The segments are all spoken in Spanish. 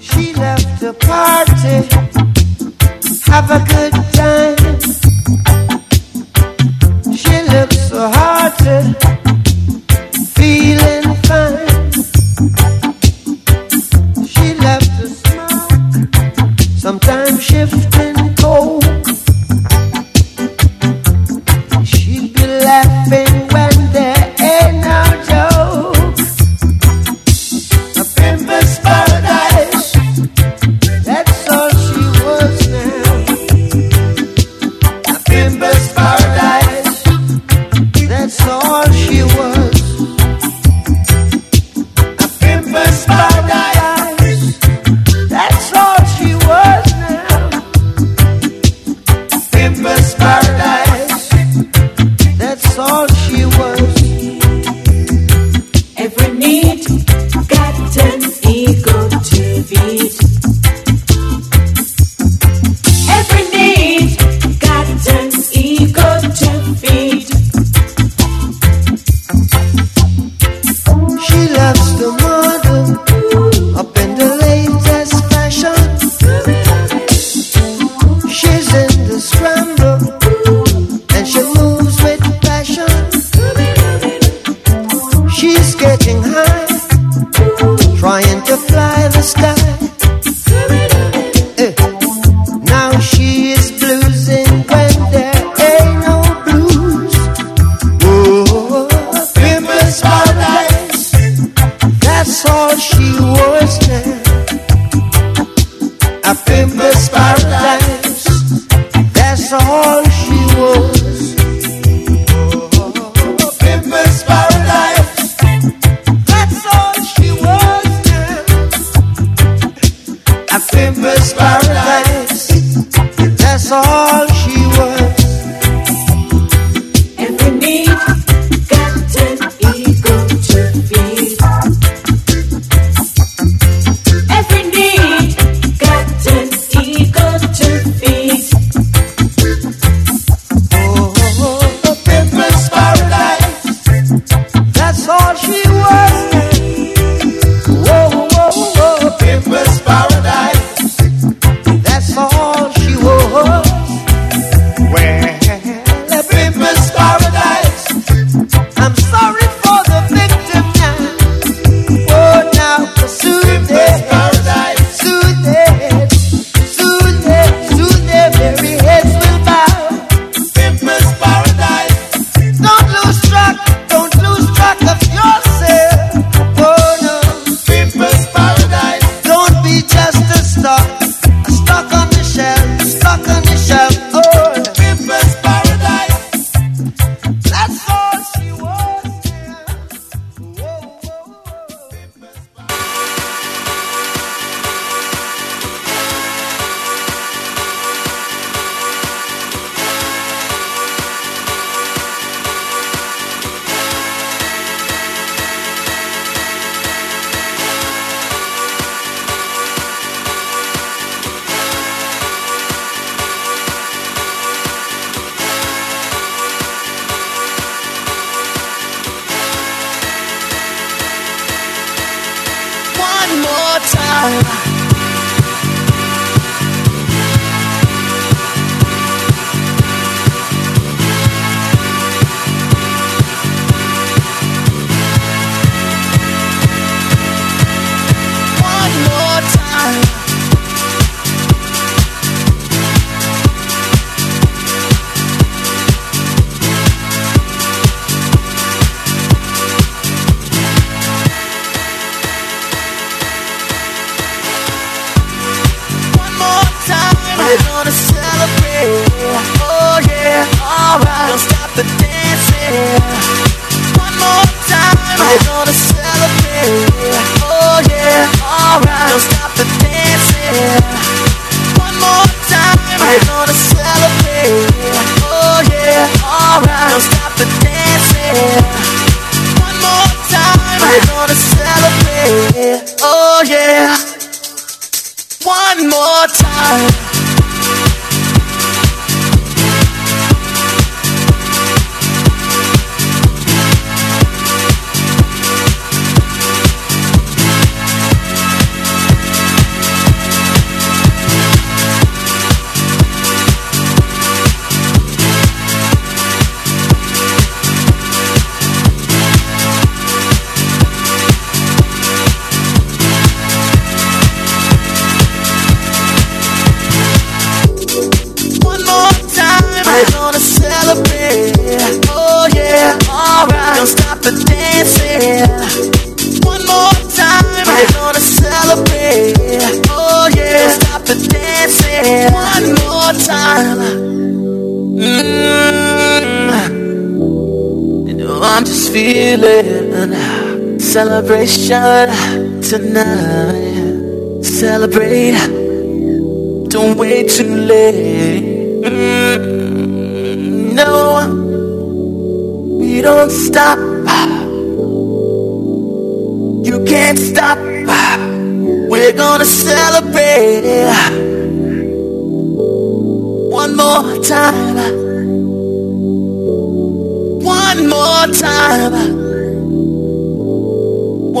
She left the party. Have a good time. mission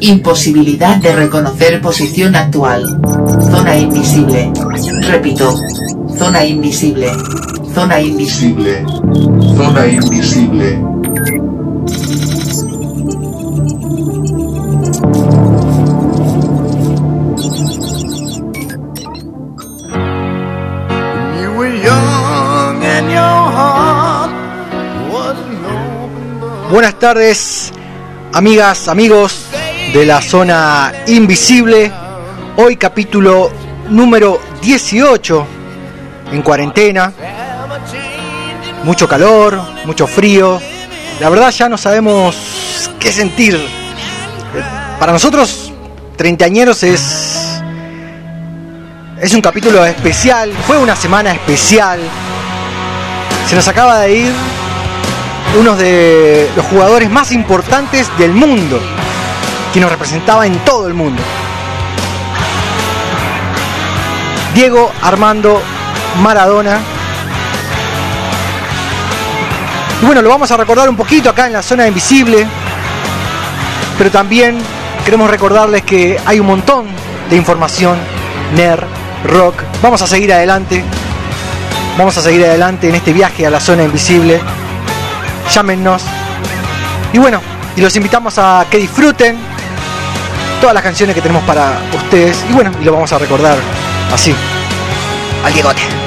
Imposibilidad de reconocer posición actual. Zona invisible. Repito. Zona invisible. Zona invisible. zona invisible. Buenas tardes, amigas, amigos de la zona invisible. Hoy capítulo número 18 en cuarentena. Mucho calor, mucho frío. La verdad ya no sabemos qué sentir. Para nosotros, treintañeros es es un capítulo especial. Fue una semana especial. Se nos acaba de ir uno de los jugadores más importantes del mundo, que nos representaba en todo el mundo. Diego Armando Maradona. Y bueno, lo vamos a recordar un poquito acá en la zona invisible, pero también queremos recordarles que hay un montón de información, NER, rock. Vamos a seguir adelante. Vamos a seguir adelante en este viaje a la zona invisible llámenos. Y bueno, y los invitamos a que disfruten todas las canciones que tenemos para ustedes. Y bueno, y lo vamos a recordar así, al Diegote.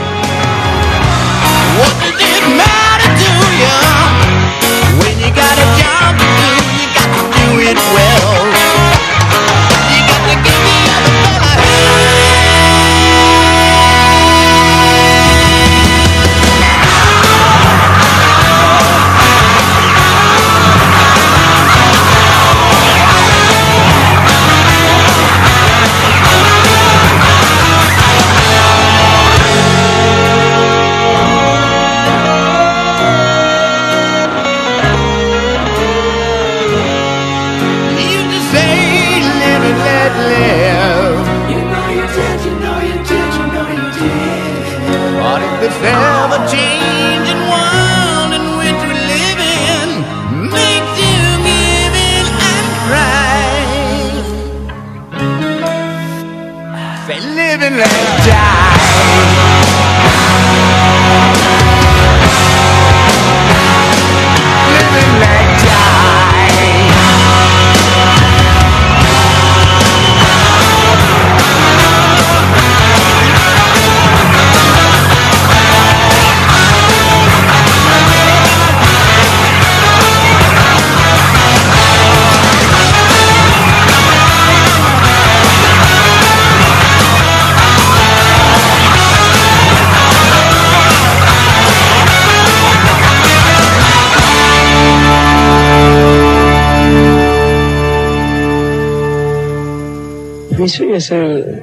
Mi sueño es ser,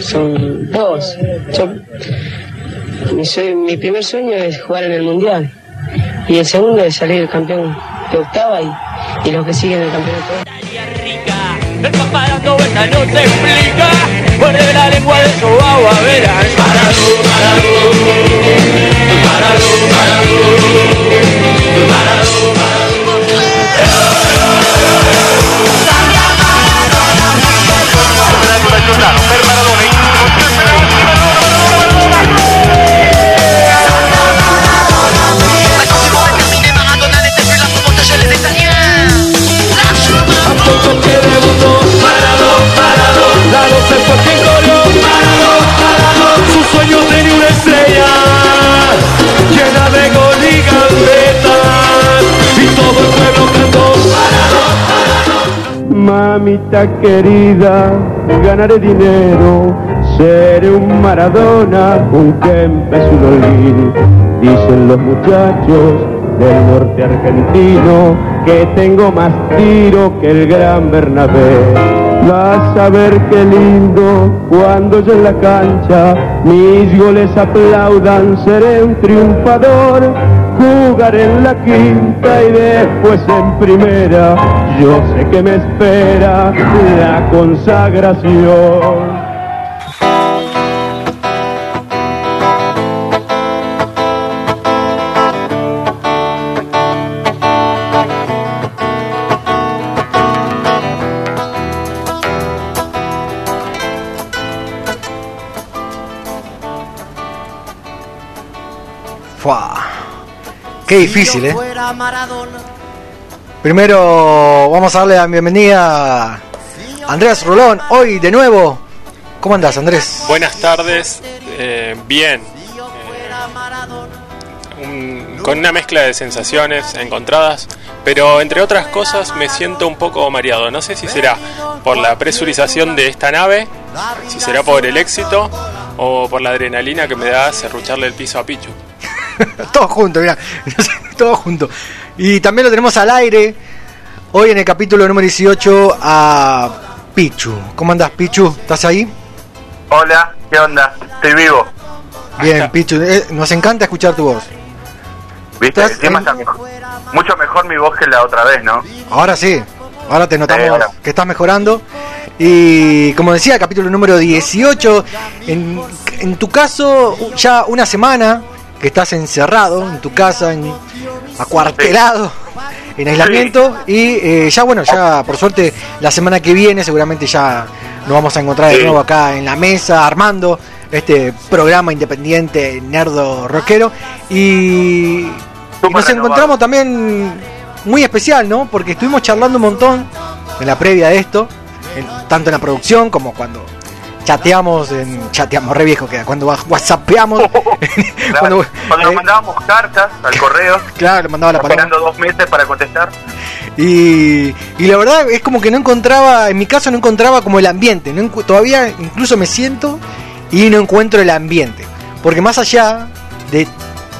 son dos. Yo, mi, sue- mi primer sueño es jugar en el Mundial. Y el segundo es salir campeón de octava y, y los que siguen el campeonato. De su tenía una estrella Llena de gol y gambetas Y todo el pueblo cantó Mamita querida Ganaré dinero Seré un Maradona Un Kempes, un Olguín Dicen los muchachos del norte argentino que tengo más tiro que el gran Bernabé. Vas a ver qué lindo cuando yo en la cancha mis goles aplaudan, seré un triunfador. Jugaré en la quinta y después en primera. Yo sé que me espera la consagración. Qué difícil, ¿eh? Primero vamos a darle la bienvenida a Andrés Rolón. Hoy de nuevo. ¿Cómo andás, Andrés? Buenas tardes, eh, bien. Eh, un- con una mezcla de sensaciones encontradas, pero entre otras cosas me siento un poco mareado. No sé si será por la presurización de esta nave, si será por el éxito o por la adrenalina que me da serrucharle el piso a Pichu. Todos juntos, mira. Todos juntos. Y también lo tenemos al aire. Hoy en el capítulo número 18 a Pichu. ¿Cómo andás, Pichu? ¿Estás ahí? Hola, ¿qué onda? Estoy vivo. Bien, Pichu. eh, nos encanta escuchar tu voz. ¿Viste? Está mejor- mucho mejor mi voz que la otra vez, ¿no? Ahora sí. Ahora te notamos ahora. que estás mejorando. Y como decía, capítulo número 18. En, en tu caso, ya una semana que estás encerrado en tu casa, en, acuartelado, en aislamiento. Y eh, ya, bueno, ya por suerte, la semana que viene seguramente ya nos vamos a encontrar de nuevo acá en la mesa, armando este programa independiente, nerdo, rockero. Y, nos encontramos también muy especial, ¿no? Porque estuvimos charlando un montón en la previa de esto, en- tanto en la producción como cuando chateamos, en, chateamos re viejo queda, cuando whatsappeamos, Claro, cuando, Cuando nos eh, mandábamos cartas al correo, claro, le mandaba la palabra. esperando dos meses para contestar. Y, y la verdad es como que no encontraba, en mi caso no encontraba como el ambiente, no todavía incluso me siento y no encuentro el ambiente. Porque más allá de,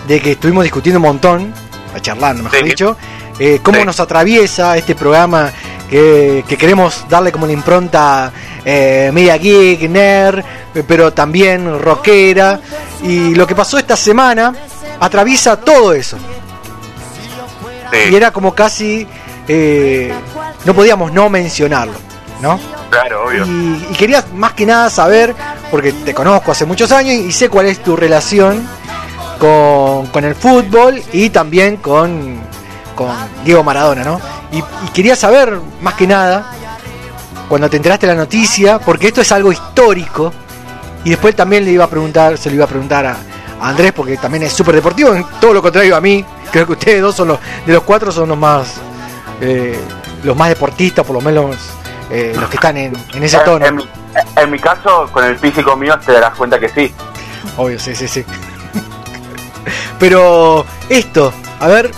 de que estuvimos discutiendo un montón, charlando mejor Sí. dicho, eh, cómo Sí. nos atraviesa este programa que, que queremos darle como la impronta eh, media geek, nerd, pero también rockera. Y lo que pasó esta semana atraviesa todo eso. Sí, Y era como casi... eh, no podíamos no mencionarlo, ¿no? claro, obvio. Y, y quería más que nada saber, porque te conozco hace muchos años y sé cuál es tu relación con, con el fútbol y también con, con Diego Maradona, ¿no? Y, y quería saber más que nada, cuando te enteraste de la noticia, porque esto es algo histórico, y después también le iba a preguntar, se lo iba a preguntar a, a Andrés, porque también es súper deportivo, en todo lo contrario a mí, creo que ustedes dos son los, de los cuatro son los más, eh, los más deportistas, por lo menos eh, los que están en, en ese tono. En, mi, en mi caso, con el físico mío, te darás cuenta que sí. Obvio, sí, sí, sí. Pero esto, a ver,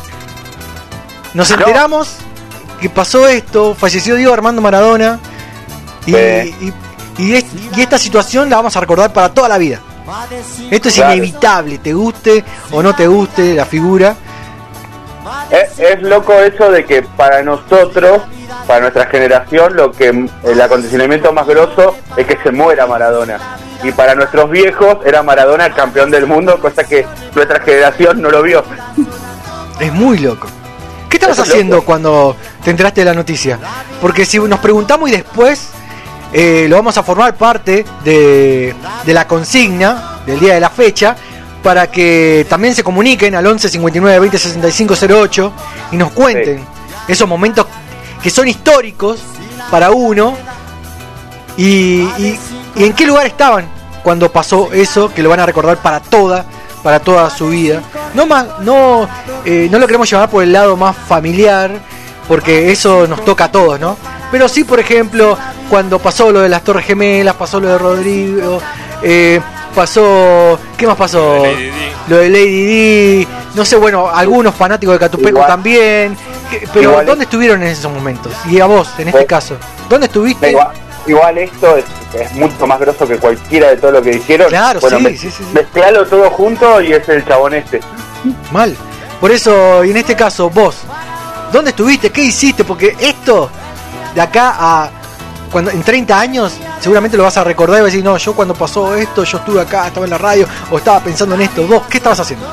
nos No. enteramos que pasó esto, falleció Diego Armando Maradona y, Sí. y, y es- y esta situación la vamos a recordar para toda la vida. Esto es Claro. inevitable, te guste o no te guste la figura. Es, es loco eso de que para nosotros, para nuestra generación, lo que el acondicionamiento más grosso es que se muera Maradona. Y para nuestros viejos era Maradona el campeón del mundo, cosa que nuestra generación no lo vio. Es muy loco. ¿Qué estabas haciendo loco. cuando te enteraste de la noticia? Porque si nos preguntamos y después eh, lo vamos a formar parte de, de la consigna del día de la fecha para que también se comuniquen al 11 59 20 65 08 y nos cuenten esos momentos que son históricos para uno y, y- y en qué lugar estaban cuando pasó eso que lo van a recordar para toda para toda su vida. No más no eh, no lo queremos llevar por el lado más familiar porque eso nos toca a todos no pero sí por ejemplo cuando pasó lo de las torres gemelas pasó lo de Rodrigo eh, pasó qué más pasó Lo de Lady Di. lo de Lady Di. No sé bueno algunos fanáticos de Catupeco Igual. también. Pero Igual. dónde estuvieron en esos momentos y a vos en este Pues- caso. Dónde estuviste Igual, igual esto es, es mucho más grosso que cualquiera de todo lo que dijeron. Claro, bueno, sí, me- sí, sí, sí. mezclalo todo junto y es el chabón este. Mal. Por eso, y en este caso, vos, ¿dónde estuviste? ¿Qué hiciste? Porque esto, de acá a. Cuando, en 30 años, seguramente lo vas a recordar y vas a decir, no, yo cuando pasó esto, yo estuve acá, estaba en la radio, o estaba pensando en esto. Vos, ¿qué estabas haciendo?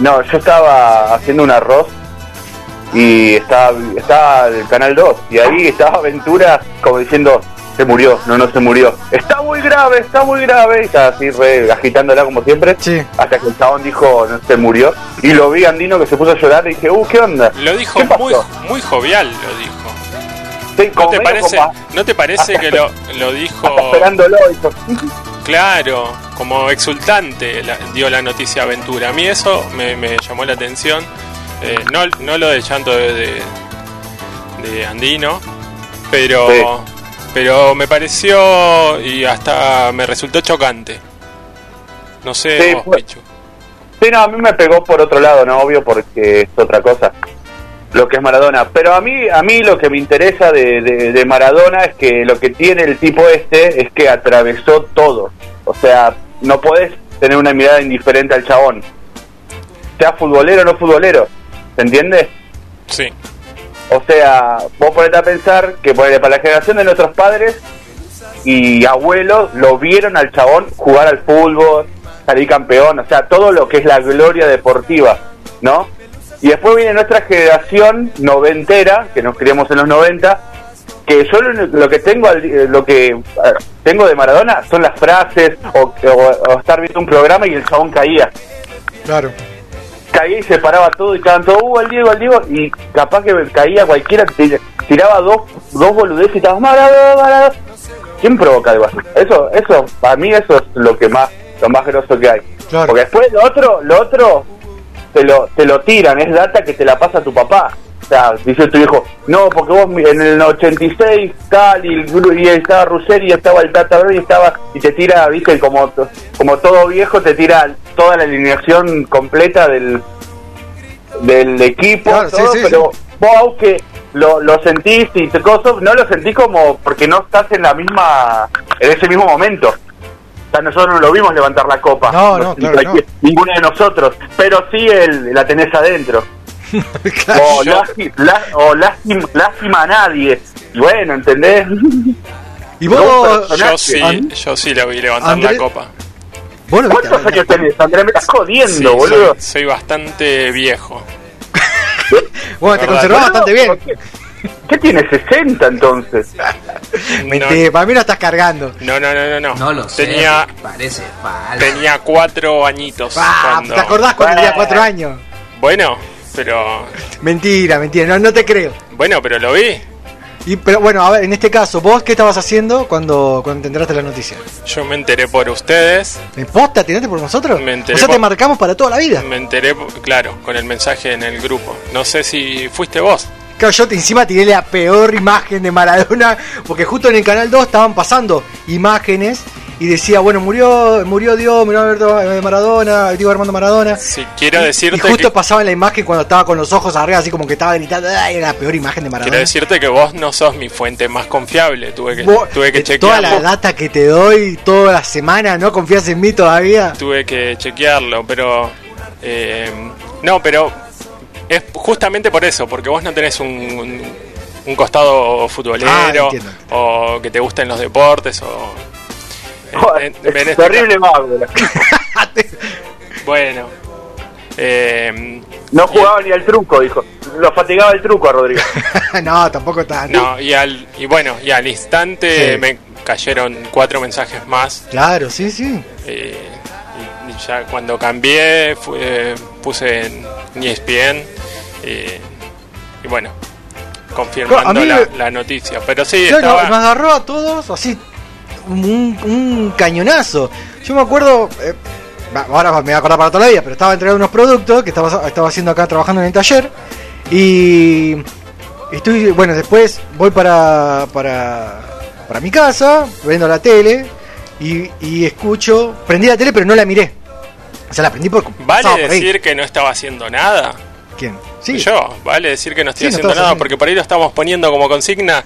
No, yo estaba haciendo un arroz y estaba, estaba el canal 2 y ahí estaba Aventura como diciendo se murió, no, no se murió. Está muy grave, está muy grave. Y estaba así re agitándola como siempre. Sí. Hasta que el chabón dijo no se murió. Y lo vi Andino que se puso a llorar y dije, uh, ¿qué onda? Lo dijo muy, muy jovial, lo dijo. Sí, ¿No como te parece, como ¿no te parece que lo, lo dijo hasta esperándolo. dijo, claro, como exultante la- dio la noticia Aventura? A mí eso me, me llamó la atención. Eh, no, no lo del llanto de, de, Andino, pero, Sí. pero me pareció y hasta me resultó chocante. No sé, Sí, vos, Pichu. Sí, no, a mí me pegó por otro lado, no obvio, porque es otra cosa. Lo que es Maradona. Pero a mí, a mí lo que me interesa de, de- de Maradona es que lo que tiene el tipo este es que atravesó todo. O sea, no podés tener una mirada indiferente al chabón. Sea futbolero o no futbolero. ¿Se entiende? Sí, O sea, vos ponete a pensar que ponele, para la generación de nuestros padres y abuelos lo vieron al chabón jugar al fútbol, salir campeón, o sea, todo lo que es la gloria deportiva, ¿no? Y después viene nuestra generación noventera, que nos criamos en los 90, que yo lo, lo que tengo al- eh, lo que tengo de Maradona son las frases o, o- o estar viendo un programa y el chabón caía Claro. Caía y se paraba todo y estaban todos, uh, el Diego, el Diego, y capaz que caía cualquiera, tir- tiraba dos, dos boludeces y estabas, Maradona, Maradona. ¿Quién provoca algo así? Eso, eso, para mí eso es lo que más, lo más grosso que hay. Claro. Porque después lo otro, lo otro, te lo, te lo tiran, es data que te la pasa tu papá. O sea, dice tu hijo, no, porque vos en el 86 tal, y, y estaba Ruggeri, y estaba el Tata y estaba, y te tira, viste, como, como todo viejo, te tira toda la alineación completa del, del equipo, Claro, sí, todo, sí, pero vos aunque lo, lo sentís y te coso, no lo sentís como porque no estás en la misma, en ese mismo momento. O sea, nosotros no lo vimos levantar la copa. No, no, claro, cualquier- Ninguno de nosotros. Pero sí el, la tenés adentro. Claro. O, Yo- lásti- lá- o lástima, lástima a nadie. Y bueno, ¿entendés? Y vos, yo sí, yo sí lo vi levantar la copa. Viste. ¿Cuántos años tenés, Andrés? Me estás jodiendo, Sí, boludo. soy, soy bastante viejo. Bueno, te conservás bastante bien. ¿Por ¿Qué, ¿Qué tiene 60 entonces? Mentira, para mí lo estás cargando. No, no, no, no, no. No lo sé. tenía, Parece falso. tenía cuatro añitos. Ah, cuando- ¿Te acordás cuando tenía cuatro años? Bueno, pero. Mentira, mentira, no, no te creo. Bueno, pero lo vi. Y, pero bueno, a ver, en este caso, ¿vos qué estabas haciendo cuando, cuando te enteraste la noticia? Yo me enteré por ustedes. ¿Me posta? ¿Tiraste por nosotros? Me enteré o sea, te marcamos para toda la vida. Me enteré, claro, con el mensaje en el grupo. No sé si fuiste vos. Claro, yo te, encima tiré la peor imagen de Maradona, porque justo en el canal 2 estaban pasando imágenes y decía, bueno, murió, murió Dios, murió Alberto eh, Maradona, Diego Armando Maradona. Si quiero Y- decirte y justo que, pasaba en la imagen cuando estaba con los ojos arriba, así como que estaba gritando, "Ay, era la peor imagen de Maradona. quiero decirte que vos no sos mi fuente más confiable. Tuve que, Vos, tuve que de toda la data que te doy toda la semana, ¿no confías en mí todavía? Tuve que chequearlo, pero. eh, no, pero. es justamente por eso, porque vos no tenés un, un, un costado Ah, futbolero o que te gusten los deportes o... En- en este terrible mago. Bueno. Eh, No jugaba ni al truco, dijo. Lo fatigaba el truco a Rodrigo. no, tampoco tan. no, y, al, y bueno, y al instante Sí. me cayeron cuatro mensajes más. Claro, sí, sí. eh, y, y ya cuando cambié eh, puse en ESPN eh, y bueno, confirmando la, me- la noticia. Pero sí, Claro, estaba... nos agarró a todos así un, un cañonazo. Yo me acuerdo, eh, ahora me voy a acordar para toda la vida, pero estaba entregando unos productos que estaba, estaba haciendo acá trabajando en el taller y estoy, bueno, después voy para, para, para mi casa, viendo la tele y, y escucho, prendí la tele pero no la miré. O sea, la prendí por ¿Vale ahí. decir que no estaba haciendo nada? ¿Quién? Sí. Yo, vale decir que no estoy Sí, haciendo nada haciendo- porque por ahí lo estamos poniendo como consigna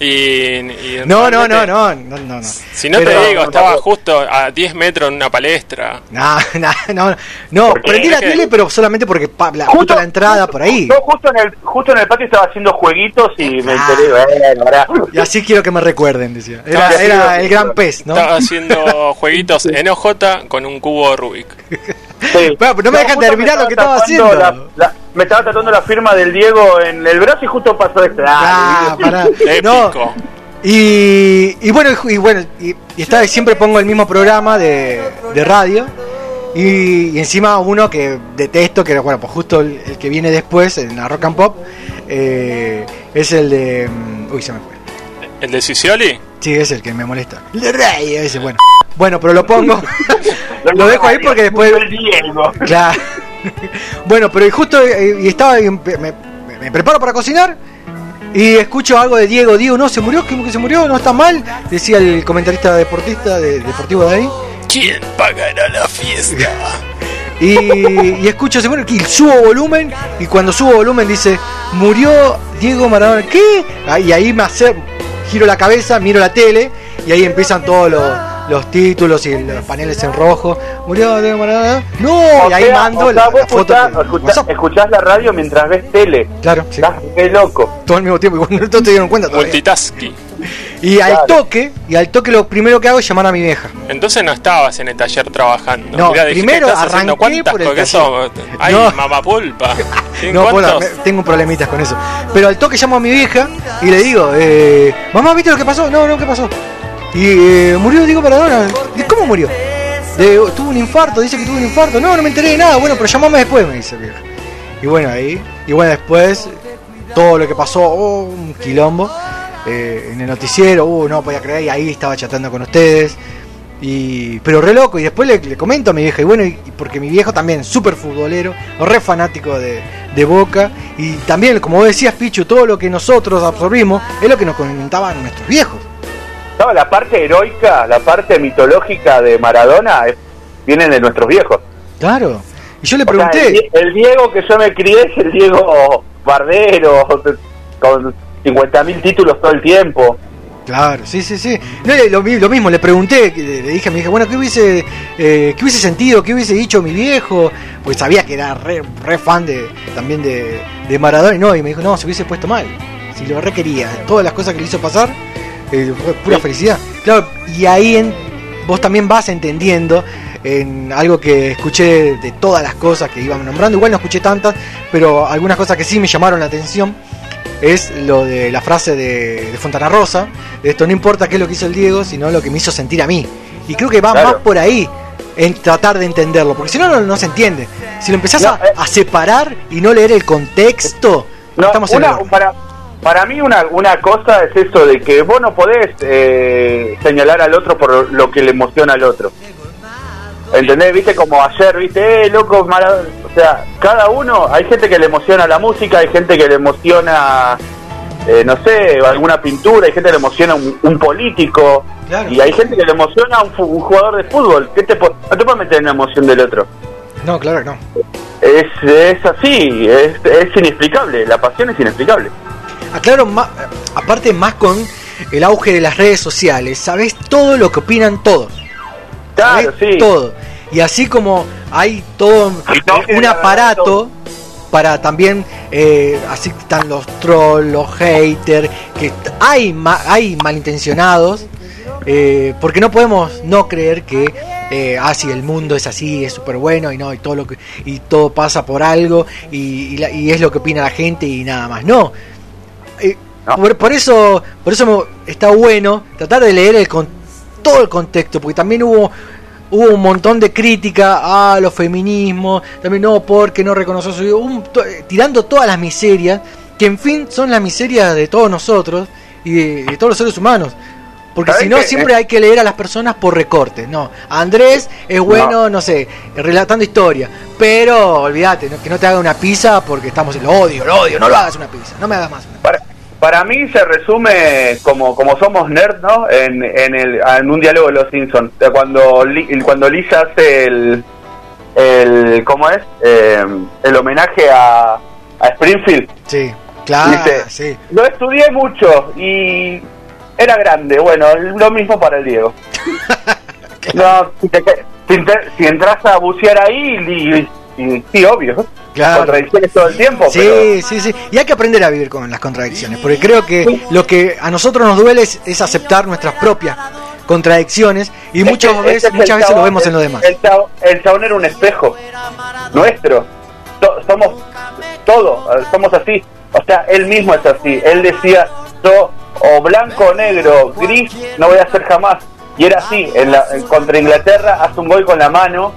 y... y No, no, no, no, no, no, no. Si no Pero- te digo, estaba justo a 10 metros en una palestra. No, no, no, prendí la tele, pero solamente porque pa, la, justo la entrada por ahí. Yo justo en el, justo en el patio estaba haciendo jueguitos y me Ah. enteré, bueno. Y así quiero que me recuerden, decía. Era, era haciendo- el gran pez, ¿no? Estaba haciendo jueguitos en OJ con un cubo Rubik. Sí. Bueno, pero no me dejan terminar me lo que estaba haciendo. la- la- me estaba tratando la firma del Diego en el brazo y justo pasó. Ah, pará. No, y, y bueno, y, y bueno, y, y está, siempre pongo el mismo programa de, de radio. Y, y encima uno que detesto, que bueno, pues justo el, el que viene después en la Rock and Pop, eh, es el de. mm, Uy, se me fue. ¿El de Sicioli? Sí, es el que me molesta. El de Rey, ese, bueno. Bueno, pero lo pongo. lo dejo ahí porque después. El Diego. Claro. bueno, pero y justo eh, y estaba y me, me- me preparo para cocinar y escucho algo de Diego. Diego, no, se murió, ¿cómo que se murió? No está mal, decía el comentarista deportista de, deportivo de ahí. ¿Quién pagará la fiesta? Y, y escucho, se muere, y subo volumen y cuando subo volumen dice, murió Diego Maradona. ¿Qué? Ah, Y ahí me hace, giro la cabeza, miro la tele y ahí empiezan todos los, los títulos y los paneles en rojo. Murió Diego Maradona. No, O y ahí sea, mando o sea, la, vos la foto. escuchás, la radio mientras ves tele. Claro, sí. Estás re loco. todo al mismo tiempo, igual no te dieron cuenta todavía. Multitasking. Y al toque, y al toque lo primero que hago es llamar a mi vieja. Entonces no estabas en el taller trabajando. No, Mirá, primero ¿estás haciendo arranqué cuántas por el taller. Eso, Ay, No. mamapulpa. ¿Sí, No, me- tengo problemitas con eso. Pero al toque llamo a mi vieja y le digo, eh, mamá, ¿viste lo que pasó? No, no, ¿qué pasó? Y eh, murió Diego Maradona. ¿Y cómo murió? Tuvo un infarto, dice que tuvo un infarto. No, no me enteré de nada. Bueno, pero llamame después, me dice vieja. Y bueno, ahí. Y bueno, después, todo lo que pasó, oh, un quilombo. eh, en el noticiero, uh, no podía creer, y ahí estaba chateando con ustedes. Y, pero re loco, y después le, comento a mi vieja, y bueno, porque mi viejo también, súper futbolero, re fanático de, de Boca, y también, como decías, Pichu, todo lo que nosotros absorbimos es lo que nos comentaban nuestros viejos. No, la parte heroica, la parte mitológica de Maradona es- viene de nuestros viejos. Claro. Y yo le O sea, pregunté, el, el Diego que yo me crié es el Diego Bardero, con 50.000 títulos todo el tiempo. Claro, sí, sí, sí. No, le- lo, lo mismo, le pregunté, le le dije a mi hija, bueno, ¿qué hubiese, eh, ¿qué hubiese sentido? ¿Qué hubiese dicho mi viejo? Pues sabía que era re, re fan de, también de, de Maradona y no, y me dijo, no, se hubiese puesto mal. Si lo requería, todas las cosas que le hizo pasar, eh, fue pura felicidad. Claro, y ahí en, vos también vas entendiendo en algo que escuché de todas las cosas que iban nombrando, igual no escuché tantas, pero algunas cosas que sí me llamaron la atención es lo de la frase de, de Fontana Rosa, de esto no importa qué es lo que hizo el Diego, sino lo que me hizo sentir a mí. Y creo que va Claro. más por ahí, en tratar de entenderlo, porque si no, no, no se entiende. Si lo empezás No, a, eh. a separar y no leer el contexto, No, estamos en una- error. para, para mí una, una cosa es eso de que vos no podés eh, señalar al otro por lo que le emociona al otro. ¿Entendés? Viste como ayer, viste, eh, loco, Maradona. O sea, cada uno, hay gente que le emociona la música, hay gente que le emociona, eh, no sé, alguna pintura, hay gente que le emociona un, un político, Claro. y hay gente que le emociona un jugador de fútbol. ¿Qué te, po- no te puedes meter en la emoción del otro. No, claro que no. Es, es así, es, es inexplicable, la pasión es inexplicable. Aclaro, ma- aparte más con el auge de las redes sociales, sabes todo lo que opinan todos. Claro, ¿sabés? sí. Todo. Y así como hay todo todo un aparato para también, eh, así están los trolls, los haters, que hay, ma- hay malintencionados, eh, porque no podemos no creer que, eh, ah, sí, el mundo es así, es súper bueno y no, y todo, lo que, y todo pasa por algo y, y la- y es lo que opina la gente y nada más. No, eh, No. Por, por eso, por eso está bueno tratar de leer el con, todo el contexto, porque también hubo hubo un montón de crítica a los feminismos, también no porque no reconoció su un- to- eh, tirando todas las miserias, que en fin son las miserias de todos nosotros y de, de todos los seres humanos. Porque ¿Sabés si no, siempre hay que leer a las personas por recortes. No, Andrés es bueno, no, sé, relatando historia. Pero olvídate, ¿no? que no te haga una pizza porque estamos en lo odio, lo odio, no lo hagas una pizza, no me hagas más. Para, para mí se resume como, como somos nerds, ¿no? En, en, el, en un diálogo de los Simpsons. Cuando, cuando Lisa hace el, el ¿cómo es? Eh, el homenaje a, a Springfield. Sí, claro, Dice, sí. Lo estudié mucho y era grande. Bueno, lo mismo para el Diego. no, si, te- entras a bucear ahí, y, y- sí, obvio. Claro. Contradicciones todo el tiempo, Sí, pero sí, sí. Y hay que aprender a vivir con las contradicciones, porque creo que lo que a nosotros nos duele es, es aceptar nuestras propias contradicciones y muchas veces, muchas veces lo vemos en los demás. El, chab- el chabón era un espejo nuestro. To- somos todo, somos así. O sea, él mismo es así. Él decía, yo o blanco o negro, gris, no voy a ser jamás. Y era así, en la, en- contra Inglaterra hace un gol con la mano,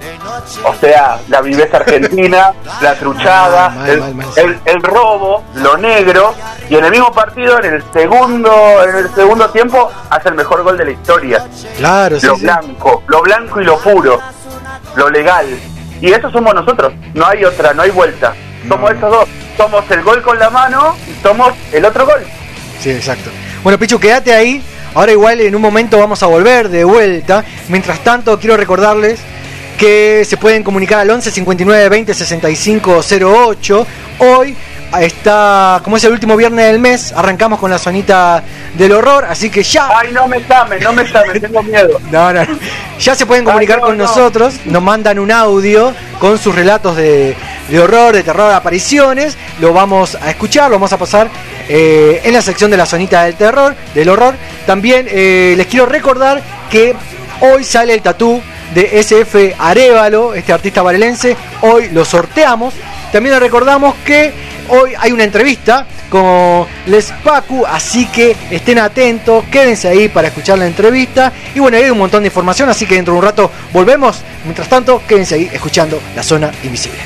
o sea, la viveza argentina, la truchada, Mal, mal, el, mal, mal. el- el robo, lo negro, y en el mismo partido, en el segundo, en el segundo tiempo, hace el mejor gol de la historia Claro, sí, lo sí. blanco, lo blanco y lo puro, lo legal. Y eso somos nosotros, no hay otra, no hay vuelta. Somos No. esos dos, somos el gol con la mano y somos el otro gol. Sí, exacto. Bueno, Pichu, quédate ahí. Ahora igual en un momento vamos a volver de vuelta. Mientras tanto, quiero recordarles que se pueden comunicar al 11 59 20 65 08. Hoy está, como es el último viernes del mes, arrancamos con la zonita del horror, así que ya Ay, no me llamen, no me llamen, tengo miedo. No, no, no. Ya se pueden comunicar Ay, no, con no. nosotros, nos mandan un audio con sus relatos de, de horror, de terror, apariciones. Lo vamos a escuchar, lo vamos a pasar eh, en la sección de la zonita del terror, del horror. También eh, les quiero recordar que hoy sale el tatú de SF Arevalo, este artista varelense. Hoy lo sorteamos. También les recordamos que hoy hay una entrevista con Les Pacu, así que estén atentos, quédense ahí para escuchar la entrevista. Y bueno, hay un montón de información, así que dentro de un rato volvemos. Mientras tanto, quédense ahí escuchando La Zona Invisible.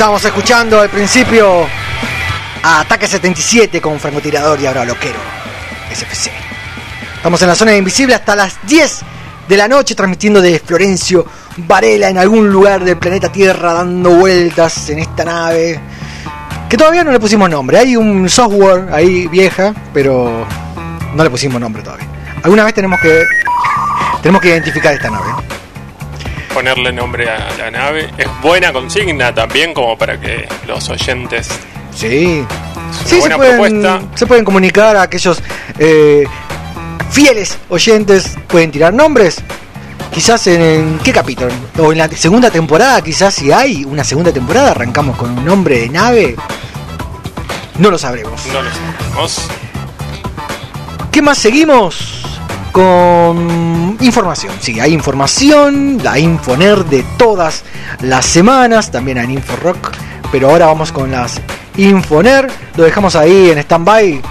Estábamos escuchando al principio a Ataque 77 con francotirador y ahora loquero. SFC. Estamos en la zona invisible hasta las 10 de la noche transmitiendo de Florencio Varela en algún lugar del planeta Tierra dando vueltas en esta nave. Que todavía no le pusimos nombre. Hay un software ahí vieja, pero no le pusimos nombre todavía. Alguna vez tenemos que tenemos que identificar esta nave. Ponerle nombre a la nave. Es buena consigna también como para que los oyentes... Sí. Sí, se buena pueden, propuesta. se pueden comunicar a aquellos eh, fieles oyentes, pueden tirar nombres. Quizás en, en qué capítulo, o en la segunda temporada, quizás si hay una segunda temporada, arrancamos con un nombre de nave. No lo sabremos. No lo sabemos. ¿Qué más seguimos? Con información. Sí, hay información, la Infoner de todas las semanas, también hay Inforock, pero ahora vamos con las Infoner. Lo dejamos ahí en stand-by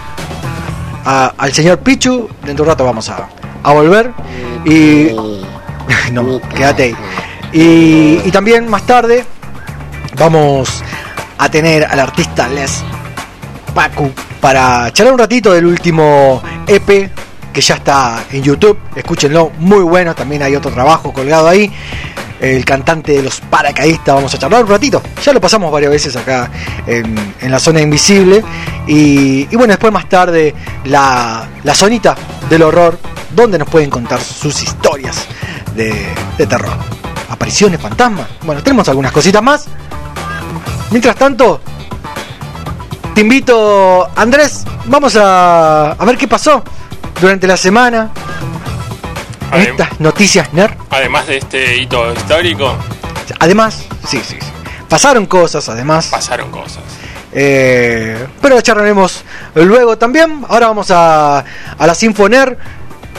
al señor Pichu. Dentro de un rato vamos a, a volver. Y. no, quédate ahí. Y, y también más tarde vamos a tener al artista Les Pacu para charlar un ratito del último EP que ya está en YouTube. Escúchenlo, muy bueno. También hay otro trabajo colgado ahí. El cantante de los paracaidistas, vamos a charlar un ratito. Ya lo pasamos varias veces acá en, la zona invisible. Y, y bueno, después más tarde la, la zonita del horror, donde nos pueden contar sus historias de, de terror. Apariciones, fantasmas. Bueno, tenemos algunas cositas más. Mientras tanto, te invito, Andrés, vamos a, a ver qué pasó durante la semana en Adem- estas noticias nerd. Además de este hito histórico, Además, sí, sí, sí. Pasaron cosas, además. pasaron cosas. Eh, pero la charlaremos luego también. Ahora vamos a, a la Sinfoner.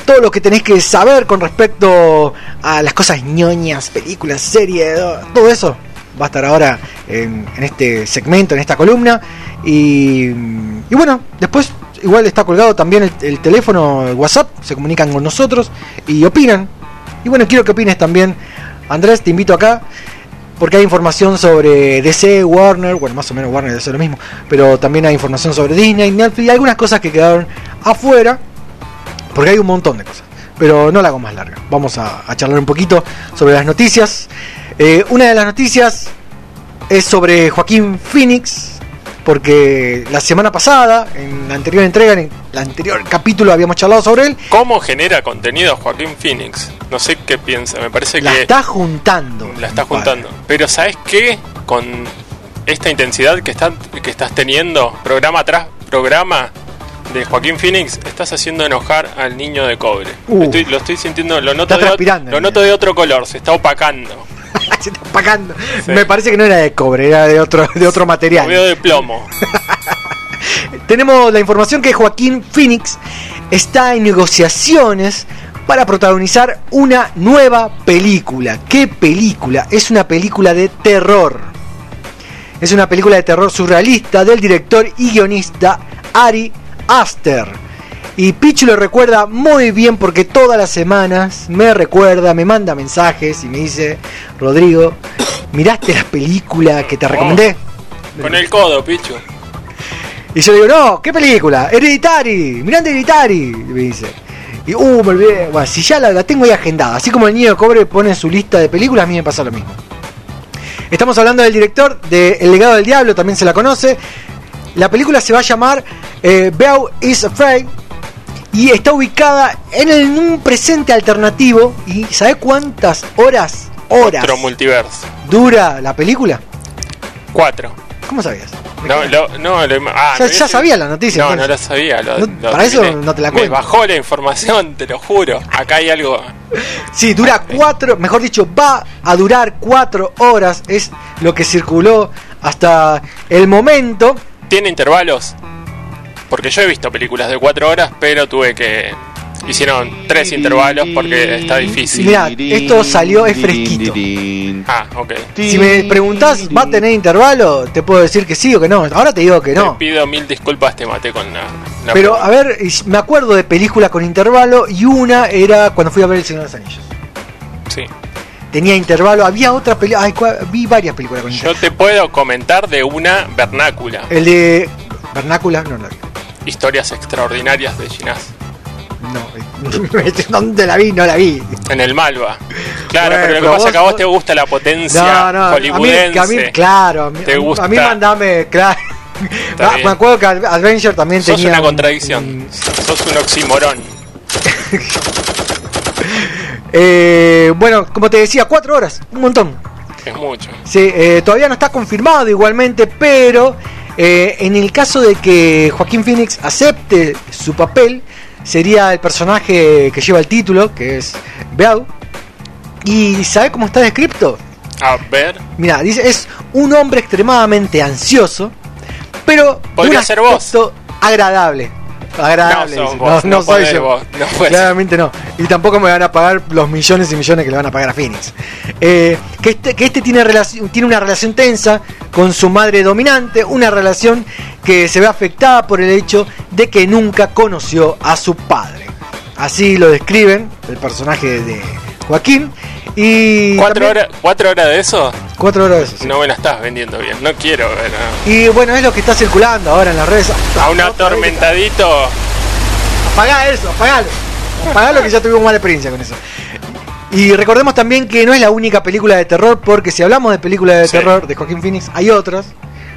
Todo lo que tenéis que saber con respecto a las cosas ñoñas, películas, series, todo eso va a estar ahora en, en este segmento, en esta columna. Y, y bueno, después igual está colgado también el, el teléfono, el WhatsApp, se comunican con nosotros y opinan. Y bueno, quiero que opines también. Andrés, te invito acá porque hay información sobre DC, Warner, bueno, más o menos Warner es lo mismo, pero también hay información sobre Disney, Netflix, y algunas cosas que quedaron afuera, porque hay un montón de cosas, pero no la hago más larga. Vamos a, a charlar un poquito sobre las noticias. Eh, una de las noticias es sobre Joaquín Phoenix, porque la semana pasada, en la anterior entrega, en el anterior capítulo habíamos charlado sobre él, ¿Cómo genera contenido Joaquín Phoenix? No sé qué piensa, me parece la que está juntando. la está juntando. Pero ¿sabes qué? Con esta intensidad que, están, que estás teniendo, programa tras programa de Joaquín Phoenix, estás haciendo enojar al niño de cobre. Uh. Estoy- lo estoy sintiendo, lo noto, Está de, lo noto de otro color, se está opacando. Se está apagando. Sí. Me parece que no era de cobre, era de otro, de otro material. de plomo. Tenemos la información que Joaquín Phoenix está en negociaciones para protagonizar una nueva película. ¿Qué película? Es una película de terror. Es una película de terror surrealista del director y guionista Ari Aster. Y Pichu lo recuerda muy bien porque todas las semanas me recuerda, me manda mensajes y me dice, Rodrigo, ¿miraste la película que te recomendé? Con el codo, Pichu. Y yo le digo, no, ¿qué película? Hereditary, mirando Hereditary, y me dice. Y, uh, me olvidé. Bueno, si ya la, la tengo ahí agendada, así como el niño de cobre pone su lista de películas, a mí me pasa lo mismo. Estamos hablando del director de El legado del diablo, también se la conoce. La película se va a llamar eh, Beau is Afraid y está ubicada en, el- en un presente alternativo. ¿Y sabe cuántas horas, horas Otro multiverso. dura la película? Cuatro. ¿Cómo sabías? No, lo, no, lo- ah, Ya- me sabía la noticia, No, entonces. no la sabía. lo- No, para eso no te la Me cuento. bajó la información, te lo juro. Acá hay algo. Sí, dura cuatro, mejor dicho, va a durar cuatro horas. Es lo que circuló hasta el momento. ¿Tiene intervalos? Porque yo he visto películas de cuatro horas, pero tuve que. Hicieron tres intervalos porque está difícil. Mirá, esto salió, es fresquito. Ah, ok. Si me preguntás, ¿va a tener intervalo? Te puedo decir que sí o que no. Ahora te digo que no. Te pido mil disculpas, te maté con la. la Pero pregunta. a ver, me acuerdo de películas con intervalo y una era cuando fui a ver El Señor de los Anillos. Sí. tenía intervalo. Había otra película, vi varias películas con Yo intervalo. te puedo comentar de una vernácula. El de Vernácula, no la vi. Historias extraordinarias de Ginás. No, eh, ¿dónde la vi? No la vi. En el Malva. Claro, Bueno, pero lo que pero pasa es que a vos- te gusta la potencia No, no, a mí, hollywoodense. a mí, claro, a mí, Te gusta. a mí mandame, claro. Ah, me acuerdo que Ad- Adventure también Sos tenía una un- contradicción. un- Sos un oxímoron. eh, bueno, como te decía, cuatro horas, un montón. Es mucho. Sí, eh, todavía no está confirmado igualmente, pero eh, en el caso de que Joaquín Phoenix acepte su papel, sería el personaje que lleva el título, que es Beau. ¿Y sabe cómo está descrito? A ver, Mira, dice, es un hombre extremadamente ansioso, pero de un ser vos. aspecto agradable. Agradable. No sos dice. vos, no soy yo. vos, no. Claramente no. Y tampoco me van a pagar los millones y millones que le van a pagar a Phoenix. Eh, que este, que este tiene una relación tensa con su madre dominante, una relación que se ve afectada por el hecho de que nunca conoció a su padre. Así lo describen el personaje de Joaquín. Y ¿cuatro también- horas, ¿cuatro horas de eso? Cuatro horas de eso. sí. No me la estás vendiendo bien. No quiero ver Y bueno, es lo que está circulando ahora en las redes. a un atormentadito. Apagá eso, apagalo. Apagalo que ya tuvimos mala experiencia con eso. Y recordemos también que no es la única película de terror, porque si hablamos de películas de Sí. terror de Joaquín Phoenix, hay otras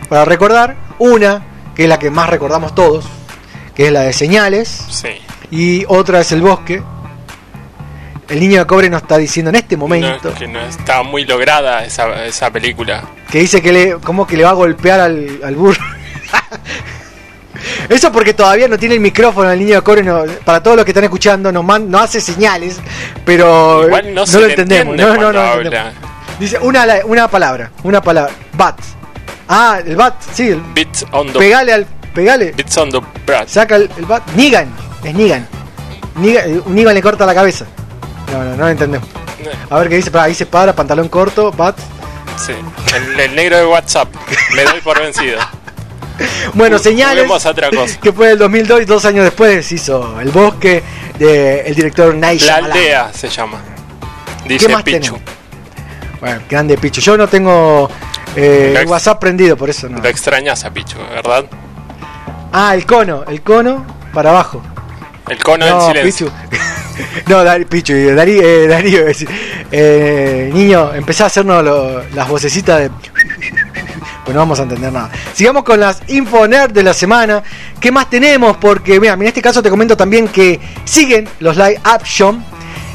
para recordar. Una, que es la que más recordamos todos, que es la de Señales, Sí. y otra es El Bosque. El niño de cobre nos está diciendo en este No, momento que no está muy lograda esa, esa película. que dice que le, como que le va a golpear al, al burro. Eso porque todavía no tiene el micrófono el niño de cobre, no- para todos los que están escuchando, no, man- no hace señales, pero Igual no, lo entendemos. No, no, no habla. Dice una, una palabra, una palabra, bat. Ah, el bat, sí, el, Bits on the, pegale al, pegale, bits on the brat. saca el, el bat. Nigan, es Nigan. Nigan, eh, un Nigan le corta la cabeza. No, no, no lo entendemos. A ver qué dice, para, dice para, pantalón corto, bat. Sí. El, el negro de WhatsApp. Me doy por vencido. Bueno, señales. a otra cosa. Que fue el 2002 y dos años después hizo El Bosque del director Night La aldea se llama. ¿Qué Dice más Pichu. Bueno, grande Pichu. Yo no tengo eh, el WhatsApp prendido, por eso no. Lo extrañas a Pichu, ¿verdad? Ah, el cono, el cono para abajo. El cono no, del silencio. Pichu. no, Pichu, eh, eh, Darío. Eh, niño, empezá a hacernos lo- las vocecitas de. Pues no vamos a entender nada. Sigamos con las Info Nerd de la semana. ¿Qué más tenemos? Porque, mira, en este caso te comento también que siguen los live action.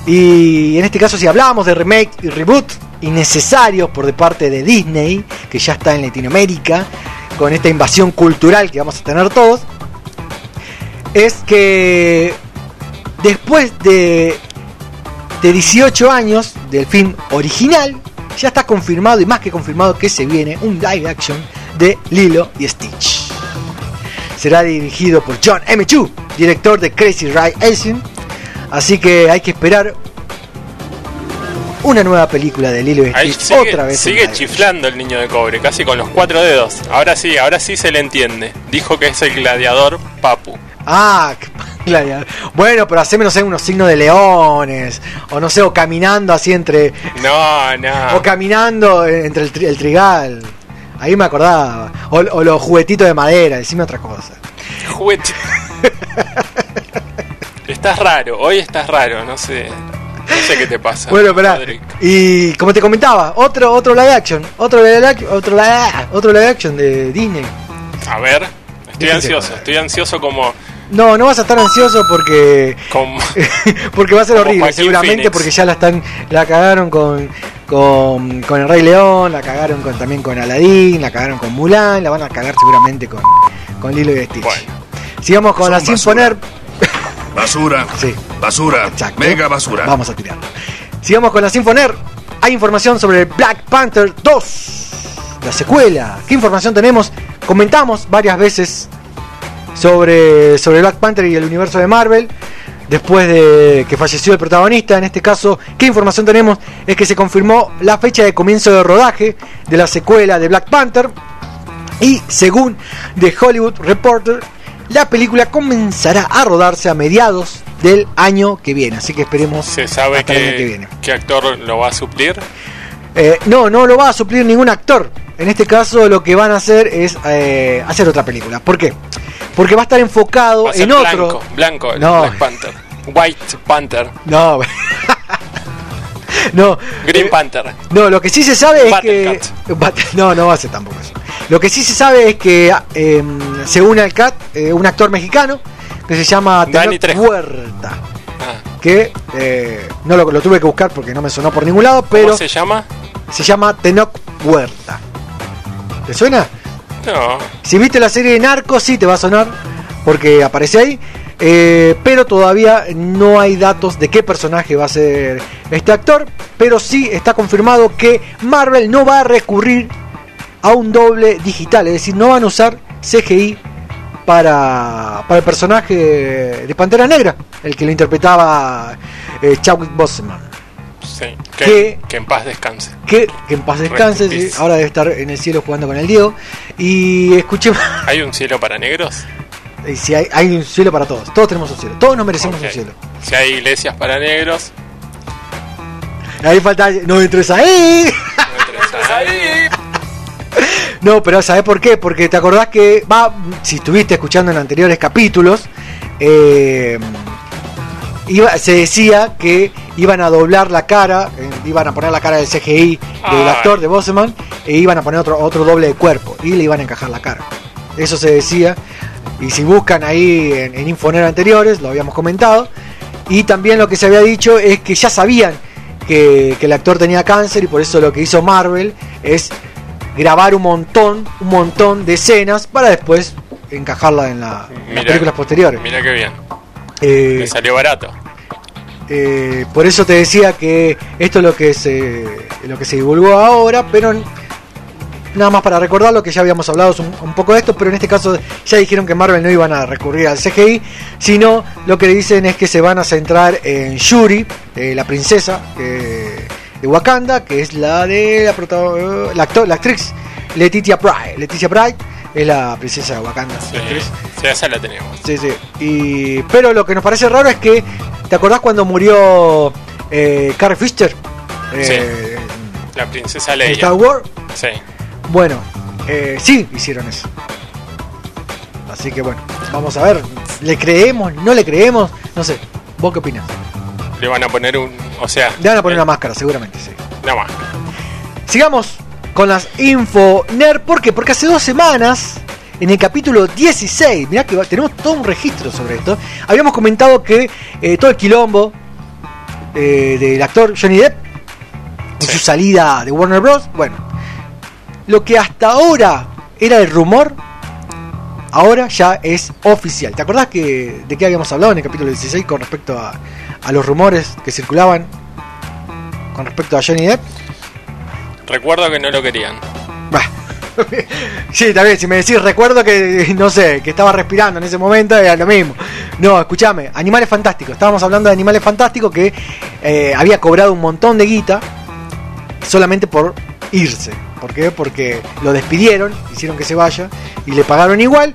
Y en este caso, si hablamos de remake y reboot innecesarios por de parte de Disney, que ya está en Latinoamérica, con esta invasión cultural que vamos a tener todos, es que después de, de 18 años del film original, ya está confirmado y más que confirmado que se viene un live action de Lilo y Stitch. Será dirigido por John M. Chu, director de Crazy Ride Asian. Así que hay que esperar una nueva película de Lilo y Stitch sigue, otra vez. sigue chiflando el niño de cobre, casi con los cuatro dedos. Ahora sí, ahora sí se le entiende. Dijo que es el gladiador Papu. Ah, gladiador. Bueno, pero haceme, no sé, unos signos de leones. O no sé, o caminando así entre. No, no. O caminando entre el, tri- el trigal. Ahí me acordaba. O, o los juguetitos de madera, decime otra cosa. Juguete. estás raro, hoy estás raro, no sé. No sé qué te pasa. Bueno. Rodrigo. Y como te comentaba, otro otro live action. Otro live action, otro live, otro live action de Disney. A ver, estoy ansioso, estoy ansioso como. No, no vas a estar ansioso porque como porque va a ser Como horrible, Joaquín seguramente Phoenix. porque ya la están la cagaron con, con con el Rey León, la cagaron con también con Aladdin, la cagaron con Mulan, la van a cagar seguramente con con Lilo y Stitch. Bueno. Sigamos con la basura. Sinfoner. Basura. Sí. Basura. Exacto. Mega basura. Vamos a tirarlo. Sigamos con la Sinfoner. Hay información sobre Black Panther 2, la secuela. ¿Qué información tenemos? Comentamos varias veces sobre, sobre Black Panther y el universo de Marvel. Después de que falleció el protagonista, en este caso, ¿qué información tenemos? Es que se confirmó la fecha de comienzo de rodaje de la secuela de Black Panther. Y según The Hollywood Reporter, La película comenzará a rodarse a mediados del año que viene, así que esperemos ¿Se sabe hasta el año que que, viene. qué actor lo va a suplir? Eh, no, no lo va a suplir ningún actor. En este caso lo que van a hacer es eh, hacer otra película. ¿Por qué? Porque va a estar enfocado Va a ser en otro... blanco, el No. Black Panther. White Panther. No, no. Green eh, Panther. No, lo que sí se sabe es que. No, no va a ser tampoco eso. Lo que sí se sabe es que eh, se une al CAT eh, un actor mexicano que se llama Dani. Huerta. Ah, Que eh, no lo, lo tuve que buscar porque no me sonó por ningún lado, pero ¿Cómo se llama? se llama Tenoch Huerta. ¿Te suena? Si viste la serie de Narcos, sí te va a sonar, porque aparece ahí. eh, pero todavía no hay datos de qué personaje va a ser este actor. Pero sí está confirmado que Marvel no va a recurrir a un doble digital. Es decir, no van a usar CGI para, para el personaje de Pantera Negra, el que lo interpretaba eh, Chadwick Boseman. Sí. Que, que en paz descanse. Que, que en paz descanse, sí, ahora debe estar en el cielo jugando con el Diego. Y escuché ¿Hay un cielo para negros? Y si hay, hay un cielo para todos, todos tenemos un cielo, todos nos merecemos un cielo. Si hay iglesias para negros, Ahí falta, no entres ahí. no entres ahí. No, pero ¿sabes por qué? Porque te acordás que, va, si estuviste escuchando en anteriores capítulos, eh, iba, se decía que iban a doblar la cara, eh, iban a poner la cara del CGI del actor de Boseman e iban a poner otro, otro doble de cuerpo y le iban a encajar la cara. Eso se decía. Y si buscan ahí en, en Infoner anteriores, lo habíamos comentado. Y también lo que se había dicho es que ya sabían que, que el actor tenía cáncer y por eso lo que hizo Marvel es grabar un montón, un montón de escenas para después encajarla en, la- en las películas posteriores. Mira qué bien. Eh, Me salió barato. eh, por eso te decía que esto es lo que se lo que se divulgó ahora, pero nada más para recordar lo que ya habíamos hablado un, un poco de esto, pero en este caso ya dijeron que Marvel no iban a recurrir al CGI, sino lo que dicen es que se van a centrar en Shuri, eh, la princesa eh, de Wakanda, que es la de la, la, actor- la actriz Letitia Bright. Letitia Bright es la princesa de Wakanda. Sí, la sí, esa la tenemos. Sí, sí. Y, pero lo que nos parece raro es que, ¿te acordás cuando murió eh, Carrie Fisher? Eh, La princesa Leia. Star Wars. Sí. Bueno, eh, sí hicieron eso. Así que bueno, vamos a ver. ¿Le creemos? ¿No le creemos? No sé. ¿Vos qué opinas? Le van a poner un. O sea. Le van a poner una máscara, seguramente, sí. Nada más. Sigamos con las info nerd. ¿Por qué? Porque hace dos semanas, en el capítulo 16, mirá que tenemos todo un registro sobre esto. Habíamos comentado que eh, todo el quilombo eh, del actor Johnny Depp y Sí. su salida de Warner Bros. Bueno, lo que hasta ahora era el rumor, ahora ya es oficial. ¿Te acordás que, de qué habíamos hablado en el capítulo 16 con respecto a, a los rumores que circulaban con respecto a Johnny Depp? Recuerdo que no lo querían. Sí, también, si me decís, recuerdo que, no sé, que estaba respirando en ese momento, era lo mismo. No, escúchame, Animales Fantásticos. Estábamos hablando de Animales Fantásticos que eh, había cobrado un montón de guita solamente por irse. ¿Por qué? Porque lo despidieron, hicieron que se vaya y le pagaron igual.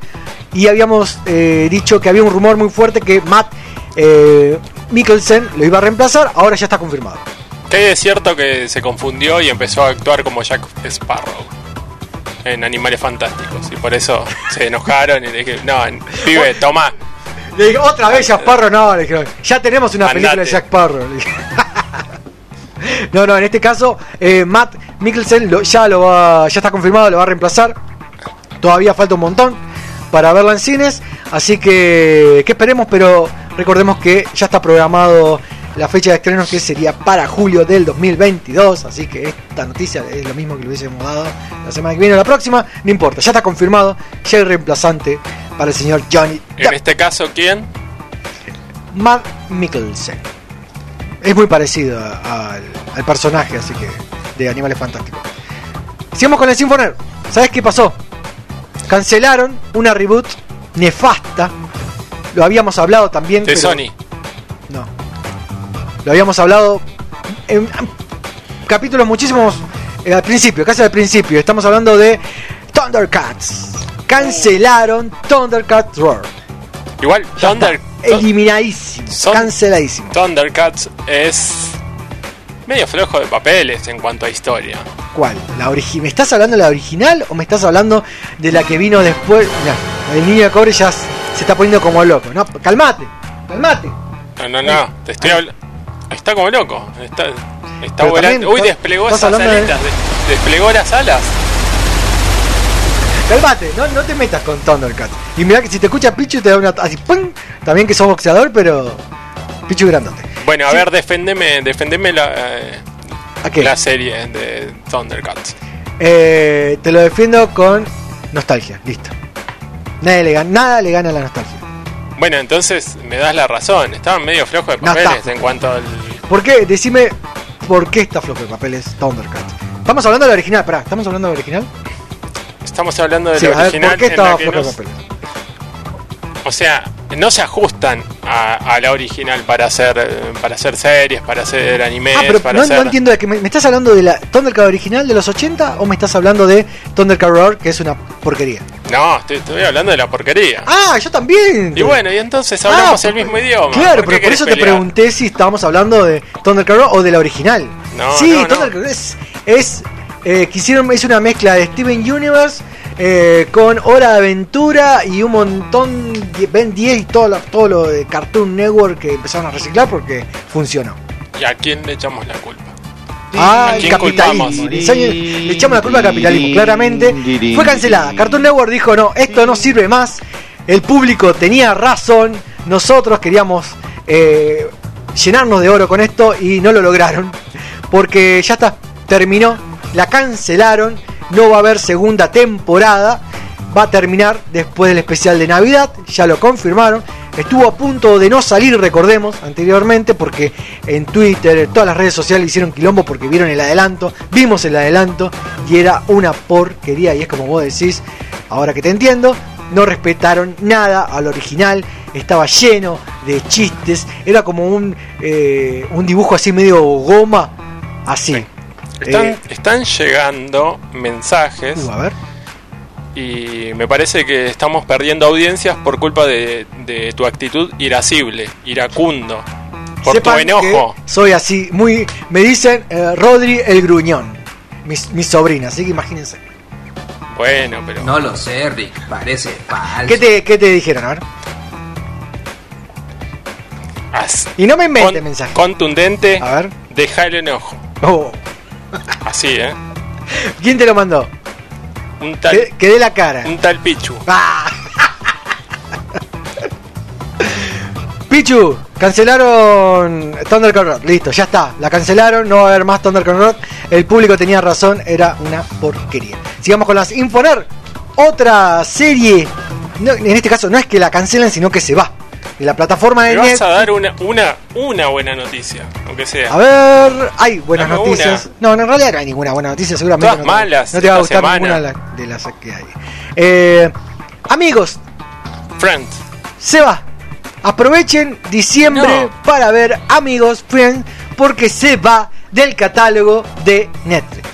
Y habíamos eh, dicho que había un rumor muy fuerte que Matt eh, Mikkelsen lo iba a reemplazar, ahora ya está confirmado. Que es cierto que se confundió y empezó a actuar como Jack Sparrow en Animales Fantásticos. Y por eso se enojaron y le dije: No, pibe, toma. Le dije, otra vez Jack Sparrow, no, le dije, ya tenemos una película de. Jack Sparrow. le dije. no, no, en este caso, eh, Matt Mikkelsen lo- ya lo va, ya está confirmado, lo va a reemplazar. Todavía falta un montón para verla en cines, así que, que esperemos, pero recordemos que ya está programado la fecha de estreno que sería para julio del 2022, así que esta noticia es lo mismo que lo hubiésemos dado la semana que viene o la próxima, no importa, ya está confirmado, ya hay reemplazante para el señor Johnny Depp. En este caso, ¿quién? Matt Mikkelsen. Es muy parecido al, al personaje, así que, de Animales Fantásticos. Sigamos con el Sinfoner. ¿Sabes qué pasó? Cancelaron una reboot nefasta. Lo habíamos hablado también. De pero- Sony. No. Lo habíamos hablado en capítulos muchísimos eh, al principio, casi al principio. Estamos hablando de Thundercats. Cancelaron Thundercats Roar. Igual, Thunder. Eliminadísimo. Son- Canceladísimo. Thundercats es medio flojo de papeles en cuanto a historia. ¿Cuál? ¿La ¿Me estás hablando de la original o me estás hablando de la que vino después? Mirá, el niño de cobre ya se está poniendo como loco. No, calmate, calmate. No, no, no, te estoy hablando. Está como loco. Está, está volando. Uy, desplegó esas alitas. de- desplegó las alas. Calmate, no, no te metas con Thundercat. Y mira que si te escucha Pichu te da una así, ¡pum! También que sos boxeador, pero Pichu grandote. Bueno, a Sí. ver, defendeme, defendeme la, eh, ¿A qué? la serie de Thundercats. Eh, te lo defiendo con nostalgia, listo. Nadie le gana, nada le gana la nostalgia. Bueno, entonces me das la razón. Estaban medio flojos de papeles en cuanto al. ¿Por qué? Decime por qué está flojo de papeles Thundercat. Estamos hablando de la original, pará, ¿estamos hablando de la original? Estamos hablando de Sí, la a ver, original. ¿por qué estaba flojo de no- papeles? O sea, no se ajustan a, a la original para hacer para hacer series, para hacer animes, Ah, pero para no, hacer. no entiendo de que me, me estás hablando de la Thundercat original de los 80 o me estás hablando de Thundercat Roar, que es una porquería. No, estoy, estoy hablando de la porquería. Ah, yo también. Y bueno, y entonces hablamos Ah, el mismo idioma. Claro, ¿Por pero por eso te pregunté si estábamos hablando de Thundercat Roar o de la original. No, sí, no, no. Thundercat es, es eh, que hicieron- es una mezcla de Steven Universe eh, con Hora de Aventura y un montón, de- Ben 10 y todo lo, todo lo de Cartoon Network que empezaron a reciclar porque funcionó. ¿Y a quién le echamos la culpa? Ah, ¿A el capitalismo. le echamos la culpa al capitalismo, claramente. Fue cancelada. Cartoon Network dijo, no, esto no sirve más. El público tenía razón. Nosotros queríamos eh, llenarnos de oro con esto y no lo lograron. Porque ya está, terminó. La cancelaron. No va a haber segunda temporada. Va a terminar después del especial de Navidad. Ya lo confirmaron. Estuvo a punto de no salir, recordemos, anteriormente, porque en Twitter, en todas las redes sociales hicieron quilombo porque vieron el adelanto, vimos el adelanto y era una porquería. Y es como vos decís, ahora que te entiendo, no respetaron nada al original, estaba lleno de chistes, era como un, eh, un dibujo así medio goma, así. Están, Eh, están llegando mensajes uh, a ver. y me parece que estamos perdiendo audiencias por culpa de, de tu actitud irascible, iracundo, por Sepan tu enojo. soy así, muy. Me dicen eh, Rodri el Gruñón, mis, mis sobrinas, así que imagínense. Bueno, pero No lo sé, Rick. Parece falso. ¿Qué te, qué te dijeron? A ver. as- Y no me inventes con- mensajes. contundente, A ver. deja el enojo. Oh, Así, ¿eh? ¿Quién te lo mandó? Un tal, Que, que dé la cara. un tal Pichu. Ah. Pichu, cancelaron Thundercat Road. Listo, ya está. La cancelaron, no va a haber más Thundercat Road. El público tenía razón, era una porquería. Sigamos con las Infoner. Otra serie. no, en este caso no es que la cancelen, sino que se va. La plataforma de vas a dar una, una, una buena noticia, aunque sea. A ver, hay buenas Dame noticias. No, no, en realidad no hay ninguna buena noticia, seguramente. Todas no te- malas No te va a gustar semana. ninguna de las, que hay. Eh, amigos, Friends. se va. Aprovechen diciembre No. para ver Amigos Friends porque se va del catálogo de Netflix.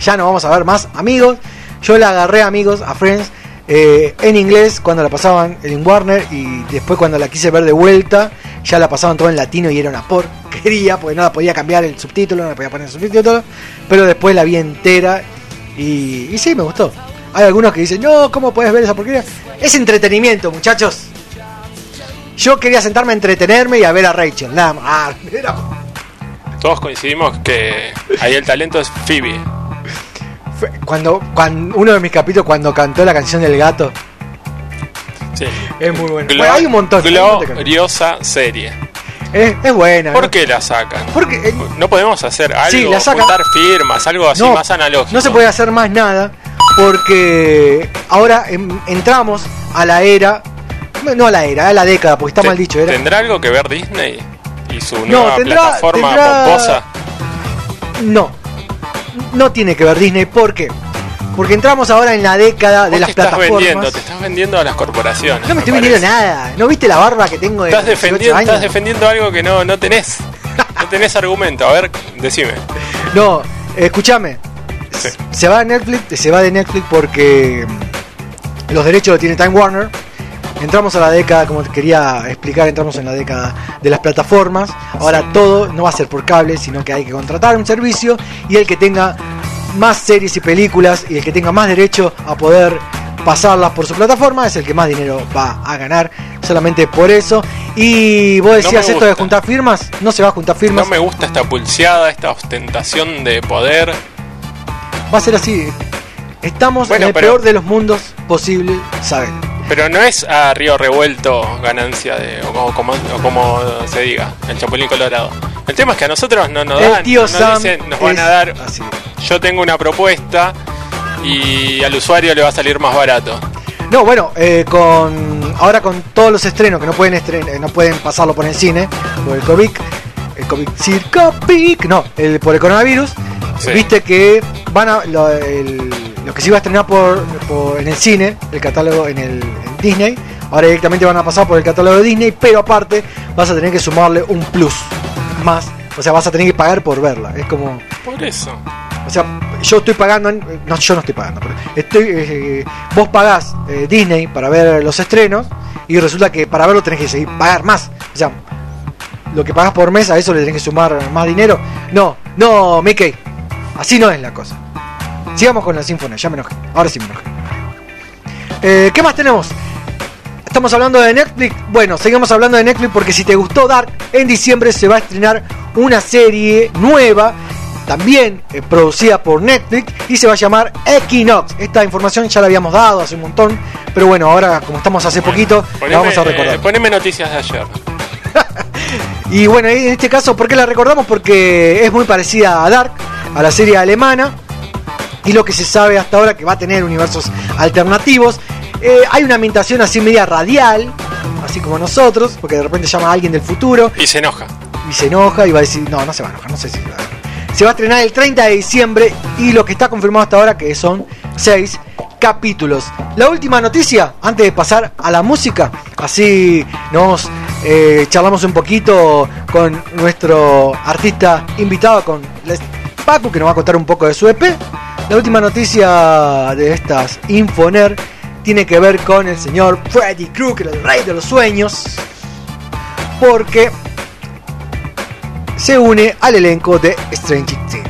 Ya no vamos a ver más Amigos. Yo la agarré Amigos a Friends eh, en inglés cuando la pasaban en Warner y después cuando la quise ver de vuelta ya la pasaban todo en latino y era una porquería porque no la podía cambiar el subtítulo, no la podía poner el subtítulo, pero después la vi entera y, sí, me gustó. Hay algunos que dicen, no, ¿cómo puedes ver esa porquería? Es entretenimiento, muchachos. Yo quería sentarme a entretenerme y a ver a Rachel, nada más. Ah, Todos coincidimos que ahí el talento es Phoebe. Cuando, cuando uno de mis capítulos cuando cantó la canción del gato Sí. es muy bueno. Glo- Bueno, hay un montón. gloriosa serie. es, es buena. ¿Por ¿no? qué la sacan? Porque eh, No podemos hacer algo, Sí, la sacan. juntar firmas, algo así no, más analógico. no se puede hacer más nada porque ahora em- entramos a la era, no a la era, a la década, porque está mal dicho. Era, ¿Tendrá algo que ver Disney y su nueva tendrá- plataforma tendrá- pomposa? No, no tiene que ver Disney. ¿Por qué? Porque entramos ahora en la década de las te estás plataformas. vendiendo, te estás vendiendo a las corporaciones. No me estoy vendiendo nada. ¿No viste la barba que tengo de Estás 18 defendiendo, años? estás defendiendo algo que no, no tenés. No tenés argumento. A ver, decime. No, escúchame. Sí. Se va de Netflix, se va de Netflix porque los derechos los tiene Time Warner entramos a la década, como te quería explicar, entramos en la década de las plataformas. Ahora todo no va a ser por cable, sino que hay que contratar un servicio y el que tenga más series y películas y el que tenga más derecho a poder pasarlas por su plataforma es el que más dinero va a ganar solamente por eso. Y vos decías esto de juntar firmas, no se va a juntar firmas, No me gusta esta pulseada, esta ostentación de poder. va a ser así. Estamos Bueno, en el pero- peor de los mundos posible, ¿saben? Pero no es a río revuelto ganancia de. o como, como- o como se diga, el chapulín colorado. El tema es que a nosotros no nos El dan, tío Sam dicen, nos van a dar. así. Yo tengo una propuesta y al usuario le va a salir más barato. No, bueno, eh, con ahora con todos los estrenos que no pueden estren- eh, no pueden pasarlo por el cine, por el COVID, el COVID, COVID, no, el, por el coronavirus, Sí. viste que van a lo, el- lo que se iba a estrenar por, por- en el cine, el catálogo en el en Disney, ahora directamente van a pasar por el catálogo de Disney, pero aparte vas a tener que sumarle un plus más, o sea, vas a tener que pagar por verla, es como Por eso. o sea, yo estoy pagando, no, yo no estoy pagando, pero estoy, eh, vos pagás eh, Disney para ver los estrenos y resulta que para verlo tenés que seguir pagar más. O sea, lo que pagás por mes a eso le tenés que sumar más dinero. No, no, Mickey, así no es la cosa. Sigamos con la sinfonía, ya me enojé, ahora sí me enojé. Eh, ¿Qué más tenemos? Estamos hablando de Netflix. Bueno, seguimos hablando de Netflix porque si te gustó Dark, en diciembre se va a estrenar una serie nueva, también eh, producida por Netflix, y se va a llamar Equinox. Esta información ya la habíamos dado hace un montón, pero bueno, ahora como estamos hace poquito, la vamos a recordar. eh, poneme noticias de ayer. Y bueno, en este caso, ¿por qué la recordamos? Porque es muy parecida a Dark, a la serie alemana. Y lo que se sabe hasta ahora que va a tener universos alternativos. Eh, hay una ambientación así media radial, así como nosotros, porque de repente llama a alguien del futuro Y se enoja. y se enoja y va a decir, no, no se va a enojar, no sé si se va a enojar. Se va a estrenar el 30 de diciembre y lo que está confirmado hasta ahora que son 6 capítulos. La última noticia, antes de pasar a la música, así nos eh, charlamos un poquito con nuestro artista invitado, con Les Pacu, que nos va a contar un poco de su EP. La última noticia de estas Infoner tiene que ver con el señor Freddy Krueger, el rey de los sueños, porque se une al elenco de Stranger Things.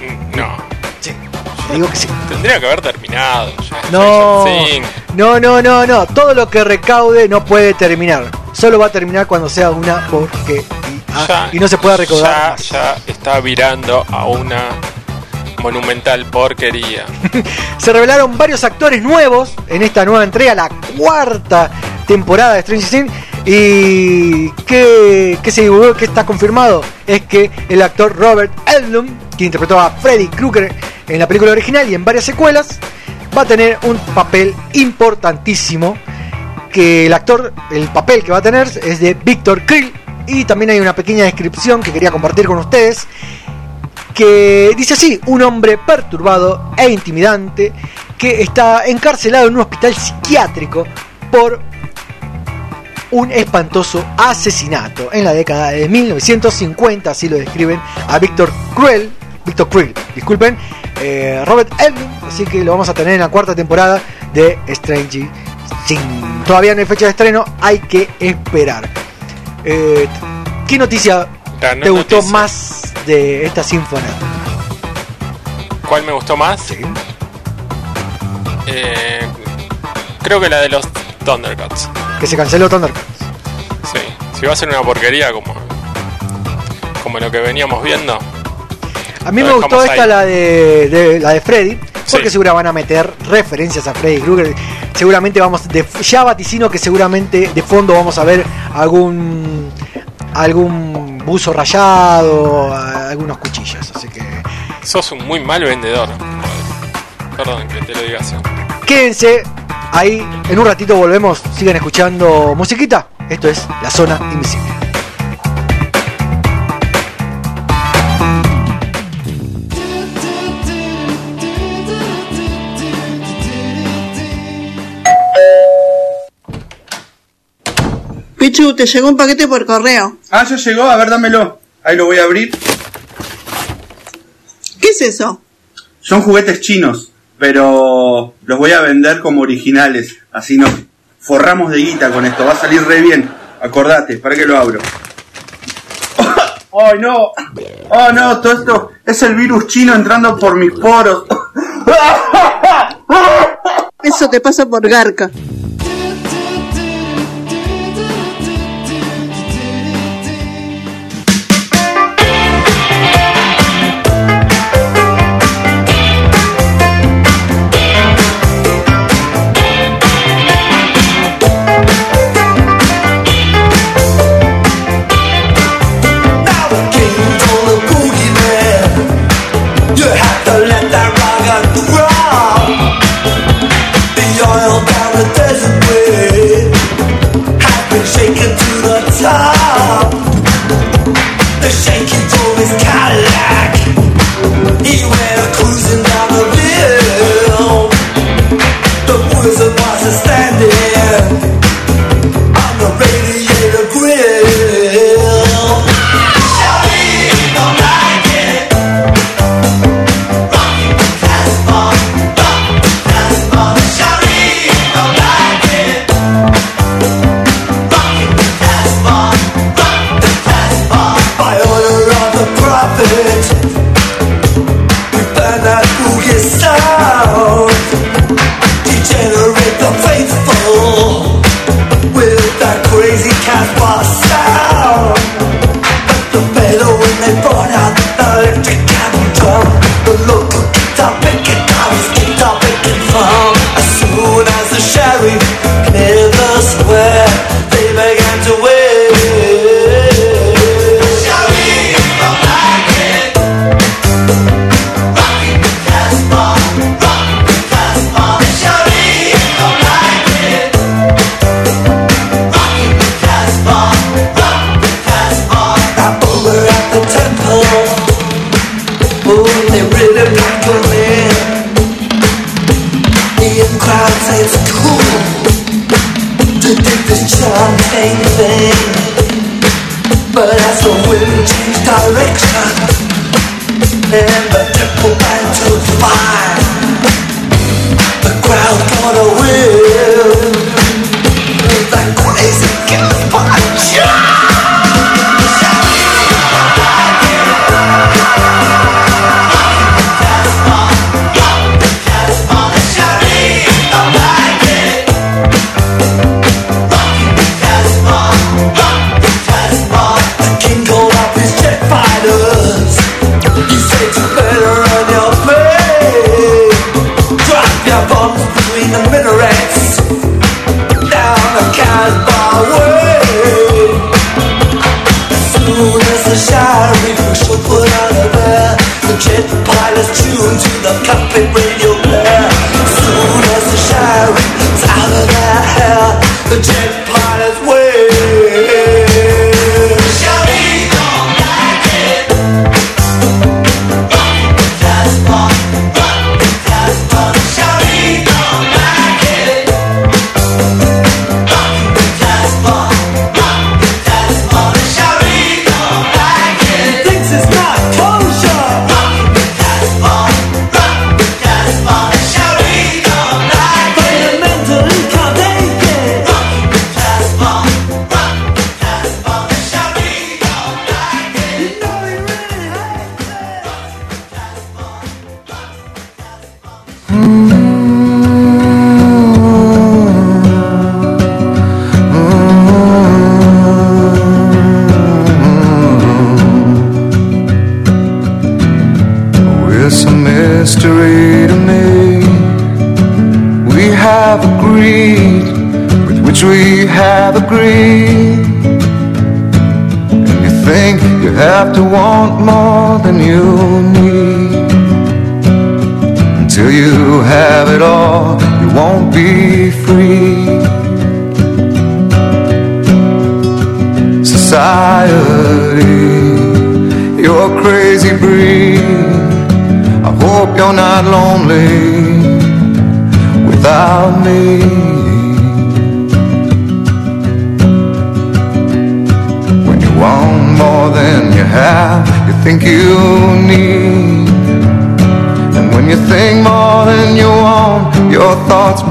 Mm, No. Sí, digo que sí. Tendría que haber terminado. Ya. No, no, no, no, no. Todo lo que recaude no puede terminar. Solo va a terminar cuando sea una porquería Ya- y no se pueda recaudar. Ya, ya está virando a una monumental porquería. Se revelaron varios actores nuevos en esta nueva entrega, la cuarta temporada de Stranger Things. Y que, se divulgó, que está confirmado, es que el actor Robert Englund, que interpretó a Freddy Krueger en la película original y en varias secuelas, va a tener un papel importantísimo. Que el actor, el papel que va a tener es de Victor Krill. Y también hay una pequeña descripción que quería compartir con ustedes que dice así, un hombre perturbado e intimidante que está encarcelado en un hospital psiquiátrico por un espantoso asesinato en la década de 1950, así lo describen a Víctor Cruel, Víctor Cruel, disculpen, eh, Robert Englund, así que lo vamos a tener en la cuarta temporada de Strange Things. Todavía no hay fecha de estreno, hay que esperar. Eh, ¿Qué noticia Te gustó más de esta sinfonía? ¿Cuál me gustó más? Sí. Eh, creo que la de los Thundercats. Que se canceló Thundercats. Sí. Si va a ser una porquería como, como lo que veníamos viendo. A mí me gustó esta, ahí. la de, de- la de Freddy, porque Sí. seguro van a meter referencias a Freddy Krueger. Seguramente vamos, de, ya vaticino que seguramente de fondo vamos a ver algún algún buzo rayado, algunos cuchillos. Así que Sos un muy mal vendedor. Perdón que te lo diga así. quédense ahí, en un ratito volvemos, sigan escuchando musiquita. Esto es La Zona Invisible. Te llegó un paquete por correo. Ah, ya llegó, a ver, dámelo. Ahí lo voy a abrir. ¿Qué es eso? Son juguetes chinos, pero los voy a vender como originales. Así nos forramos de guita con esto. Va a salir re bien. Acordate, para que lo abro. ¡Oh no! ¡Oh no! Todo esto es el virus chino entrando por mis poros. Eso te pasa por garca.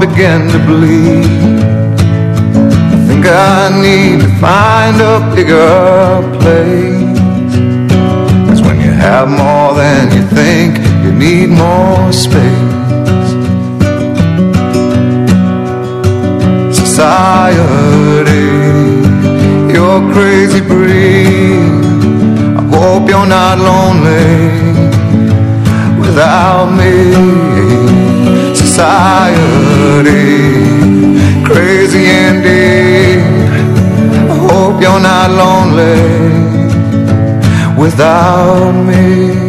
began to bleed. I think I need to find a bigger place. That's when you have more than you think, you need more space. Society, you're crazy breed. I hope you're not lonely without me. Society, crazy indeed. I hope you're not lonely without me.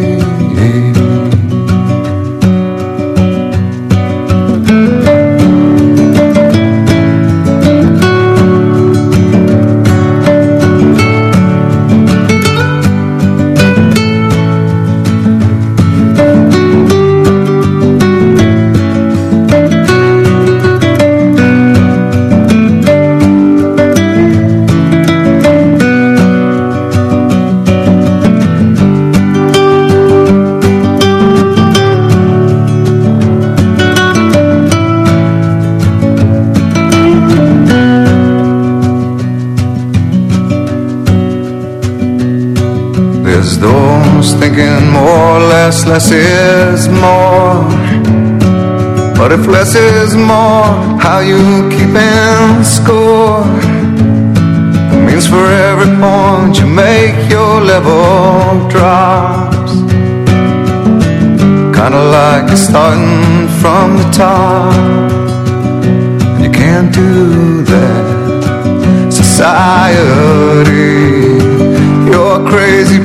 More, less, less is more. But if less is more, how you keeping score? It means for every point you make, your level drops. Kinda like you're starting from the top. And You can't do that. Society, you're crazy.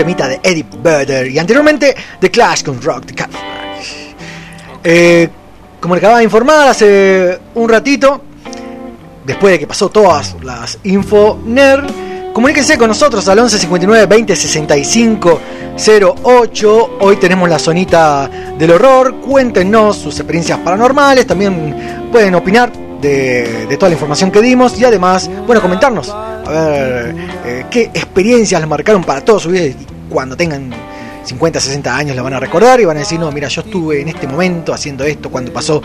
temita de Eddie Vedder y anteriormente The Clash con Rock the Cadillac. Eh, como le acababa de informar hace un ratito, después de que pasó todas las info nerd, comuníquense con nosotros al 11 59 20 65 08. Hoy tenemos la zonita del horror. Cuéntenos sus experiencias paranormales. También pueden opinar de toda la información que dimos y además, bueno, comentarnos ver eh, qué experiencias les marcaron para toda su vida y cuando tengan 50, 60 años la van a recordar y van a decir, no, mira, yo estuve en este momento haciendo esto cuando pasó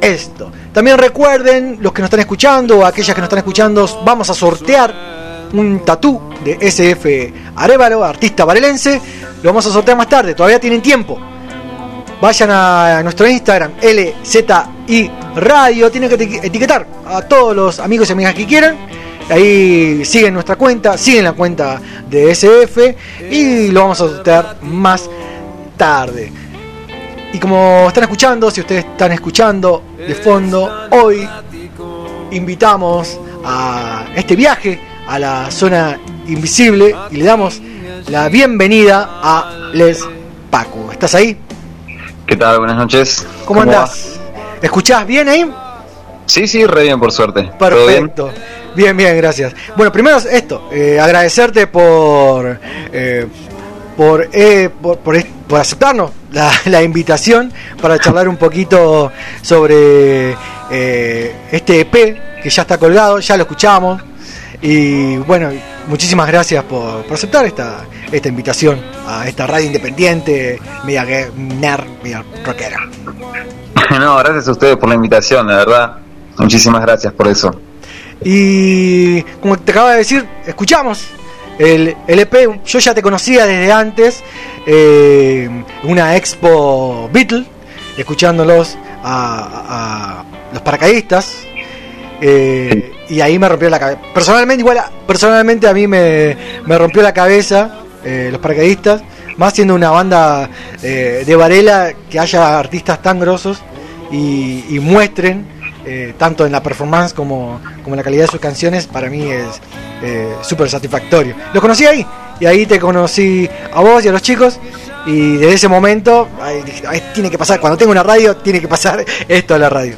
esto. También recuerden, los que nos están escuchando o aquellas que nos están escuchando, vamos a sortear un tatú de SF Arevalo, artista varelense. Lo vamos a sortear más tarde, todavía tienen tiempo. Vayan a nuestro Instagram, LZI Radio, tienen que eti- etiquetar a todos los amigos y amigas que quieran. Ahí siguen nuestra cuenta, siguen la cuenta de SF y lo vamos a sortear más tarde. Y como están escuchando, si ustedes están escuchando de fondo, hoy invitamos a este viaje a la zona invisible y le damos la bienvenida a Les Paco. ¿Estás ahí? ¿Qué tal? Buenas noches. ¿Cómo, andás? ¿Escuchás bien ahí? Sí, sí, re bien, por suerte. Perfecto. Bien, bien, gracias. Bueno, primero esto, eh, agradecerte por, eh, por, eh, por, por aceptarnos la, la invitación para charlar un poquito sobre eh, este EP que ya está colgado, ya lo escuchamos. Y bueno, muchísimas gracias por, por aceptar esta, esta invitación a esta radio independiente, media nerd, media rockera. no, gracias a ustedes por la invitación, de verdad. Muchísimas gracias por eso. Y como te acaba de decir, escuchamos el, el EP. Yo ya te conocía desde antes, eh, una expo Beatle, escuchándolos a, los paracaidistas. Eh, y ahí me rompió la cabeza. Personalmente, igual, personalmente a mí me, me rompió la cabeza eh, los paracaidistas, más siendo una banda eh, de Varela que haya artistas tan grosos y, y muestren, eh, tanto en la performance como, como en la calidad de sus canciones, para mí es eh, súper satisfactorio. Los conocí ahí, y ahí te conocí a vos y a los chicos. Y desde ese momento, ahí dije, "Ay, tiene que pasar, cuando tengo una radio, tiene que pasar esto a la radio.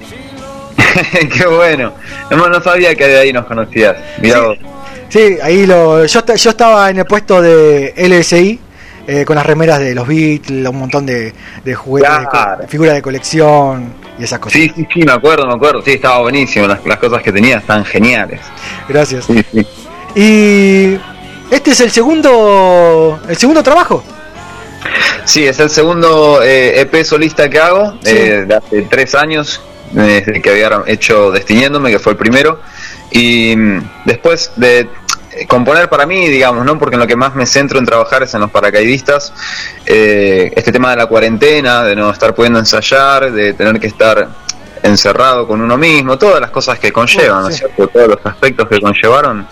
Qué bueno. No, no sabía que de ahí nos conocías. Mirá vos. Sí, ahí lo, yo, yo estaba en el puesto de LSI eh, con las remeras de los Beatles, un montón de, de juguetes, de figuras de colección y esas cosas. Sí, sí, sí, me acuerdo, me acuerdo. Sí, estaba buenísimo. Las, las cosas que tenía están geniales. Gracias. Sí, sí. Y este es el segundo, el segundo trabajo. Sí, es el segundo eh, EP solista que hago, eh, de hace tres años, desde que había hecho Destiniéndome, que fue el primero. Y mm, después de eh, componer para mí, digamos, ¿no? Porque en lo que más me centro en trabajar es en los paracaidistas. eh, este tema de la cuarentena, de no estar pudiendo ensayar, de tener que estar encerrado con uno mismo, todas las cosas que conllevan, ¿no es cierto? Todos los aspectos que conllevaron,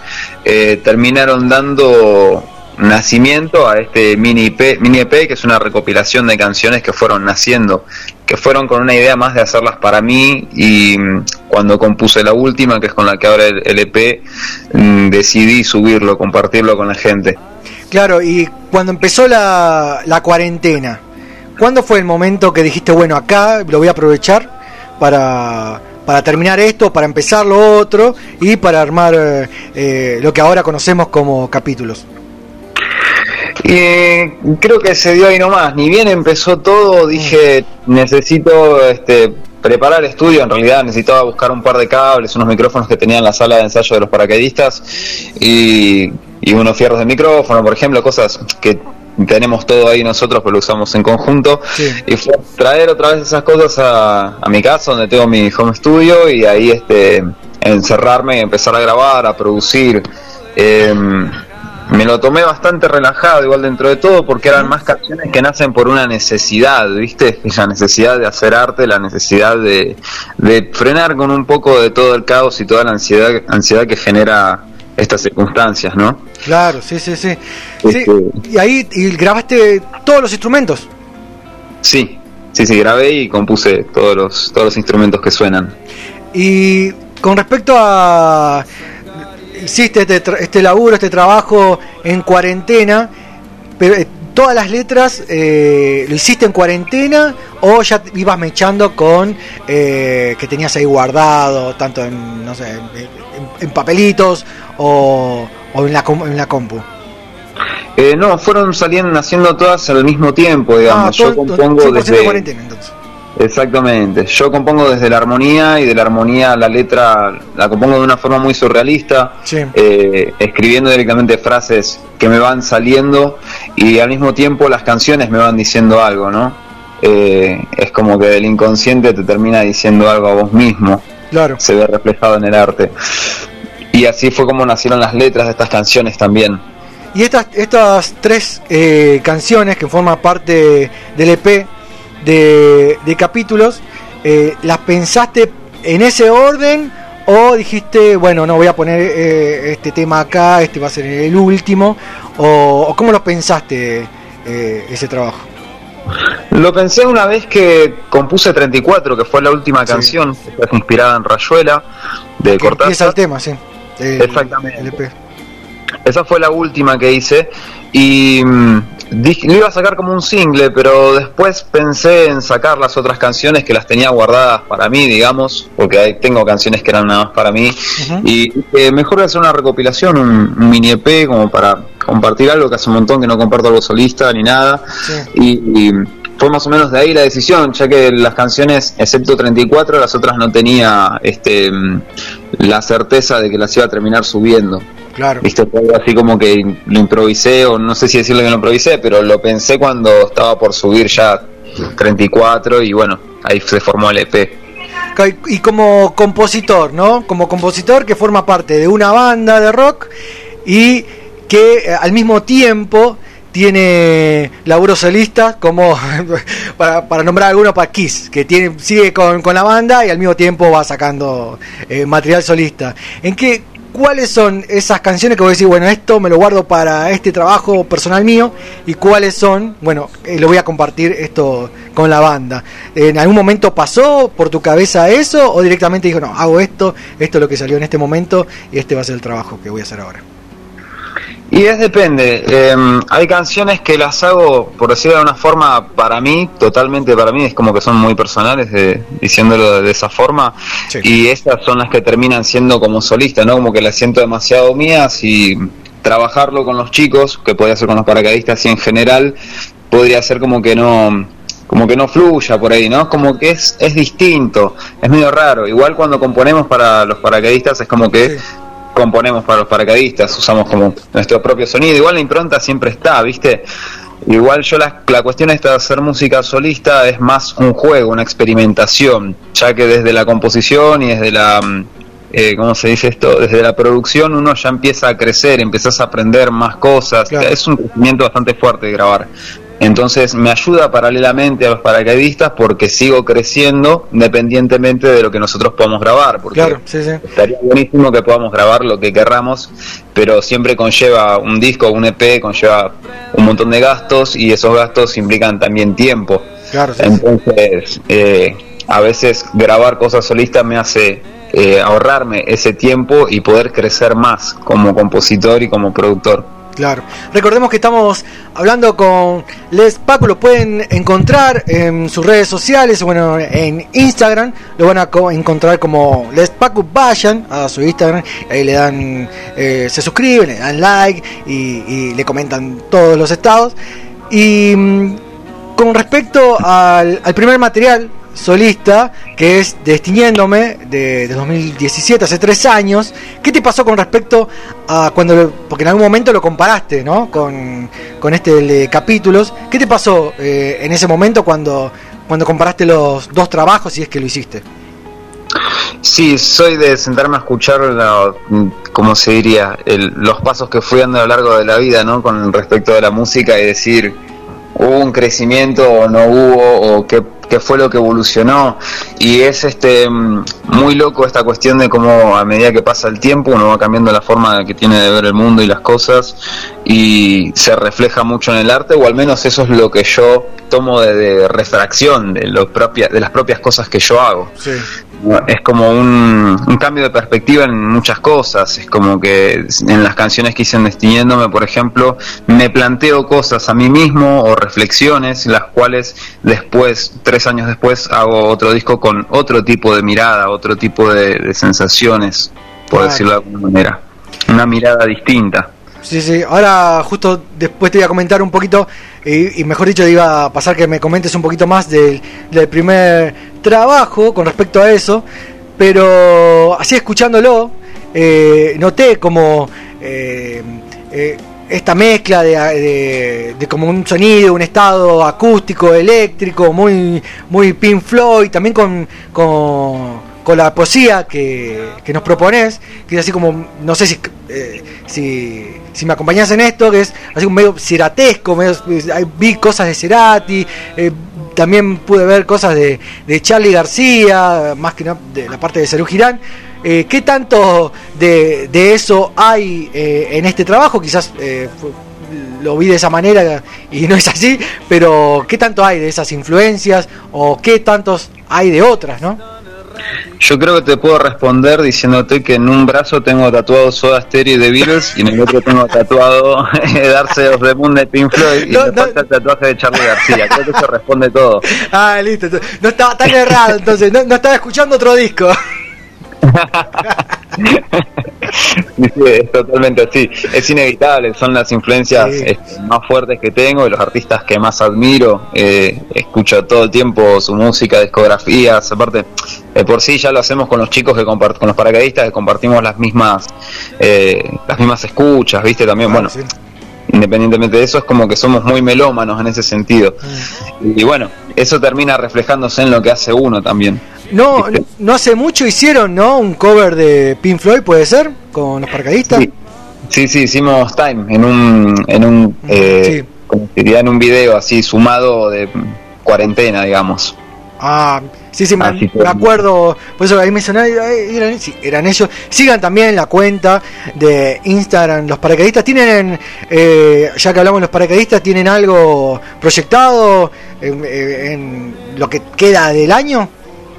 eh, terminaron dando nacimiento a este mini EP, mini EP, que es una recopilación de canciones que fueron naciendo, que fueron con una idea más de hacerlas para mí y mm, cuando compuse la última, que es con la que ahora el, el EP, mm, decidí subirlo, compartirlo con la gente. Claro, y cuando empezó la, la cuarentena, ¿cuándo fue el momento que dijiste, bueno, acá lo voy a aprovechar para, para terminar esto, para empezar lo otro y para armar eh, eh, lo que ahora conocemos como capítulos? Y eh, creo que se dio ahí nomás. Ni bien empezó todo, dije, necesito este, preparar estudio. En realidad necesitaba buscar un par de cables, unos micrófonos que tenía en la sala de ensayo de los paracaidistas y, y unos fierros de micrófono, por ejemplo, cosas que tenemos todo ahí nosotros, pero lo usamos en conjunto. Y fue traer otra vez esas cosas a, a mi casa, donde tengo mi home studio, y ahí este encerrarme y empezar a grabar, a producir. Em, me lo tomé bastante relajado, igual dentro de todo, porque eran más canciones que nacen por una necesidad, ¿viste? La necesidad de hacer arte, la necesidad de, de frenar con un poco de todo el caos y toda la ansiedad, ansiedad que genera estas circunstancias, ¿no? Claro, sí, sí, sí. Sí, Este, y ahí y grabaste todos los instrumentos. sí, sí, sí, grabé y compuse todos los, todos los instrumentos que suenan. Y con respecto a hiciste este, este laburo, este trabajo en cuarentena, pero eh, todas las letras eh, lo hiciste en cuarentena o ya ibas mechando con eh, que tenías ahí guardado, tanto en no sé, en, papelitos o, o en la en la compu. Eh, no, fueron saliendo, naciendo todas al mismo tiempo, digamos. Ah, Yo compongo 100% desde... cuarentena entonces. Exactamente. Yo compongo desde la armonía y de la armonía la letra la compongo de una forma muy surrealista, Sí. eh, escribiendo directamente frases que me van saliendo y al mismo tiempo las canciones me van diciendo algo, ¿no? Eh, es como que el inconsciente te termina diciendo algo a vos mismo. Claro. Se ve reflejado en el arte. Y así fue como nacieron las letras de estas canciones también. Y estas, estas tres eh, canciones que forman parte del EP de, de capítulos, eh, ¿las pensaste en ese orden o dijiste, bueno, no voy a poner eh, este tema acá, este va a ser el último? ¿O, o cómo lo pensaste eh, ese trabajo? Lo pensé una vez que compuse 34, que fue la última canción, inspirada en Rayuela, de Que empieza Cortázar. el tema, sí. El- Exactamente. el EP. Esa fue la última que hice y mm, dije, lo iba a sacar como un single, pero después pensé en sacar las otras canciones que las tenía guardadas para mí, digamos, porque ahí tengo canciones que eran nada más para mí. Y dije, mejor voy a hacer una recopilación, un, un mini EP, como para compartir algo que hace un montón que no comparto algo solista ni nada. Y, y fue más o menos de ahí la decisión, ya que las canciones, excepto 34, las otras no tenía este la certeza de que las iba a terminar subiendo. Claro. Viste, algo así como que lo improvisé, o no sé si decirlo que lo improvisé, pero lo pensé cuando estaba por subir ya 34 y bueno, ahí se formó el EP. Y como compositor, ¿no? Como compositor que forma parte de una banda de rock y que eh, al mismo tiempo tiene laburo solista, como para, para nombrar alguno para Kiss, que tiene, sigue con, con la banda y al mismo tiempo va sacando eh, material solista. ¿En qué, ¿Cuáles son esas canciones que voy a decir, bueno, esto me lo guardo para este trabajo personal mío? ¿Y cuáles son, bueno, eh, lo voy a compartir esto con la banda? ¿En algún momento pasó por tu cabeza eso o directamente dijo, no, hago esto, esto es lo que salió en este momento y este va a ser el trabajo que voy a hacer ahora? Y es depende. Eh, hay canciones que las hago, por decirlo de una forma, para mí, totalmente para mí, es como que son muy personales, de, diciéndolo de esa forma. Y esas son las que terminan siendo como solista, ¿no? Como que las siento demasiado mías y trabajarlo con los chicos, que podría ser con los paracaidistas y en general, podría ser como que no como que no fluya por ahí, ¿no? Como que es, es distinto, es medio raro. Igual cuando componemos para los paracaidistas es como que componemos para los paracaidistas, usamos como nuestro propio sonido. Igual la impronta siempre está, ¿viste? Igual yo la, la cuestión esta de hacer música solista es más un juego, una experimentación, ya que desde la composición y desde la, mm, eh, ¿cómo se dice esto? Desde la producción uno ya empieza a crecer, empiezas a aprender más cosas, es un crecimiento bastante fuerte de grabar. Entonces me ayuda paralelamente a los paracaidistas porque sigo creciendo independientemente de lo que nosotros podamos grabar. Porque estaría buenísimo que podamos grabar lo que querramos, pero siempre conlleva un disco, un EP, conlleva un montón de gastos y esos gastos implican también tiempo. Entonces, eh, a veces grabar cosas solistas me hace eh, ahorrarme ese tiempo y poder crecer más como compositor y como productor. Claro. Recordemos que estamos hablando con Les Paco, lo pueden encontrar en sus redes sociales, bueno, en Instagram, lo van a encontrar como Les Paco, vayan a su Instagram, ahí le dan, eh, se suscriben, le dan like y, le comentan todos los estados. Y mm, con respecto al primer material, solista, que es Destiniéndome, de, 2017, hace tres años. ¿Qué te pasó con respecto a cuando, porque en algún momento lo comparaste, ¿no? Con, con este de capítulos. ¿Qué te pasó eh, en ese momento cuando, cuando comparaste los dos trabajos, si es que lo hiciste? Sí, soy de sentarme a escuchar, como se diría, los pasos que fui a lo largo de la vida, ¿no? Con respecto de la música y decir, ¿hubo un crecimiento o no hubo? ¿O qué qué fue lo que evolucionó y es este mm, muy loco esta cuestión de cómo a medida que pasa el tiempo uno va cambiando la forma que tiene de ver el mundo y las cosas y se refleja mucho en el arte o al menos eso es lo que yo tomo de, refracción de lo propia, de las propias cosas que yo hago es como un, cambio de perspectiva en muchas cosas. Es como que en las canciones que hice en Destiniéndome, por ejemplo, me planteo cosas a mí mismo o reflexiones, las cuales después, tres años después, hago otro disco con otro tipo de mirada, otro tipo de, sensaciones, por decirlo de alguna manera. Una mirada distinta. Sí, sí, ahora justo después te voy a comentar un poquito, y, mejor dicho, iba a pasar que me comentes un poquito más del, del primer trabajo con respecto a eso, pero así escuchándolo, eh, noté como eh, eh, esta mezcla de, como un sonido, un estado acústico, eléctrico, muy, muy Pink Floyd, también con, con con la poesía que, que, nos propones, que es así como, no sé si, eh, si, si, me acompañas en esto, que es así como medio ciratesco, medio, vi cosas de Cerati, eh, también pude ver cosas de, de Charlie García, más que no, de la parte de Serú Girán. Eh, ¿Qué tanto de, de eso hay en este trabajo? Quizás lo vi de esa manera y no es así, pero ¿qué tanto hay de esas influencias o qué tantos hay de otras, no? Yo creo que te puedo responder diciéndote que en un brazo tengo tatuado Soda Stereo de Beatles y en el otro tengo tatuado Darse of the Moon de Pink Floyd y no, falta el tatuaje de Charlie García. Creo que eso responde todo. Ah, listo. No estaba tan errado entonces, no, no estaba escuchando otro disco. es totalmente así. Es inevitable, son las influencias este, más fuertes que tengo, y los artistas que más admiro. Eh, escucho todo el tiempo su música, discografías. Aparte, por sí ya lo hacemos con los chicos que con los paracaidistas que compartimos las mismas eh, las mismas escuchas, ¿viste? También, ah, bueno. Independientemente de eso, es como que somos muy melómanos en ese sentido. Mm. Y bueno, eso termina reflejándose en lo que hace uno también. No, no hace mucho hicieron, ¿no? Un cover de Pink Floyd, ¿puede ser? Con los parcadistas. Sí, sí, hicimos Time en un, en un mm, eh, en un video así sumado de cuarentena, digamos. Ah, sí, sí, me, acuerdo. Por eso ahí me sonaba, eh, eran, sí, eran ellos. Sigan también la cuenta de Instagram, los paracaidistas. ¿Tienen, eh, ya que hablamos de los paracaidistas, tienen algo proyectado en, eh, en lo que queda del año?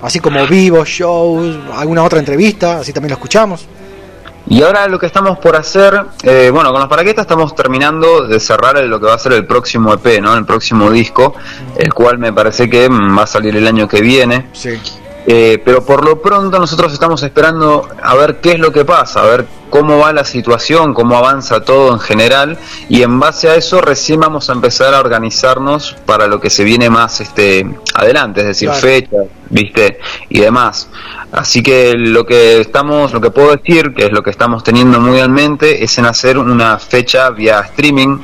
Así como vivos, shows, alguna otra entrevista, así también lo escuchamos. Y ahora lo que estamos por hacer, eh, bueno, con los paraquetas estamos terminando de cerrar lo que va a ser el próximo EP, ¿no? El próximo disco, el cual me parece que va a salir el año que viene. Sí. Eh, pero por lo pronto nosotros estamos esperando a ver qué es lo que pasa, a ver cómo va la situación, cómo avanza todo en general y en base a eso recién vamos a empezar a organizarnos para lo que se viene más este adelante, es decir, Claro. fechas, viste y demás. Así que lo que estamos, lo que puedo decir, que es lo que estamos teniendo muy en mente, es en hacer una fecha vía streaming,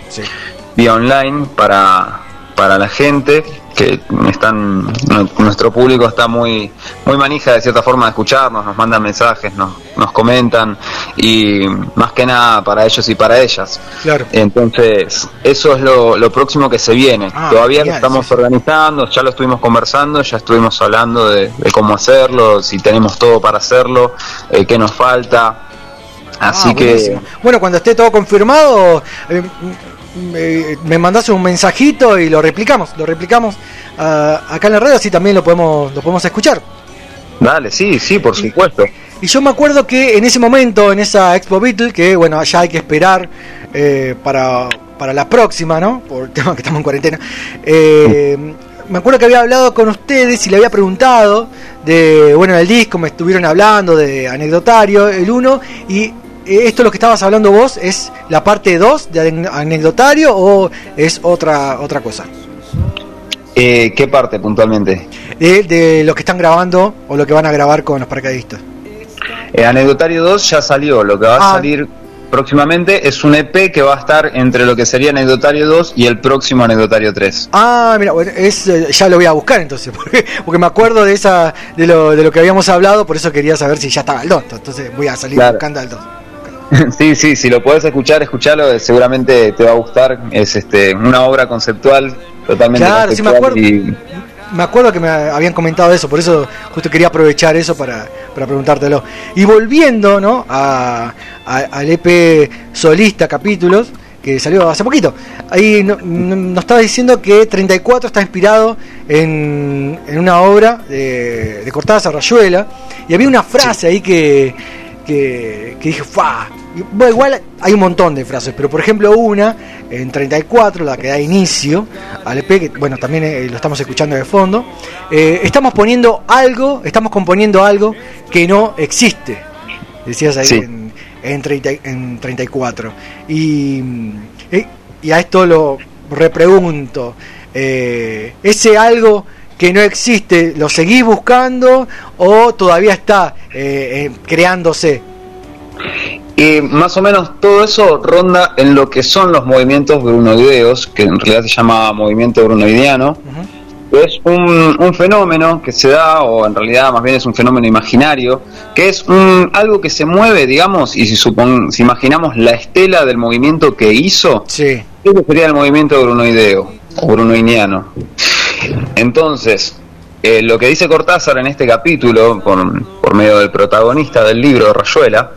vía online para para la gente que están nu- nuestro público está muy muy manija de cierta forma de escucharnos nos mandan mensajes nos, nos comentan y más que nada para ellos y para ellas Claro. entonces eso es lo, lo próximo que se viene Ah, todavía lo estamos organizando ya lo estuvimos conversando ya estuvimos hablando de, de cómo hacerlo si tenemos todo para hacerlo eh, qué nos falta así Ah, que buenísimo. Bueno, cuando esté todo confirmado, eh, eh, me mandás un mensajito y lo replicamos, lo replicamos ah, acá en la red, así también lo podemos, lo podemos escuchar. dale sí sí por supuesto Y yo me acuerdo que en ese momento, en esa Expo Beatle, que bueno, ya hay que esperar eh, para, para la próxima, ¿no? Por el tema que estamos en cuarentena. eh, me acuerdo que había hablado con ustedes y le había preguntado de, bueno, el disco me estuvieron hablando de anecdotario, el 1, y esto lo que estabas hablando vos es la parte 2 de ane- anecdotario o es otra otra cosa. Eh, ¿Qué parte puntualmente? De, de lo que están grabando o lo que van a grabar con los paracaidistas. Eh, Anecdotario 2 ya salió, lo que va Ah. a salir próximamente es un EP que va a estar entre lo que sería Anecdotario 2 y el próximo Anecdotario 3. Ah, mira, bueno, es, eh, ya lo voy a buscar entonces, porque, porque me acuerdo de esa de lo, de lo que habíamos hablado, por eso quería saber si ya estaba el 2, entonces voy a salir Claro. buscando al 2. sí, sí, si lo puedes escuchar, escuchalo, seguramente te va a gustar. Es este una obra conceptual, totalmente Claro, sí me conceptual acuerdo. y- Me acuerdo que me habían comentado eso, por eso justo quería aprovechar eso para, para preguntártelo. Y volviendo ¿no? a, a- al EP solista capítulos, que salió hace poquito, ahí no- no- nos estaba diciendo que 34 está inspirado en, en una obra de, de Cortázar Rayuela, y había una frase ahí que, que, que dije, ¡fa! Bueno, igual hay un montón de frases, pero por ejemplo una en 34, la que da inicio al EP, que bueno, también eh, lo estamos escuchando de fondo, eh, estamos poniendo algo, estamos componiendo algo que no existe, decías ahí Sí. en, en, 30 en 34. Y, eh, y a esto lo repregunto, eh, ese algo que no existe, ¿lo seguís buscando o todavía está eh, eh, creándose? Y más o menos todo eso ronda en lo que son los movimientos brunoideos, que en realidad se llama movimiento brunoideano. Es un, un fenómeno que se da, o en realidad más bien es un fenómeno imaginario, que es un, algo que se mueve, digamos, y si, supon, si imaginamos la estela del movimiento que hizo, sí. ese sería el movimiento brunoideo, o brunoiniano. Entonces, eh, lo que dice Cortázar en este capítulo, por, por medio del protagonista del libro, Rayuela,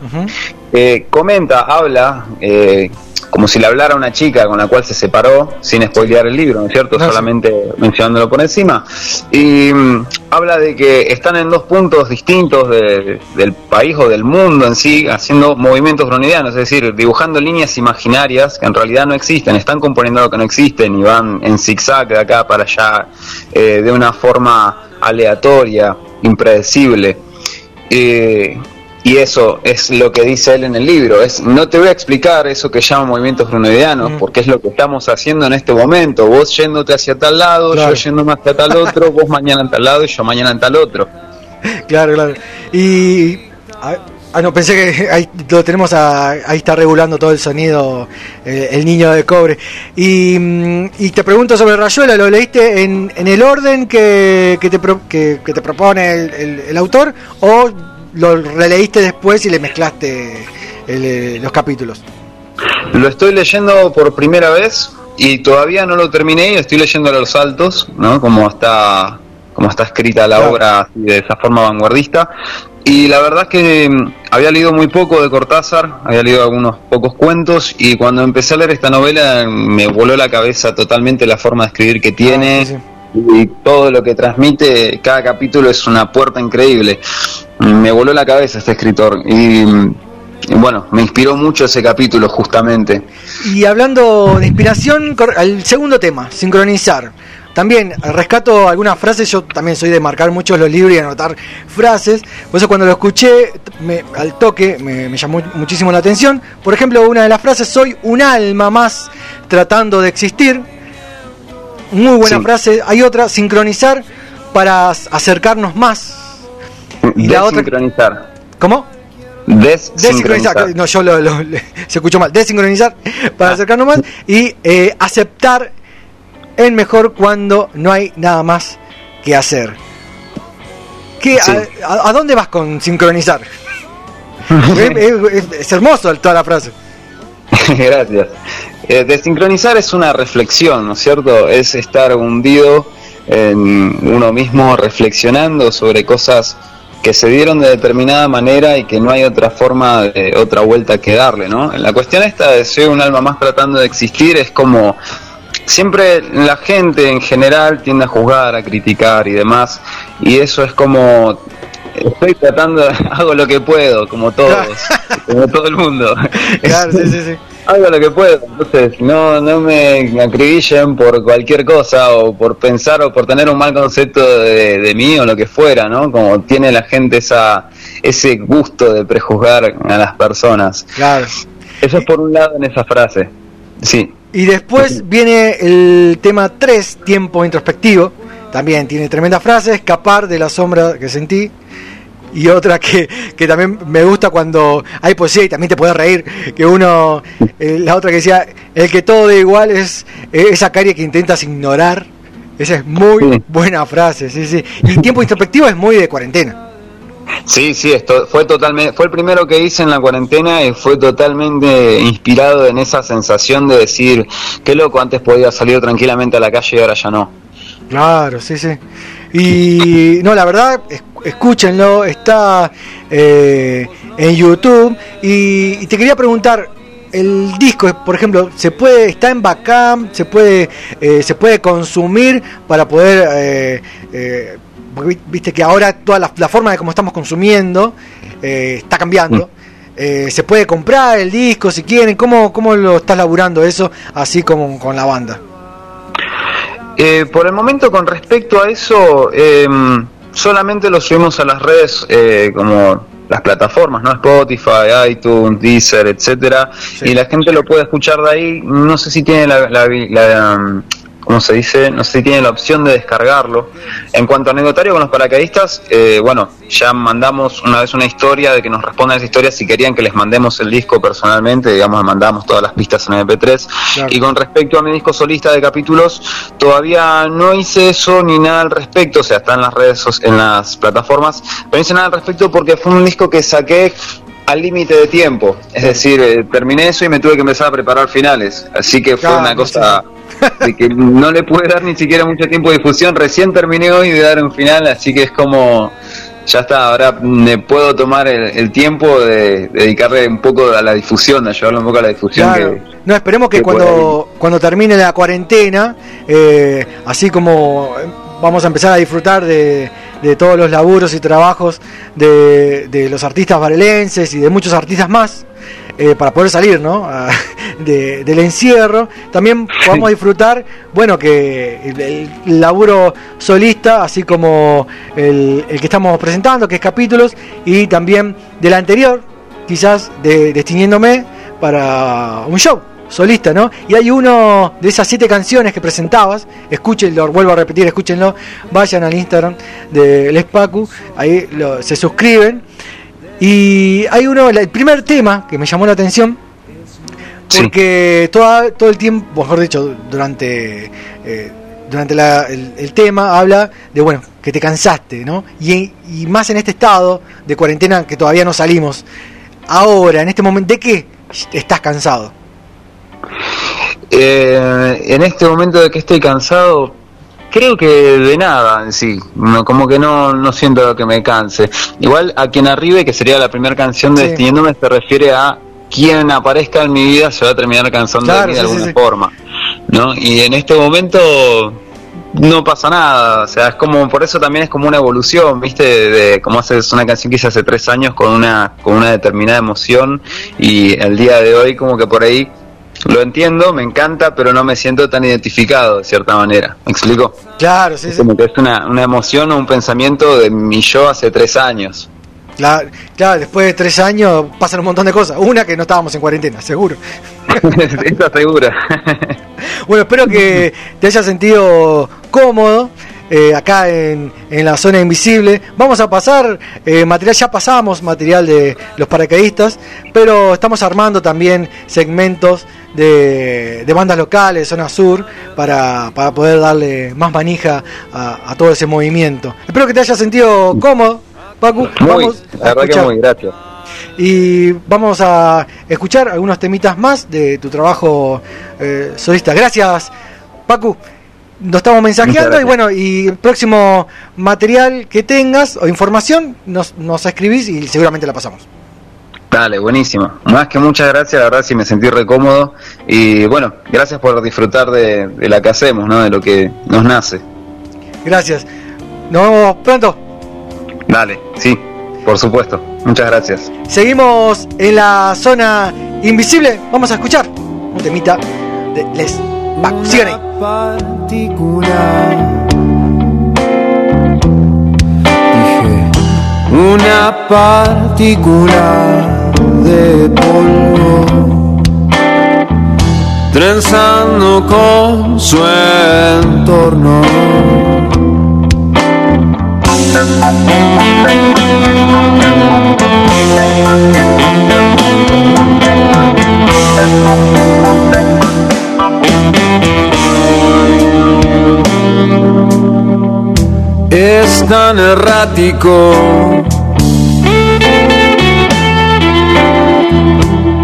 eh, comenta, habla, eh, como si le hablara a una chica con la cual se separó, sin spoilear el libro, ¿no es cierto? No, sí. Solamente mencionándolo por encima. Y mm, habla de que están en dos puntos distintos de- del país o del mundo en sí, haciendo movimientos bronidianos, es decir, dibujando líneas imaginarias que en realidad no existen, están componiendo lo que no existen y van en zigzag de acá para allá, eh, de una forma aleatoria, impredecible. Eh, y eso es lo que dice él en el libro. Es, no te voy a explicar eso que llaman movimientos brunoideanos, porque es lo que estamos haciendo en este momento. Vos yéndote hacia tal lado, Claro. yo yéndome hacia tal otro, vos mañana en tal lado y yo mañana en tal otro. Claro, claro. Y. Ah, no, pensé que ahí lo tenemos a- ahí está regulando todo el sonido eh, el niño de cobre. Y, mm, y te pregunto sobre Rayuela, ¿lo leíste en, en el orden que, que te, pro- que, que te propone el, el- el autor o lo releíste después y le mezclaste el, eh, los capítulos? Lo estoy leyendo por primera vez y todavía no lo terminé estoy leyendo a los saltos, ¿no? Como está, como está escrita la obra así, de esa forma vanguardista. Y la verdad es que mm, había leído muy poco de Cortázar, había leído algunos pocos cuentos y cuando empecé a leer esta novela me voló la cabeza totalmente la forma de escribir que tiene y todo lo que transmite, cada capítulo es una puerta increíble. Me voló la cabeza este escritor y, bueno, me inspiró mucho ese capítulo justamente. Y hablando de inspiración, el segundo tema, sincronizar. También rescato algunas frases, yo también soy de marcar mucho los libros y anotar frases, por eso cuando lo escuché me- al toque me, me llamó muchísimo la atención. Por ejemplo, una de las frases, soy un alma más tratando de existir. Muy buena Sí. frase. Hay otra, sincronizar para acercarnos más. Y la otra- Desincronizar. ¿Cómo? Desincronizar. Desincronizar, no, yo lo, se escuchó mal. Desincronizar para acercarnos más y eh, aceptar es mejor cuando no hay nada más que hacer. ¿Qué, Sí. a, a- a dónde vas con sincronizar? es, es- es hermoso toda la frase. Gracias. Eh, desincronizar es una reflexión, ¿no es cierto? Es estar hundido en uno mismo reflexionando sobre cosas que se dieron de determinada manera y que no hay otra forma de otra vuelta que darle, ¿no? La cuestión esta de ser un alma más tratando de existir es como siempre la gente en general tiende a juzgar, a criticar y demás, y eso es como estoy tratando, hago lo que puedo, como todos, como todo el mundo. Claro, sí, sí, sí. Hago lo que puedo, entonces no, no me acribillen por cualquier cosa o por pensar o por tener un mal concepto de, de mí o lo que fuera, ¿no? Como tiene la gente esa ese gusto de prejuzgar a las personas. Claro. Eso es por un lado en esa frase. Sí. Y después viene el tema 3, tiempo introspectivo. También tiene tremenda frase, escapar de la sombra que sentí. Y otra que, que también me gusta cuando hay poesía y también te puedes reír, que uno, eh, la otra que decía, el que todo da igual es eh, esa carie que intentas ignorar. Esa es muy buena frase, sí, sí. Y tiempo introspectivo es muy de cuarentena. Sí, sí, esto fue totalmente, fue el primero que hice en la cuarentena y fue totalmente inspirado en esa sensación de decir, qué loco, antes podía salir tranquilamente a la calle y ahora ya no. Claro, sí, sí. Y no, la verdad, es- escúchenlo, está eh, en YouTube. Y, y te quería preguntar, el disco, por ejemplo, se puede, está en Bacam, se puede, eh, se puede consumir para poder, eh, eh, viste que ahora toda la, la forma de cómo estamos consumiendo eh, está cambiando. Eh, se puede comprar el disco si quieren. ¿Cómo, cómo lo estás laburando eso así como con la banda? Eh, por el momento, con respecto a eso, eh, solamente lo subimos a las redes eh, como las plataformas, ¿no? Spotify, iTunes, Deezer, etcétera, y la gente lo puede escuchar de ahí. No sé si tiene la, la, la, ¿cómo se dice? No sé si tiene la opción de descargarlo. En cuanto a anecdotario con los paracaidistas, eh, bueno, ya mandamos una vez una historia de que nos respondan esa historia si querían que les mandemos el disco personalmente, digamos, mandamos todas las pistas en MP3. Claro. Y con respecto a mi disco solista de capítulos, todavía no hice eso ni nada al respecto, o sea, está en las redes, en las plataformas, pero no hice nada al respecto porque fue un disco que saqué al límite de tiempo, es decir, eh, terminé eso y me tuve que empezar a preparar finales, así que fue una cosa de que no le pude dar ni siquiera mucho tiempo de difusión, recién terminé hoy de dar un final, así que es como ya está, ahora me puedo tomar el, el tiempo de, dedicarle un poco a la difusión, a llevarlo un poco a la difusión Claro. que, No, esperemos que que cuando, cuando termine la cuarentena, eh, así como vamos a empezar a disfrutar de, de todos los laburos y trabajos de, de los artistas varelenses y de muchos artistas más, eh, para poder salir ¿no? De- del encierro, también podamos disfrutar, bueno, que el, el laburo solista, así como el, el que estamos presentando, que es capítulos, y también del anterior, quizás de Destiniéndome, para un show solista, ¿no? Y hay uno de esas siete canciones que presentabas, escúchenlo, vuelvo a repetir, escúchenlo, vayan al Instagram de Les Pacu, ahí lo- se suscriben. Y hay uno, el primer tema que me llamó la atención, porque toda, todo el tiempo, mejor dicho, durante, eh, durante la- el, el tema habla de, bueno, que te cansaste, ¿no? Y, y más en este estado de cuarentena que todavía no salimos. Ahora, en este momento, ¿de qué estás cansado? Eh, en este momento de que estoy cansado, creo que de nada en sí. No, como que no, no siento que me canse. Igual a quien arribe, que sería la primera canción de Sí. Destiniéndome, se refiere a quien aparezca en mi vida se va a terminar cansando Claro, de mí de sí, alguna sí. forma. ¿no? Y en este momento no pasa nada, o sea, es como, por eso también es como una evolución, viste, de, de como haces una canción que hice hace tres años con una, con una determinada emoción y el día de hoy como que por ahí lo entiendo, me encanta, pero no me siento tan identificado de cierta manera, ¿me explico? Claro, sí, Es sí. como que es una, una emoción o un pensamiento de mi yo hace tres años. Claro, claro, después de tres años pasan un montón de cosas. Una que no estábamos en cuarentena, seguro. Eso segura. Bueno, espero que te hayas sentido cómodo eh, acá en, en la zona invisible. Vamos a pasar eh, material, ya pasamos material de los paracaidistas, pero estamos armando también segmentos de, de bandas locales, zona sur, para, para poder darle más manija a, a todo ese movimiento. Espero que te hayas sentido cómodo. Muy, Vamos a la verdad que escuchar. muy, gracias. Y vamos a escuchar algunos temitas más de tu trabajo eh, solista. Gracias, Pacu. Nos estamos mensajeando y bueno, y el próximo material que tengas o información nos, nos escribís y seguramente la pasamos. Dale, buenísimo. Más que muchas gracias, la verdad sí me sentí re cómodo. Y bueno, gracias por disfrutar de, de la que hacemos, ¿no? De lo que nos nace. Gracias. Nos vemos pronto. Dale, sí, por supuesto. Muchas gracias. Seguimos en la zona invisible. Vamos a escuchar un temita de Les Pacu. Sigan ahí. particular. Dije una particular de polvo, trenzando con su entorno. Es tan errático.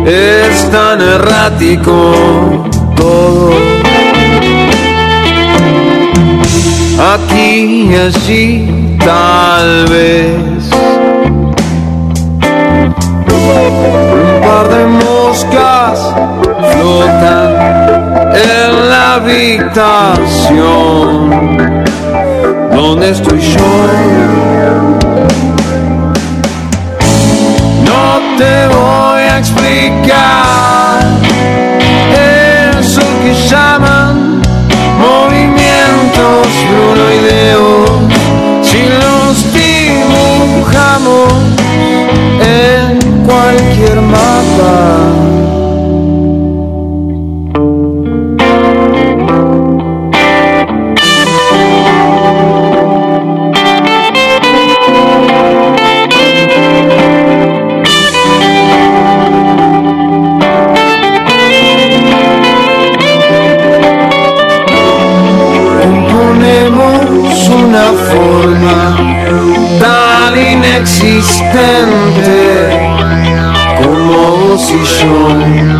Es tan errático todo. Aquí y allí, tal vez. Un par de moscas flotan en la habitación. ¿Dónde estoy yo? No te voy explicar eso que llaman movimientos brunoideos. Si los dibujamos en cualquier mapa. Una forma tan inexistente como y yo.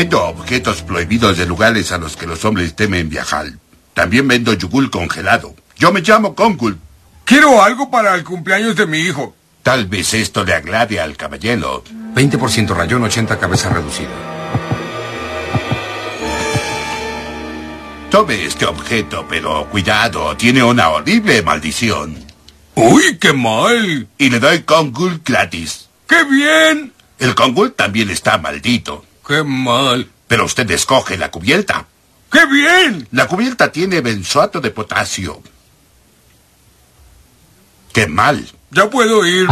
Vendo objetos prohibidos de lugares a los que los hombres temen viajar. También vendo yugul congelado. Yo me llamo Kongul. Quiero algo para el cumpleaños de mi hijo. Tal vez esto le agrade al caballero. 20% rayón, 80 cabeza reducida. Tome este objeto, pero cuidado, tiene una horrible maldición. ¡Uy, qué mal! Y le doy Kongul gratis. ¡Qué bien! El Kongul también está maldito. ¡Qué mal! Pero usted escoge la cubierta. ¡Qué bien! La cubierta tiene benzoato de potasio. ¡Qué mal! Ya puedo ir.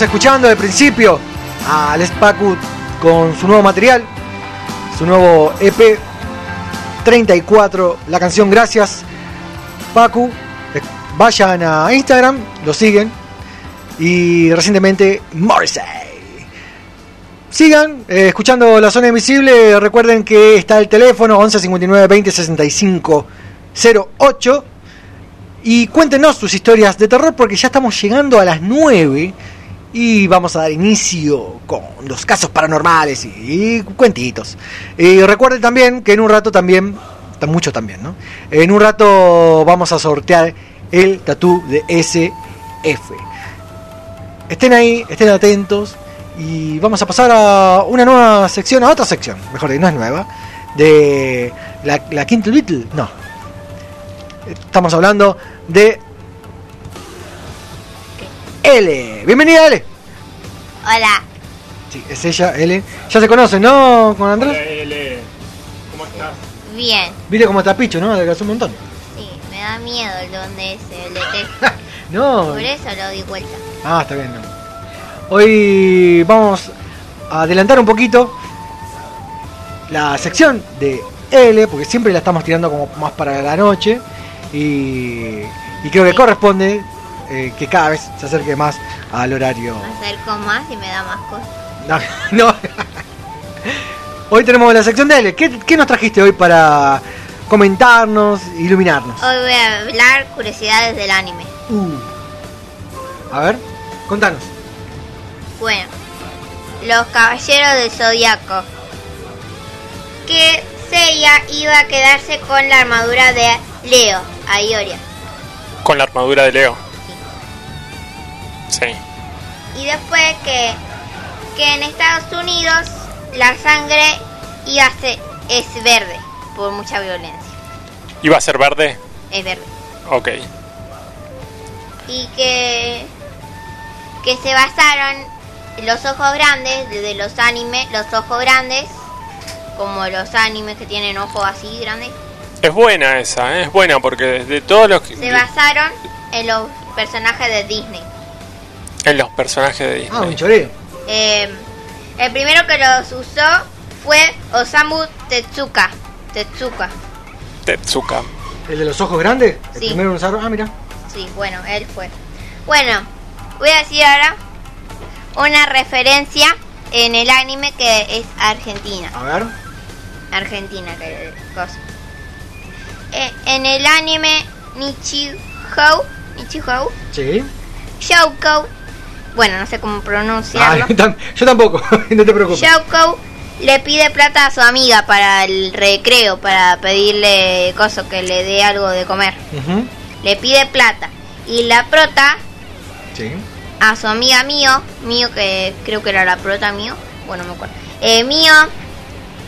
Escuchando de principio a Les Pacu con su nuevo material, su nuevo EP 34, la canción Gracias. Pacu, eh, vayan a Instagram, lo siguen. Y recientemente Morrissey. Sigan eh, escuchando La Zona Invisible. Recuerden que está el teléfono 11 59 20 65 08. Y cuéntenos sus historias de terror porque ya estamos llegando a las 9 y vamos a dar inicio con los casos paranormales y, y cuentitos. Y recuerden también que en un rato también, mucho también, ¿no? En un rato vamos a sortear el tatú de SF. Estén ahí, estén atentos y vamos a pasar a una nueva sección, a otra sección, mejor dicho, no es nueva, de la, la Quinto no. Estamos hablando de L. Bienvenida, L. Hola. Sí, es ella, L. Ya se conocen, ¿no? Con Andrés. L, ¿cómo estás? Bien. Viste cómo está Picho, ¿no? Adelgazó un montón. Sí, me da miedo el don de ese, el T. No. Por eso lo di vuelta. Ah, está bien. no. Hoy vamos a adelantar un poquito la sección de L, porque siempre la estamos tirando como más para la noche. Y, y creo que corresponde eh, que cada vez se acerque más al horario. Me acerco más y me da más cosas. No, no. Hoy tenemos la sección de L. ¿Qué, qué nos trajiste hoy para comentarnos, iluminarnos? Hoy voy a hablar curiosidades del anime. Uh. A ver, contanos. Bueno, los caballeros del zodiaco. Que Seiya iba a quedarse con la armadura de Leo, a Ioria. Con la armadura de Leo. Sí. Y después que, que en Estados Unidos la sangre iba a ser, es verde por mucha violencia. ¿Iba a ser verde? Es verde. Ok. Y que, que se basaron los ojos grandes de los animes, los ojos grandes, como los animes que tienen ojos así grandes, Es buena esa, ¿eh? es buena porque de todos los que- se basaron en los personajes de Disney. En los personajes de Disney. Ah, un choreo. Eh, el primero que los usó fue Osamu Tetsuka. Tetsuka. Tetsuka. ¿El de los ojos grandes? El Sí. primero en usar. Ah, mira. Sí, bueno, él fue. Bueno, voy a decir ahora una referencia en el anime que es Argentina. A ver. Argentina, que cosa. Eh, en el anime Nichihou, Nichihou, Sí. Shoukou, bueno, no sé cómo Ah, pronunciarlo. yo tampoco, no te preocupes. Shoukou le pide plata a su amiga para el recreo, para pedirle coso que le dé algo de comer. Le pide plata. Y la prota Sí. a su amiga mío, mío que creo que era la prota mío, bueno, no me acuerdo. Eh, mío,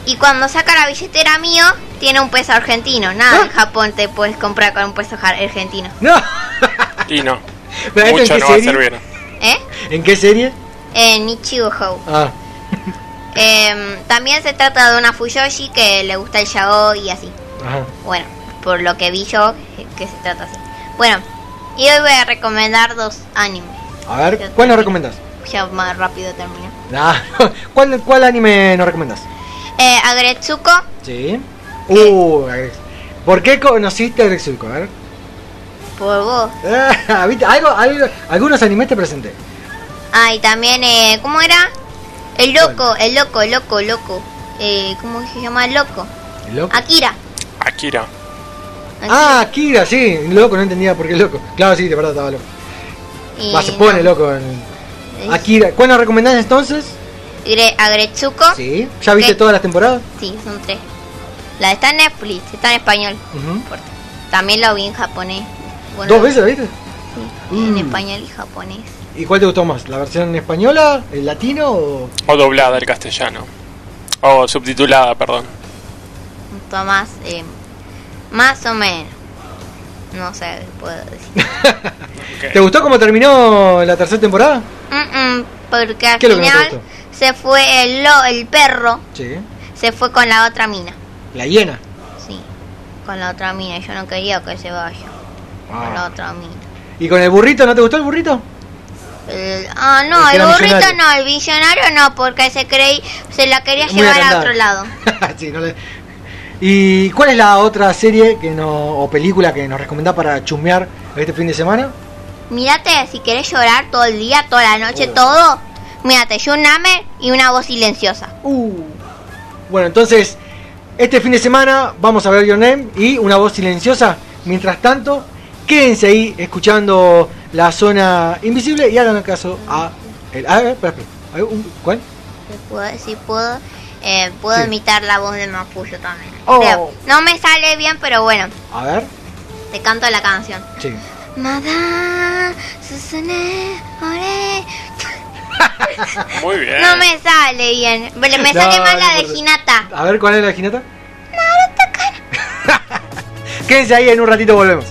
y cuando saca la billetera mío, tiene un peso argentino. Nada, en Japón te puedes comprar con un peso argentino. No. Y no. ¿Pero esto Mucho no va a servir. ¿Eh? ¿En qué serie? En Ichigo Ah, Em, también se trata de una Fuyoshi que le gusta el yaoi y así. ajá. Bueno, por lo que vi yo, eh, que se trata así. Bueno, y hoy voy a recomendar dos animes. A ver, ¿cuál nos recomendás? Ya más rápido termino. Ah, ¿cuál, ¿Cuál anime nos recomendás? Eh, Agretsuko, Sí. Uh, ¿por qué conociste a Zulco? A ver. Por vos. Ah, ¿viste? Algo, algo- algunos animes te presenté. Ah, y también, eh, ¿cómo era? El loco, el loco, el loco, el loco. Eh, ¿Cómo se llama el loco? ¿El loco? Akira. Akira. Ah, Akira, sí. Loco, no entendía por qué loco. Claro, sí, de verdad estaba loco. Y Va, se pone no. loco. En... Akira. ¿Cuál nos recomendás entonces? Agretsuko. Sí. ¿Ya viste ¿Qué? todas las temporadas? Sí, son tres. La está en Netflix, está en español. También la vi en japonés. Bueno, ¿Dos veces la viste? En Mm. español y japonés. ¿Y cuál te gustó más? ¿La versión española, el latino o...? O doblada al castellano. O subtitulada, perdón. Un poco más, eh, más o menos. No sé qué puedo decir. ¿Te gustó cómo terminó la tercera temporada? Mm, mm, porque al ¿Qué es lo que no te final gustó? se fue el, lo, el perro, Sí. se fue con la otra mina. La hiena. Sí, con la otra mina. Yo no quería que se vaya con la Ah. otra mina. ¿Y con el burrito no te gustó el burrito? El- ah, no, El burrito no, el visionario no, porque se creí, se la quería Muy llevar a otro lado. Sí, no le- ¿Y cuál es la otra serie que no, o película que nos recomendás para chusmear este fin de semana? Mírate, si querés llorar todo el día, toda la noche, Oh. todo, mírate, Name y una voz silenciosa. Uh. Bueno, entonces, este fin de semana vamos a ver Your Name y una voz silenciosa. Mientras tanto, quédense ahí escuchando la zona invisible y hagan caso a... El, a ver, espera, espera. ¿Cuál? Si puedo, si puedo, eh, puedo Sí. imitar la voz de Mapuyo también. Oh. No me sale bien, pero bueno, A ver. te canto la canción. Sí. Mada, Susune, Ore. Muy bien. No me sale bien. Me me No, sale no mal la de importa. Hinata. A ver, ¿cuál es la jineta? Quédense ahí, en un ratito volvemos.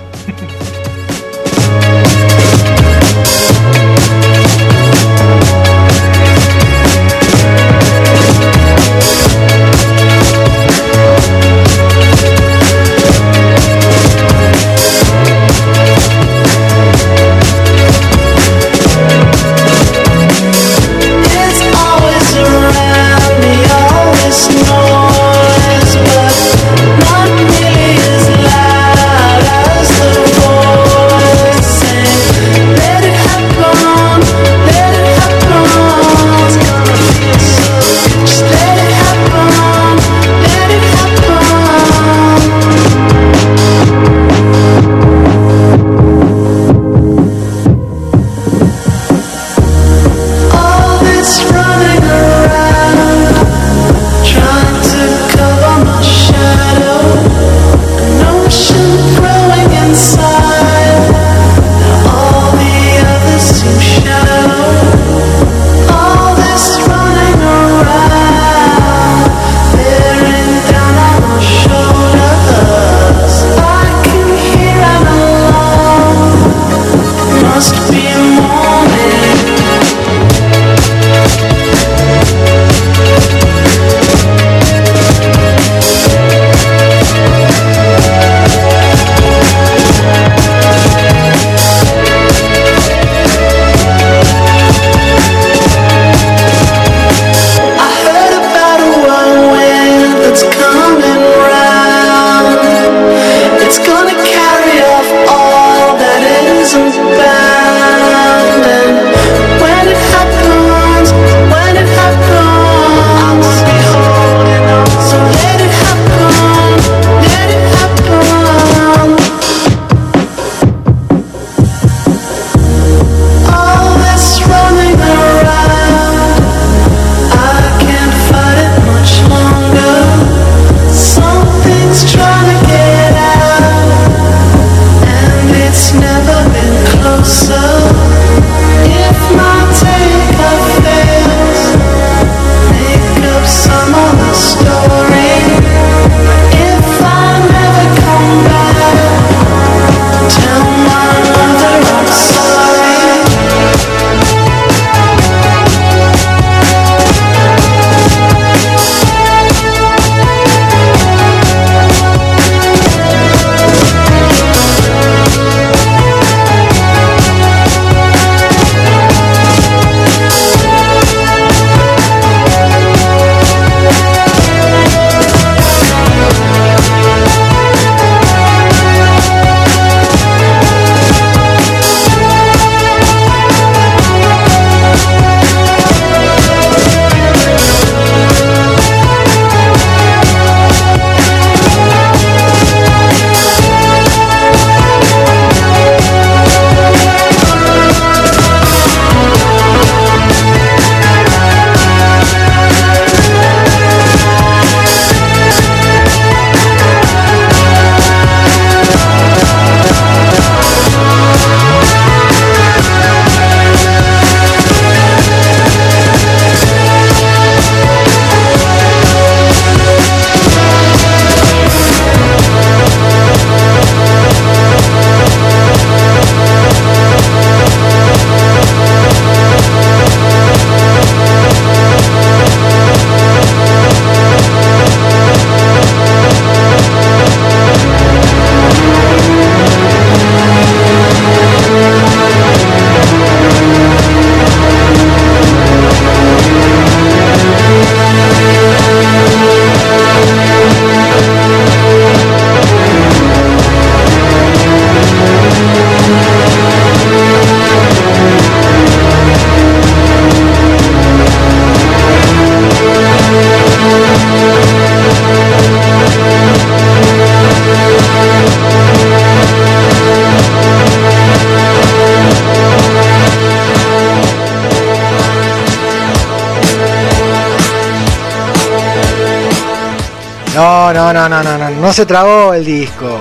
No, no, no, no, no, no, se trabó el disco.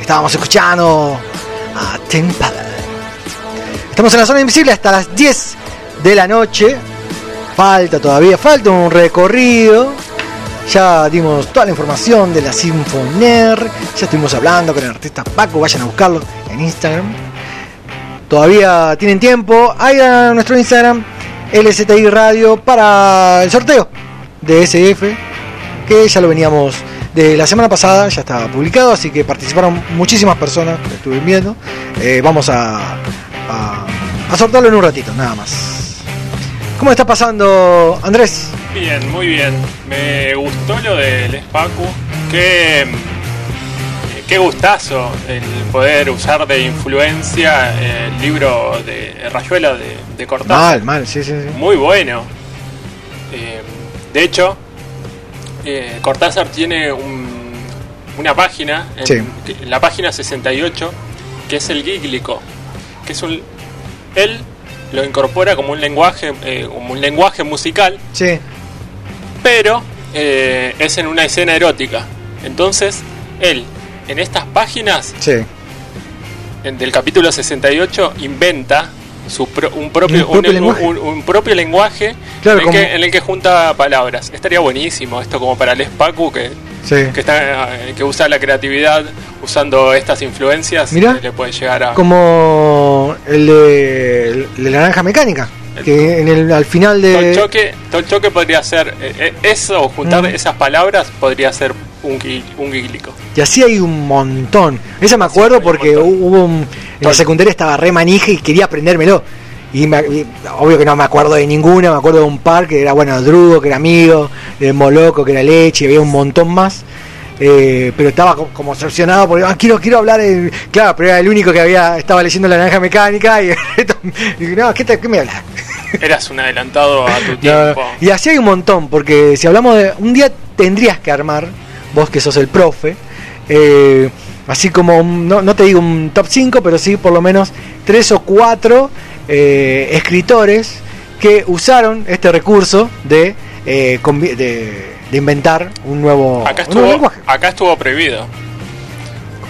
Estábamos escuchando a Temple. Estamos en la zona invisible hasta las 10 de la noche. Falta todavía, falta un recorrido. Ya dimos toda la información de la Sinfoner. Ya estuvimos hablando con el artista Paco. Vayan a buscarlo en Instagram. Todavía tienen tiempo. Hay a nuestro Instagram LZI Radio para el sorteo de SF. Que ya lo veníamos de la semana pasada. Ya estaba publicado. Así que participaron muchísimas personas. Lo estuve viendo. Eh, vamos a, a, en un ratito, nada más. ¿Cómo está pasando, Andrés? Bien, muy bien. Me gustó lo del Spacu. Qué, qué gustazo el poder usar de influencia el libro de Rayuela de, de Cortázar. Mal, mal, sí, sí, sí. Muy bueno. Eh, de hecho, eh, Cortázar tiene un- una página, en- Sí. que- la página 68, que es el gíglico, que es un... Él lo incorpora como un lenguaje, eh, como un lenguaje musical, Sí. pero eh, es en una escena erótica. Entonces, él, en estas páginas Sí. en- del capítulo 68, inventa su pro- un, propio, Un propio un- lenguaje. un- propio lenguaje Claro, en, el como- que, en el que junta palabras. Estaría buenísimo esto como para el Spacu que, Sí. que, está, eh, que usa la creatividad usando estas influencias. Mirá. eh, Le puede llegar a... Como el de, el de la naranja mecánica. Que en el, al final de. Tolchoque, Tolchoque podría ser eh, eh, eso, juntar Mm. esas palabras podría ser un, un gíglico. Y así hay un montón. Esa me acuerdo porque hubo un. En la secundaria estaba re manija y quería aprendérmelo. Y, me- y obvio que no me acuerdo de ninguna, me acuerdo de un par que era, bueno, Drugo, que era amigo, de Moloco, que era Leche, y había un montón más. Eh, pero estaba co- como obsesionado porque ah, quiero quiero hablar claro pero era el único que había estaba leyendo la naranja mecánica y, y no ¿qué, te- qué me hablas? Eras un adelantado a tu No, tiempo. y así hay un montón, porque si hablamos de. Un día tendrías que armar, vos que sos el profe, eh, así como, no, no te digo un top 5, pero sí por lo menos tres o cuatro eh, escritores que usaron este recurso de, eh, de, de inventar un nuevo, Acá un nuevo lenguaje. acá estuvo prohibido.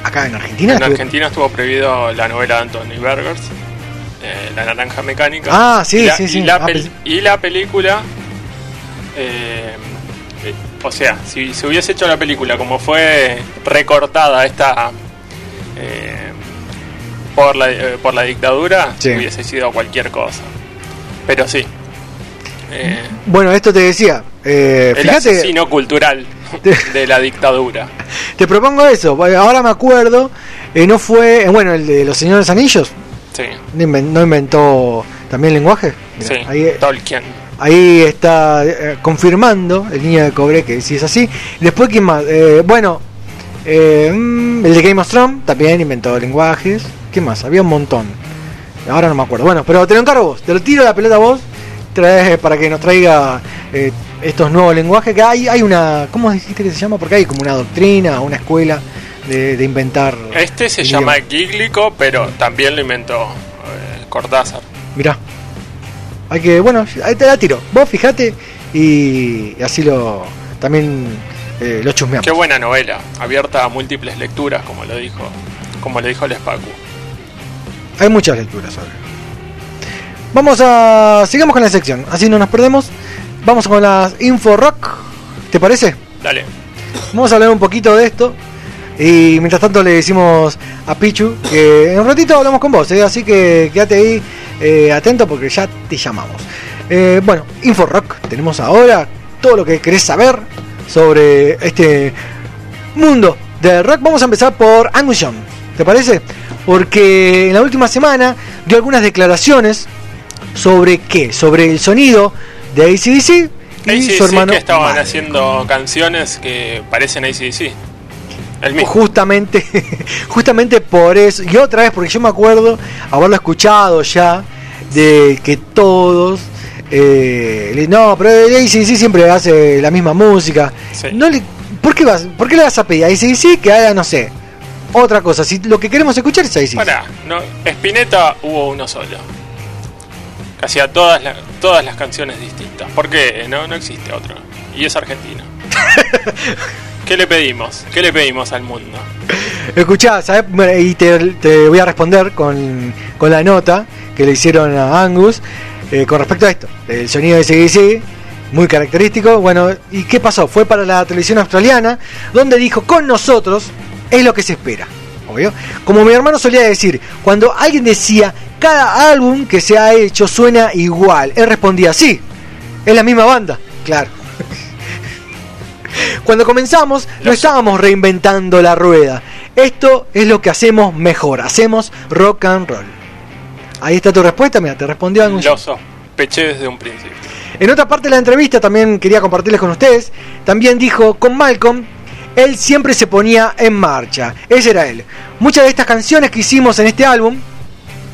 Acá en Argentina. En estuvo- Argentina estuvo prohibido la novela de Anthony Bergers, eh, La Naranja Mecánica. Ah, sí, y la, sí, sí. Y la, Ah, y la película. eh, o sea, si se hubiese hecho la película como fue recortada esta. eh, por, la, eh, por la dictadura, Sí. hubiese sido cualquier cosa. Pero sí. eh, Bueno, esto te decía. el fíjate, asesino cultural de la dictadura. te propongo eso. Ahora me acuerdo, no fue. bueno, el de los señores anillos. Sí, ¿No inven- no inventó también lenguaje? Mirá, sí. ahí, Tolkien. Ahí está eh, confirmando el niño de cobre que sí es así. Después, ¿quién más? Eh, bueno, eh, mm, el de Game of Thrones también inventó lenguajes. ¿Qué más? Había un montón. Ahora no me acuerdo. Bueno, pero te lo encargo vos. Te lo tiro la pelota a vos. Traes para que nos traiga estos nuevos lenguajes. Que hay, hay una. ¿Cómo dijiste que se llama? Porque hay como una doctrina, una escuela de, de inventar. Este se llama. Gíglico, pero también lo inventó Cortázar. Mirá. Hay que, bueno, ahí te la tiro. Vos fijate y, así lo también eh, lo chusmeamos. Qué buena novela, abierta a múltiples lecturas, como lo dijo, como le dijo el Spacu. Hay muchas lecturas sobre. Vamos a. Sigamos con la sección, así no nos perdemos. Vamos con las Info Rock. ¿Te parece? Dale. Vamos a hablar un poquito de esto. Y mientras tanto le decimos a Pichu que en un ratito hablamos con vos, ¿eh? así que quédate ahí eh, atento porque ya te llamamos. Eh, bueno, Info Rock, tenemos ahora todo lo que querés saber sobre este mundo del rock. Vamos a empezar por Angus Young, ¿te parece? Porque en la última semana dio algunas declaraciones sobre qué, sobre el sonido de ACDC y ACDC su hermano. que estaban Mark. haciendo canciones que parecen ACDC. El mismo. Justamente, justamente por eso, y otra vez, porque yo me acuerdo haberlo escuchado ya, de que todos, eh, no, pero ACDC siempre hace la misma música. No le, ¿por, qué vas, ¿Por qué le vas a pedir a ACDC que haga, no sé, otra cosa? Si lo que queremos escuchar es ACDC. Pará, no, Spinetta hubo uno solo. Que hacía todas, la- todas las canciones distintas. ¿Por qué? No, no existe otro. Y es argentino. ¿Qué le pedimos? ¿Qué le pedimos al mundo? Escuchá, y te, te voy a responder con, con la nota que le hicieron a Angus eh, con respecto a esto. El sonido de CDC, muy característico. Bueno, ¿y qué pasó? Fue para la televisión australiana, donde dijo, con nosotros es lo que se espera. Obvio. Como mi hermano solía decir, cuando alguien decía, cada álbum que se ha hecho suena igual, él respondía, sí, es la misma banda. Claro. Cuando comenzamos, no estábamos reinventando la rueda. Esto es lo que hacemos mejor. Hacemos rock and roll. Ahí está tu respuesta, mira, te respondió Angus. Lo sospeché desde un principio. En otra parte de la entrevista también quería compartirles con ustedes. También dijo con Malcolm, él siempre se ponía en marcha. Ese era él. Muchas de estas canciones que hicimos en este álbum,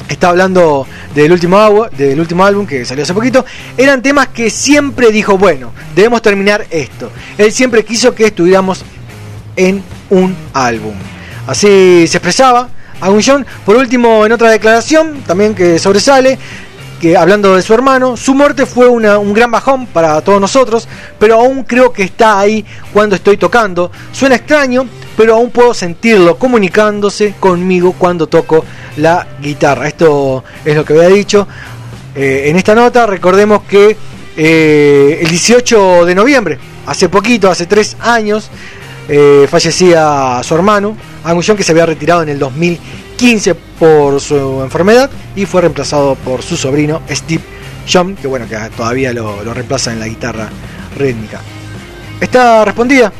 está hablando del último, del último álbum que salió hace poquito, eran temas que siempre dijo, bueno, debemos terminar esto. Él siempre quiso que estuviéramos en un álbum. Así se expresaba Angus Young. Por último, en otra declaración, también que sobresale, que hablando de su hermano, su muerte fue una- un gran bajón para todos nosotros, pero aún creo que está ahí cuando estoy tocando. Suena extraño, pero aún puedo sentirlo comunicándose conmigo cuando toco la guitarra. Esto es lo que había dicho. Eh, en esta nota recordemos que eh, el 18 de noviembre, hace poquito, hace tres años, eh, fallecía su hermano, Angus Young, que se había retirado en el 2015 por su enfermedad y fue reemplazado por su sobrino Steve Young, que bueno, que todavía lo, lo reemplaza en la guitarra rítmica. ¿Está respondida?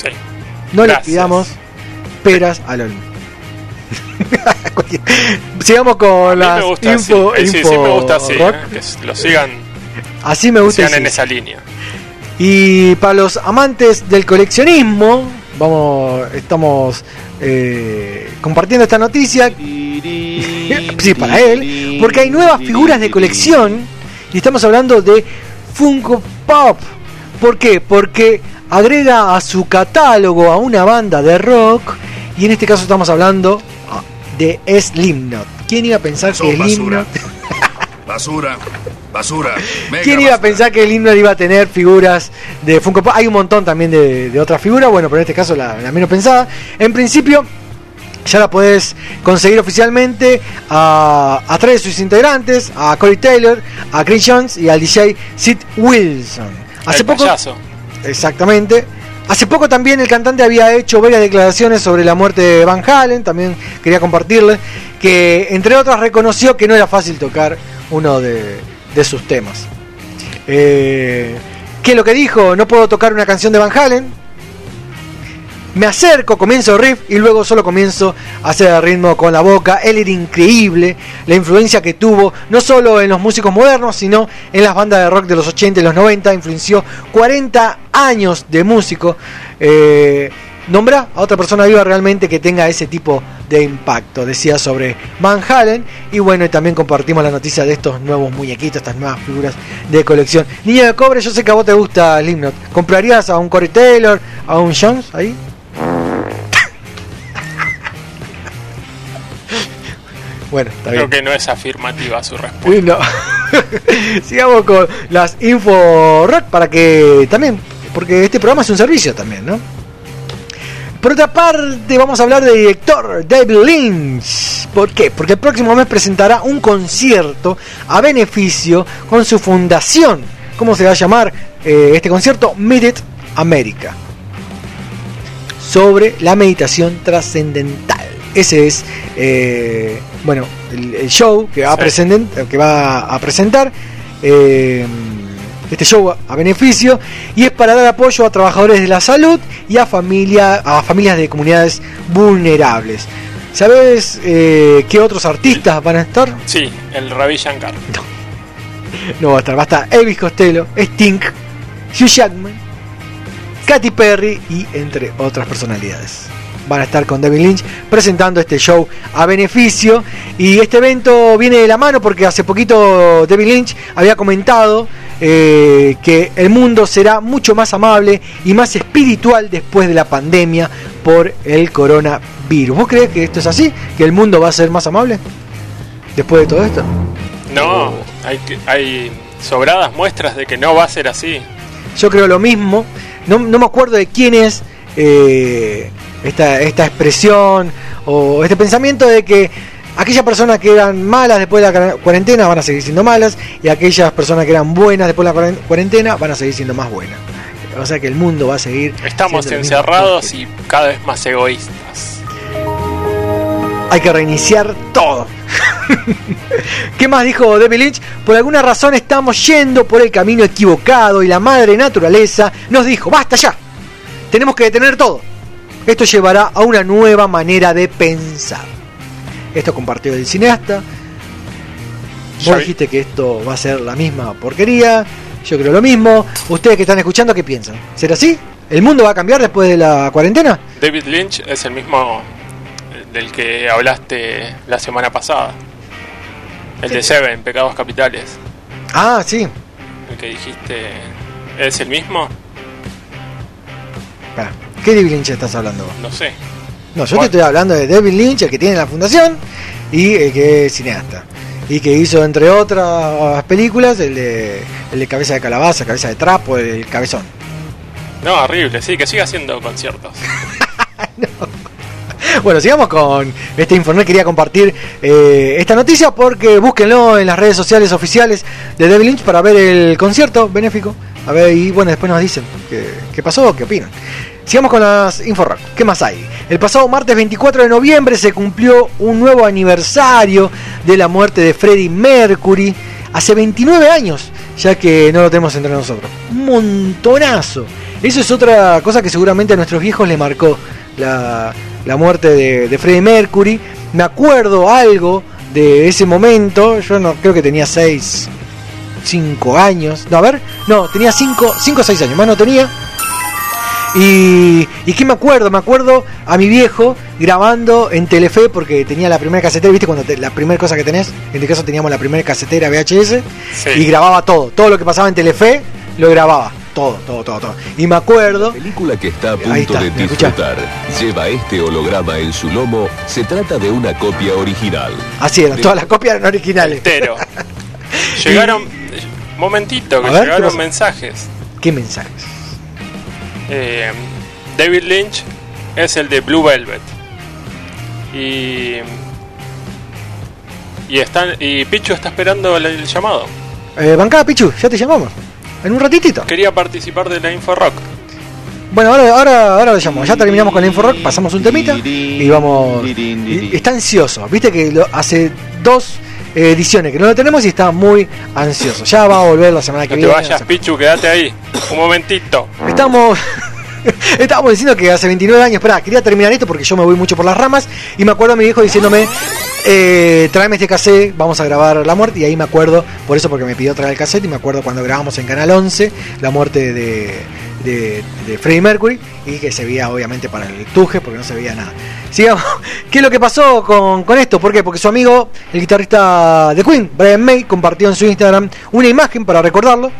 Sí. No Gracias. le pidamos peras al olmo. Sigamos con las me gusta info. Eh, sí, info sí, me gusta así. rock. eh, que lo sigan, Así me gusta. sigan en esa línea. Y para los amantes del coleccionismo, vamos, estamos eh, compartiendo esta noticia. sí, para él, porque hay nuevas figuras de colección y estamos hablando de Funko Pop. ¿Por qué? Porque agrega a su catálogo a una banda de rock y en este caso estamos hablando ah, de Slipknot. ¿Quién iba a pensar que Son basura. Slipknot Basura. Basura. Mega ¿Quién iba a pensar que el himno iba a tener figuras de Funko Pop? Hay un montón también de, de otras figuras, bueno, pero en este caso la, la menos pensada. En principio, ya la podés conseguir oficialmente a, a tres de sus integrantes, a Corey Taylor, a Chris Jones y al DJ Sid Wilson. Hace El poco, payaso. Exactamente. Hace poco también el cantante había hecho varias declaraciones sobre la muerte de Van Halen, también quería compartirles, que entre otras reconoció que no era fácil tocar uno de, de sus temas. Eh, ¿Qué es lo que dijo? No puedo tocar una canción de Van Halen. Me acerco, comienzo riff y luego solo comienzo a hacer el ritmo con la boca. Él era increíble, la influencia que tuvo, no solo en los músicos modernos, sino en las bandas de rock de los 80 y los 90. Influenció 40 años de músico. Eh, nombra a otra persona viva realmente que tenga ese tipo de impacto, decía sobre Van Halen. Y bueno, y también compartimos la noticia de estos nuevos muñequitos, estas nuevas figuras de colección. Niño de cobre, yo sé que a vos te gusta Slipknot. ¿Comprarías a un Corey Taylor, a un Jones ahí? Bueno, está Creo bien. que no es afirmativa su respuesta. No. Sigamos con las info rock para que también, porque este programa es un servicio también, ¿no? Por otra parte, vamos a hablar del director David Lynch. ¿Por qué? Porque el próximo mes presentará un concierto a beneficio con su fundación. ¿Cómo se va a llamar eh, este concierto? Mid It America. Sobre la meditación trascendental. Ese es, eh, bueno, el, el show que va, a Sí. presenten- que va a presentar. eh, este show a, beneficio y es para dar apoyo a trabajadores de la salud y a familia a familias de comunidades vulnerables. ¿Sabes eh, qué otros artistas van a estar? Sí, el Ravi Shankar. No va a estar, va a estar Elvis Costello, Sting, Hugh Jackman, Katy Perry y entre otras personalidades. Van a estar con David Lynch presentando este show a beneficio y este evento viene de la mano porque hace poquito David Lynch había comentado eh, que el mundo será mucho más amable y más espiritual después de la pandemia por el coronavirus. ¿Vos crees que esto es así? ¿Que el mundo va a ser más amable después de todo esto? No, hay, sobradas muestras de que no va a ser así. Yo creo lo mismo. No, no me acuerdo de quién es eh, esta, esta expresión o este pensamiento de que aquellas personas que eran malas después de la cua- cuarentena van a seguir siendo malas y aquellas personas que eran buenas después de la cuaren- cuarentena van a seguir siendo más buenas. O sea que el mundo va a seguir. Estamos encerrados y cada vez más egoístas. Hay que reiniciar todo. ¿Qué más dijo David Lynch? Por alguna razón estamos yendo por el camino equivocado y la madre naturaleza nos dijo, basta ya, tenemos que detener todo. Esto llevará a una nueva manera de pensar. Esto compartió el cineasta. Vos dijiste que esto va a ser la misma porquería. Yo creo lo mismo. Ustedes que están escuchando, ¿qué piensan? ¿Será así? ¿El mundo va a cambiar después de la cuarentena? David Lynch es el mismo del que hablaste la semana pasada. El de Seven, Pecados Capitales. Ah, sí. El que dijiste. ¿Es el mismo? Pará, ¿Qué David Lynch estás hablando? No sé. No, yo te estoy hablando de David Lynch, el que tiene la fundación y el que es cineasta. Y que hizo, entre otras películas, el de, el de Cabeza de Calabaza, Cabeza de Trapo, el Cabezón. No, horrible, sí, que siga haciendo conciertos. Bueno, sigamos con este informe. Quería compartir eh, esta noticia porque búsquenlo en las redes sociales oficiales de David Lynch para ver el concierto benéfico. A ver, y bueno, después nos dicen qué, qué pasó, qué opinan. Sigamos con las Inforrock. ¿Qué más hay? El pasado martes 24 de noviembre se cumplió un nuevo aniversario de la muerte de Freddie Mercury. Hace 29 años, ya que no lo tenemos entre nosotros. Un montonazo. Eso es otra cosa que seguramente a nuestros viejos le marcó la, la muerte de, de Freddie Mercury. Me acuerdo algo de ese momento. Yo no creo que tenía 6, 5 años. No, a ver, no, tenía 5 o 6 años, más no tenía. Y, y qué me acuerdo, me acuerdo a mi viejo grabando en Telefe porque tenía la primera casetera, viste cuando te- la primera cosa que tenés, en este caso teníamos la primera casetera VHS y grababa todo, todo lo que pasaba en Telefe lo grababa, todo, todo, todo, todo. Y me acuerdo, película que está a punto está, de disfrutar lleva este holograma en su lomo. Se trata de una copia original. así eran, todas las copias eran originales. Entero. Llegaron. Momentito, que A ver, ¿qué llegaron mensajes. ¿Qué mensajes? Eh, David Lynch es el de Blue Velvet. Y. Y, están, y Pichu está esperando el, el llamado. Eh, bancada Pichu, ya te llamamos. En un ratitito. Quería participar de la Info Rock. Bueno, ahora, ahora, ahora lo llamamos. Ya terminamos con la Inforock, pasamos un temita y vamos. y- está ansioso. Viste que lo- hace dos ediciones que no lo tenemos y está muy ansioso. Ya va a volver la semana que No te viene. vayas, Pichu, quédate ahí. Un momentito. Estamos. Estábamos diciendo que hace 29 años, espera, quería terminar esto porque yo me voy mucho por las ramas y me acuerdo a mi viejo diciéndome, eh, tráeme este cassette, vamos a grabar La Muerte y ahí me acuerdo, por eso porque me pidió traer el cassette y me acuerdo cuando grabamos en Canal 11 La Muerte de, de, de Freddie Mercury y que se veía obviamente para el tuje porque no se veía nada. Sigamos, ¿qué es lo que pasó con, con esto? ¿Por qué? Porque su amigo, el guitarrista de Queen, Brian May, compartió en su Instagram una imagen para recordarlo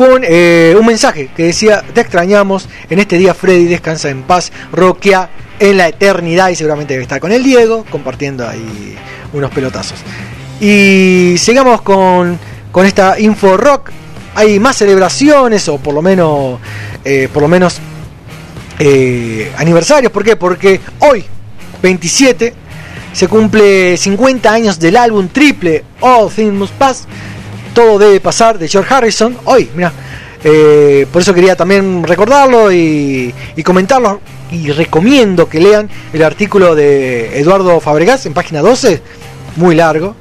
con eh, un mensaje que decía, te extrañamos, en este día Freddy descansa en paz, roquea en la eternidad y seguramente debe estar con el Diego compartiendo ahí unos pelotazos. Y sigamos con, con esta info rock, hay más celebraciones o por lo menos, eh, por lo menos eh, aniversarios, ¿por qué? Porque hoy, 27, se cumple 50 años del álbum triple All Things Must Pass, todo debe pasar de George Harrison. Hoy, mira. Eh, por eso quería también recordarlo y, comentarlo. Y recomiendo que lean el artículo de Eduardo Fabregas en página 12, muy largo.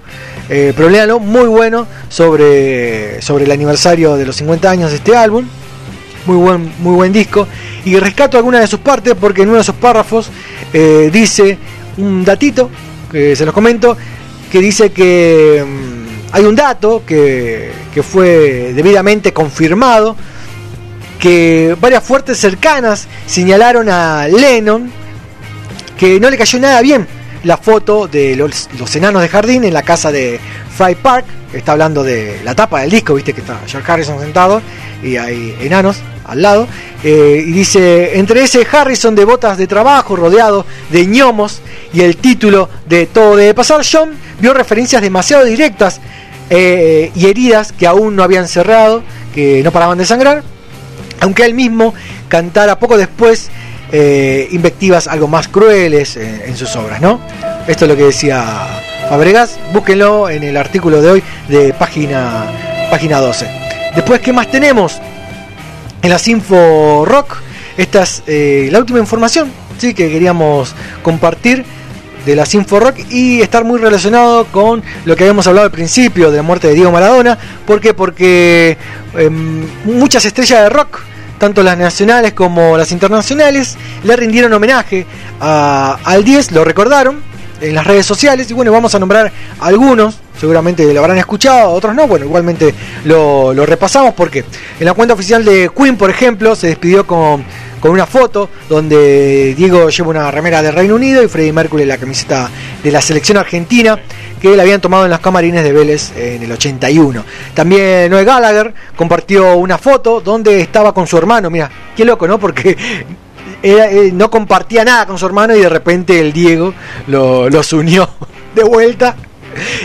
Eh, pero muy bueno, sobre, sobre el aniversario de los 50 años de este álbum. Muy buen, muy buen disco. Y rescato algunas de sus partes porque en uno de sus párrafos eh, dice un datito, que se los comento, que dice que mm, hay un dato que, fue debidamente confirmado, que varias fuertes cercanas señalaron a Lennon que no le cayó nada bien la foto de los, los enanos de jardín en la casa de Fry Park. Está hablando de la tapa del disco, viste que está George Harrison sentado y hay enanos al lado. Eh, y dice, entre ese Harrison de botas de trabajo rodeado de ñomos y el título de Todo debe pasar, John vio referencias demasiado directas eh, y heridas que aún no habían cerrado, que no paraban de sangrar. Aunque él mismo cantara poco después eh, invectivas algo más crueles en, en sus obras, ¿no? Esto es lo que decía Fabregas, búsquenlo en el artículo de hoy de página, página 12. Después, ¿qué más tenemos? En las Info Rock, esta es eh, la última información ¿sí? que queríamos compartir de las Info Rock y estar muy relacionado con lo que habíamos hablado al principio de la muerte de Diego Maradona. ¿Por qué? Porque em, muchas estrellas de rock, tanto las nacionales como las internacionales, le rindieron homenaje a- al 10, lo recordaron en las redes sociales y bueno, vamos a nombrar algunos, seguramente lo habrán escuchado, otros no, bueno, igualmente lo, repasamos porque en la cuenta oficial de Queen, por ejemplo, se despidió con, con una foto donde Diego lleva una remera del Reino Unido y Freddie Mercury la camiseta de la selección argentina que la habían tomado en las camarines de Vélez en el 81. También Noel Gallagher compartió una foto donde estaba con su hermano, mira, qué loco, ¿no? Porque eh, no compartía nada con su hermano y de repente el Diego lo- los unió de vuelta.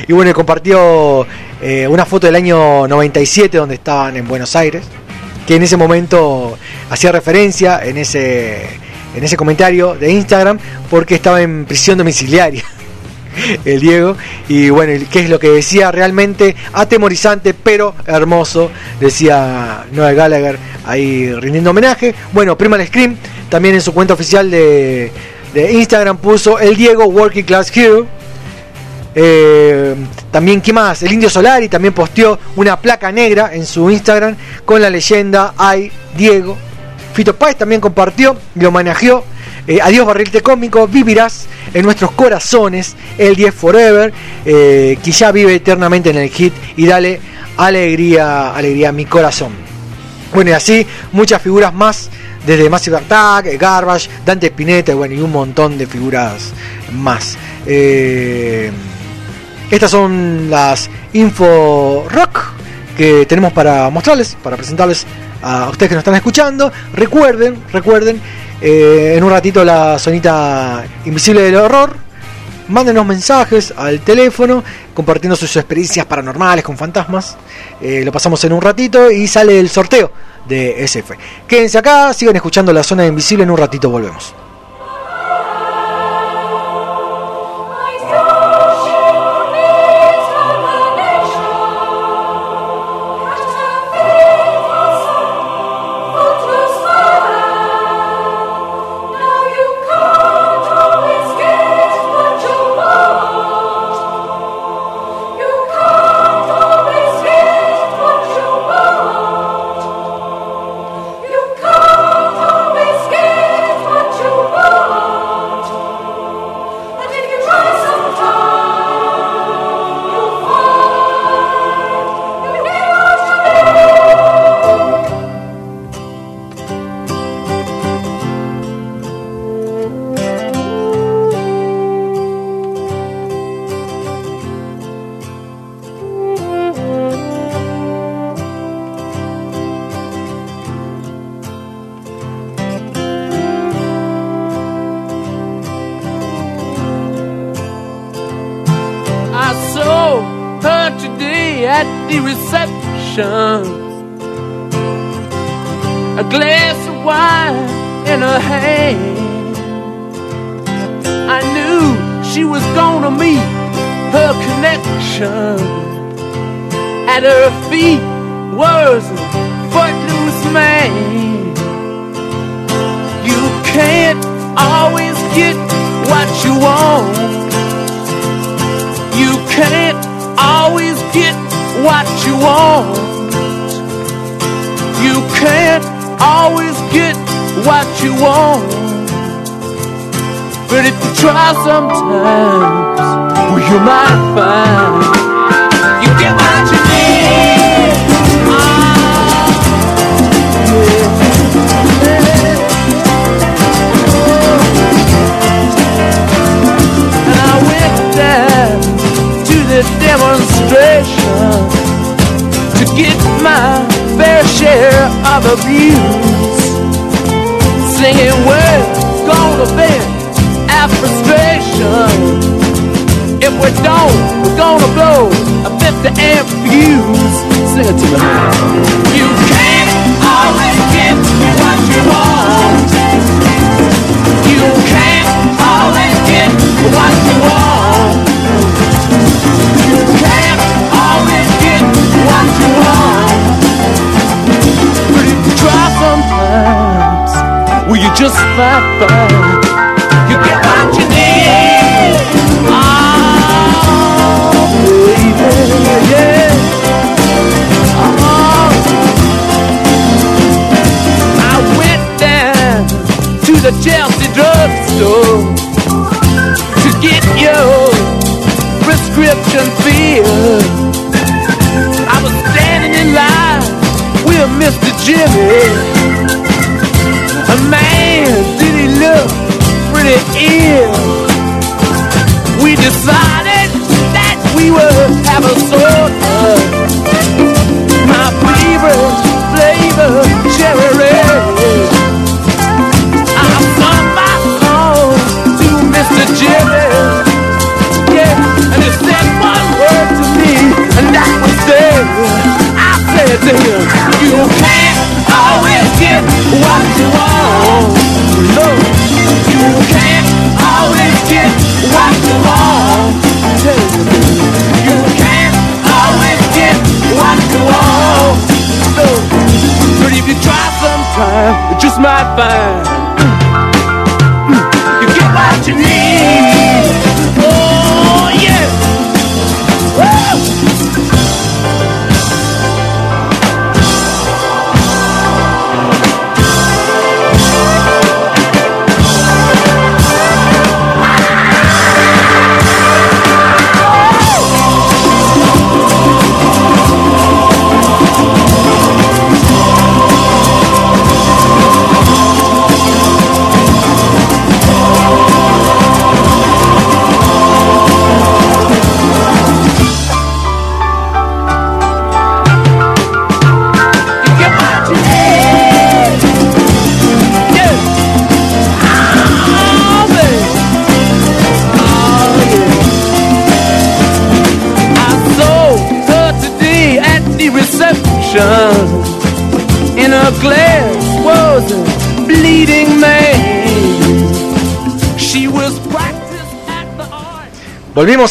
Y bueno, compartió eh, una foto del año 97 donde estaban en Buenos Aires, que en ese momento hacía referencia en ese, en ese comentario de Instagram porque estaba en prisión domiciliaria. El Diego, y bueno, ¿qué es lo que decía? Realmente atemorizante, pero hermoso, decía Noel Gallagher ahí rindiendo homenaje. Bueno, Primal Scream también en su cuenta oficial de, Instagram puso el Diego Working Class Hero. Eh, también, ¿qué más? El Indio Solari también posteó una placa negra en su Instagram con la leyenda Ay Diego. Fito Páez también compartió y lo homenajeó. Eh, Adiós barrilete cómico, vivirás en nuestros corazones, el 10 Forever, eh, que ya vive eternamente en el hit y dale alegría, alegría a mi corazón. Bueno, y así muchas figuras más, desde Massive Attack, eh, Garbage, Dante Spinetta, bueno, y un montón de figuras más. Eh, estas son las info rock que tenemos para mostrarles, para presentarles a ustedes que nos están escuchando. Recuerden, recuerden, eh, en un ratito la sonita invisible del horror. Mándenos mensajes al teléfono compartiendo sus experiencias paranormales con fantasmas. Eh, lo pasamos en un ratito y sale el sorteo de SF. Quédense acá, sigan escuchando la zona invisible. En un ratito volvemos.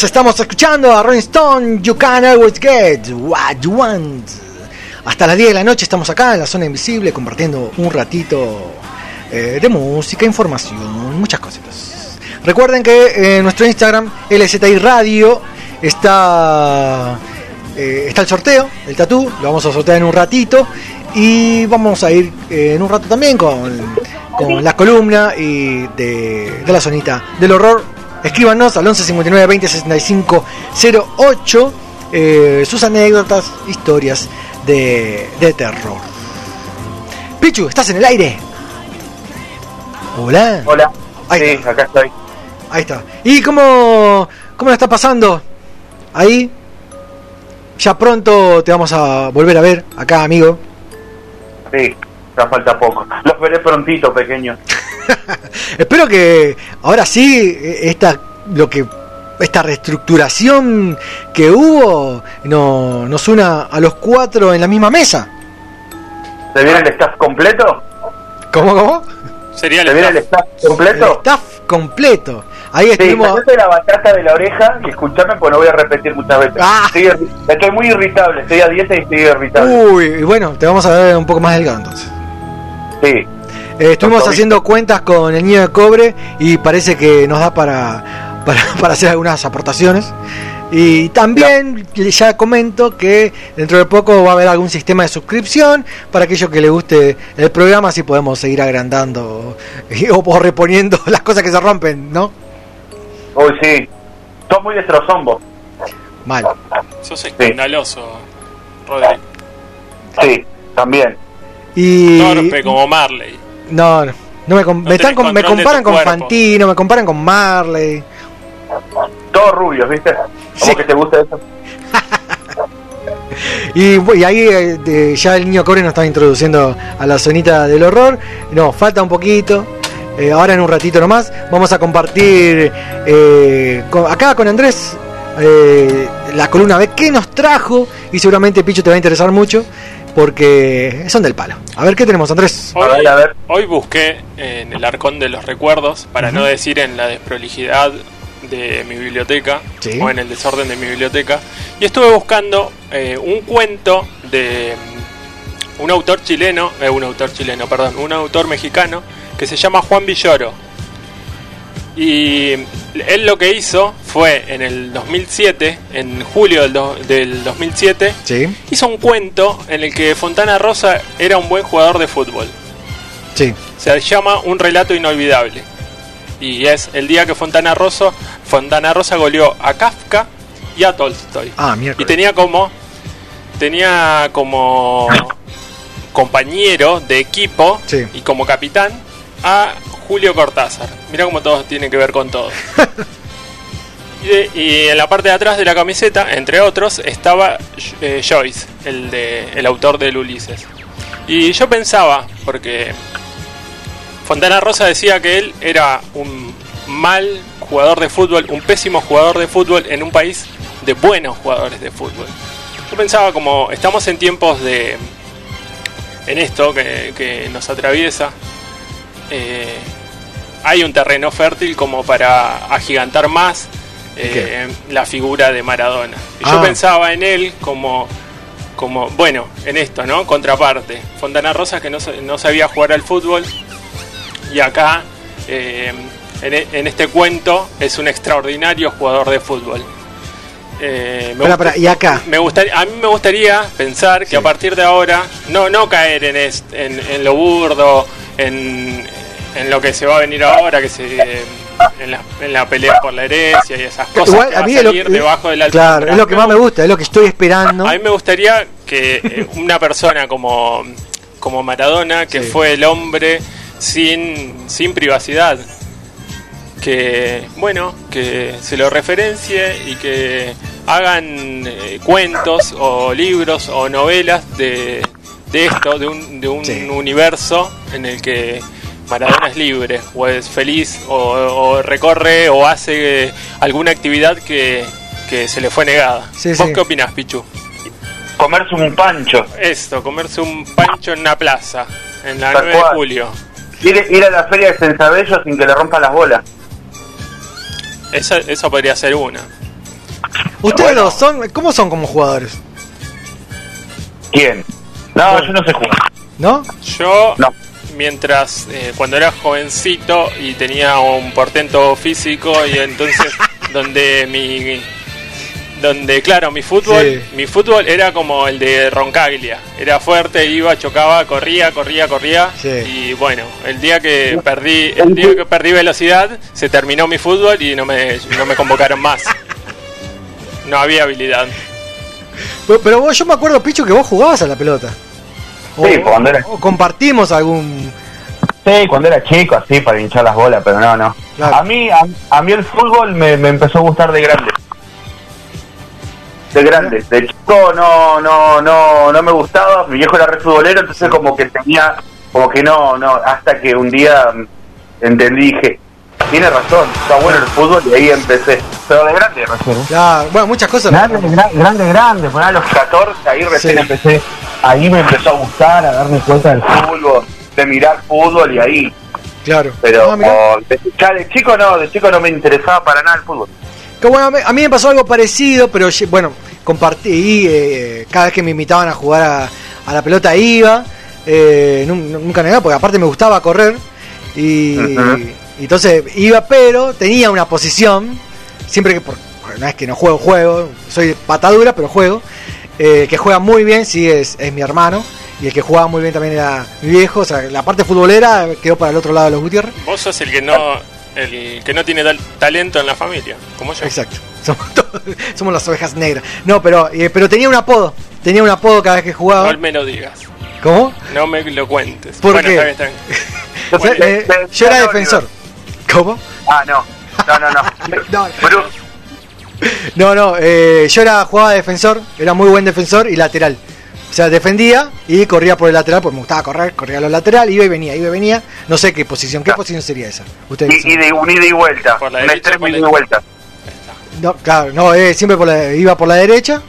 Estamos escuchando a Rolling Stone, You Can Always Get What You Want. Hasta las 10 de la noche estamos acá en la zona invisible compartiendo un ratito eh, de música, información, muchas cositas. Recuerden que en nuestro Instagram, LZI Radio, está, eh, está el sorteo, el tatú, lo vamos a sortear en un ratito. Y vamos a ir eh, en un rato también con, con la columna y de, de la zonita del horror. Escríbanos al 11 59 20 65 08 eh, sus anécdotas, historias de, de terror. Pichu, ¿estás en el aire? Hola. Hola. Ahí sí, está. acá estoy. Ahí está. ¿Y cómo, cómo la está pasando? Ahí. Ya pronto te vamos a volver a ver acá, amigo. Sí, ya falta poco. Los veré prontito, pequeño. Espero que ahora sí eh, esta lo que esta reestructuración que hubo no, nos una a los cuatro en la misma mesa. ¿Se viene el staff completo? ¿Cómo, cómo? Sería el ¿Se viene el staff. staff completo? El staff completo. Ahí Sí, estuvimos. sacate la batata de la oreja y escuchame, pues no voy a repetir muchas veces. Ah. Estoy muy irritable, estoy a dieta y estoy irritable. Uy, y bueno, te vamos a ver un poco más delgado entonces. Sí. Eh, estuvimos haciendo cuentas con el niño de cobre y parece que nos da para, para, para hacer algunas aportaciones. Y también ya comento que dentro de poco va a haber algún sistema de suscripción para aquellos que les guste el programa, así podemos seguir agrandando y- o, o reponiendo las cosas que se rompen, ¿no? Uy, sí. Sos muy destrozón vos. Mal. Sos escandaloso, Rodri. Sí, también. Y Torpe como Marley. No, no, no me, com- me, tenés están com- me comparan con cuerpo. Fantino, me comparan con Marley. Todos rubios, ¿viste? ¿Cómo que te gusta eso? Y, ahí eh, ya el niño cobre nos estaba introduciendo a la zonita del horror. No, falta un poquito. Eh, ahora en un ratito nomás vamos a compartir eh, con- acá con Andrés eh, la columna B que nos trajo y seguramente Picho te va a interesar mucho porque son del palo. A ver qué tenemos Andrés. Hoy, hoy busqué en el arcón de los recuerdos, para no decir en la desprolijidad de mi biblioteca Sí. o en el desorden de mi biblioteca, y estuve buscando eh, un cuento de mm, un autor chileno, eh, un autor chileno, perdón, un autor mexicano que se llama Juan Villoro. Y él lo que hizo fue en el 2007, en julio del, do- del 2007, Sí, hizo un cuento en el que Fontana Rosa era un buen jugador de fútbol. sí. Se llama Un relato inolvidable. Y es el día que Fontana Rosa, Fontana Rosa goleó a Kafka y a Tolstoy. Ah, Y miércoles. tenía como tenía como compañero de equipo Sí. y como capitán a Julio Cortázar. Mira cómo todo tiene que ver con todo. y, en la parte de atrás de la camiseta, entre otros, estaba eh, Joyce, el de el autor del Ulises. Y yo pensaba, porque Fontana Rosa decía que él era un mal jugador de fútbol, un pésimo jugador de fútbol en un país de buenos jugadores de fútbol. Yo pensaba como estamos en tiempos de... en esto que, que nos atraviesa, eh, hay un terreno fértil como para agigantar más eh, la figura de Maradona. Y yo Ah. pensaba en él como como, bueno, en esto, ¿no? Contraparte. Fontana Rosa que no, no sabía jugar al fútbol y acá, eh, en, e- en este cuento, es un extraordinario jugador de fútbol. Eh, me pará, y acá. me gustaría, a mí me gustaría pensar que a partir de ahora, no, no caer en, est- en, en lo burdo, en, en lo que se va a venir ahora, que se en la, en la pelea por la herencia y esas cosas Igual, que a va a lo, salir debajo del claro, es lo que más me gusta, es lo que estoy esperando. A mí me gustaría que eh, una persona como, como Maradona, que Sí. fue el hombre sin, sin privacidad, que, bueno, que se lo referencie y que hagan eh, cuentos o libros o novelas de, de esto, de un, de un Sí. universo en el que Maradona es libre o es feliz o, o recorre o hace alguna actividad que, que se le fue negada. Sí, ¿Vos sí. qué opinás, Pichu? Comerse un pancho. Esto, comerse un pancho en una plaza, en la Tal 9 de julio. Ir, ir a la feria de Sensabello sin que le rompan las bolas. Esa, eso podría ser una. Ustedes dos son, ¿cómo son como jugadores? ¿Quién? No, yo no sé jugar. ¿No? Yo, mientras eh, cuando era jovencito y tenía un portento físico y entonces donde mi donde claro mi fútbol Sí. mi fútbol era como el de Roncaglia era fuerte iba chocaba corría corría corría Sí. y bueno el día que perdí el día que perdí velocidad se terminó mi fútbol y no me no me convocaron más no había habilidad Pero, pero vos, yo me acuerdo, Pichu, que vos jugabas a la pelota. O, Sí, cuando era- o compartimos algún... Sí, cuando era chico, así, para hinchar las bolas, pero no, no. Claro. A mí a, a mí el fútbol me, me empezó a gustar de grande. De grande. De chico no, no, no, no me gustaba. Mi viejo era re futbolero, entonces como que tenía, como que no, no. Hasta que un día entendí, dije, tiene razón, está bueno el fútbol y ahí empecé. Pero de grande recién. Claro, bueno, muchas cosas. Grande, gra- grande, grande. Bueno, a los 14, ahí recién Sí. empecé. Ahí me empezó a gustar, a darme cuenta del fútbol, de mirar fútbol y ahí. Claro. Pero Ah, oh, de, ya de chico no, de chico no me interesaba para nada el fútbol. Que bueno, a mí- me pasó algo parecido, pero bueno, compartí, eh, cada vez que me invitaban a jugar a, a la pelota iba, eh, nun- nunca negaba, porque aparte me gustaba correr, y entonces iba, pero tenía una posición, siempre que, por, no es que no juego, juego, soy patadura, pero juego, eh, que juega muy bien, sí, es, es mi hermano, y el que jugaba muy bien también era mi viejo, o sea, la parte futbolera quedó para el otro lado de los Gutiérrez. vos sos el que no el que no tiene tal- talento en la familia como yo Exacto. Somos, todos- somos las ovejas negras. No, pero, eh, pero tenía un apodo. Tenía un apodo cada vez que jugaba. No me lo digas. ¿Cómo? No me lo cuentes. ¿Por bueno, qué? está bien, está bien. O sea, eh, yo era defensor. ¿Cómo? Ah, no. No, no, no. No, no, no, eh, yo era jugaba de defensor, era muy buen defensor y lateral. O sea, defendía y corría por el lateral, porque me gustaba correr, corría a lo lateral, iba y venía, iba y venía. No sé qué posición, ¿qué posición sería esa? Ustedes y, y de un ida y vuelta. Por la un derecha, extremo ida y vuelta. No, claro, no, eh, siempre por la- iba por la derecha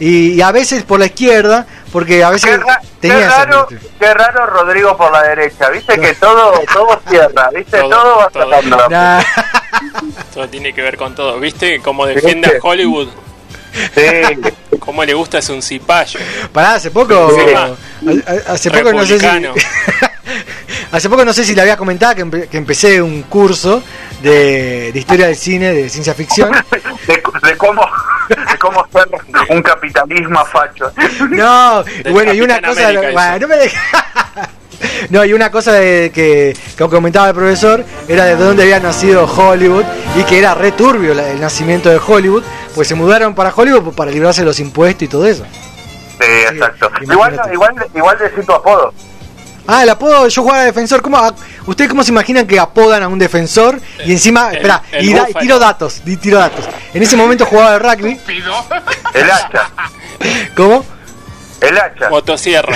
y, y a veces por la izquierda, porque a veces Qué, ra- tenía qué raro, qué raro Rodrigo por la derecha. Viste que todo, todo cierra, viste, Todo, todo, va todo. sacando. Nah, Todo tiene que ver con todo. ¿Viste cómo defiende a. Hollywood? Sí. Cómo le gusta es un cipallo. Pará, hace poco. Sí. Hace poco no sé si. Hace poco no sé si le había comentado que, empe- que empecé un curso de, de historia del cine, de ciencia ficción. De, de cómo, de cómo ser un capitalismo facho. No, Del bueno, y una cosa. América bueno, no me deja- No, y una cosa de que, que comentaba el profesor era de dónde había nacido Hollywood y que era re turbio la- el nacimiento de Hollywood, pues se mudaron para Hollywood para librarse de los impuestos y todo eso. Sí, exacto. Igual, igual, igual decir tu apodo. Ah, el apodo, yo jugaba de defensor. ¿Cómo, a- ¿Ustedes cómo se imaginan que apodan a un defensor? Y encima, El- espera, el y, da- y tiro datos, di- tiro datos. En ese momento jugaba de rugby. El hacha. ¿Cómo? El hacha. Motosierra.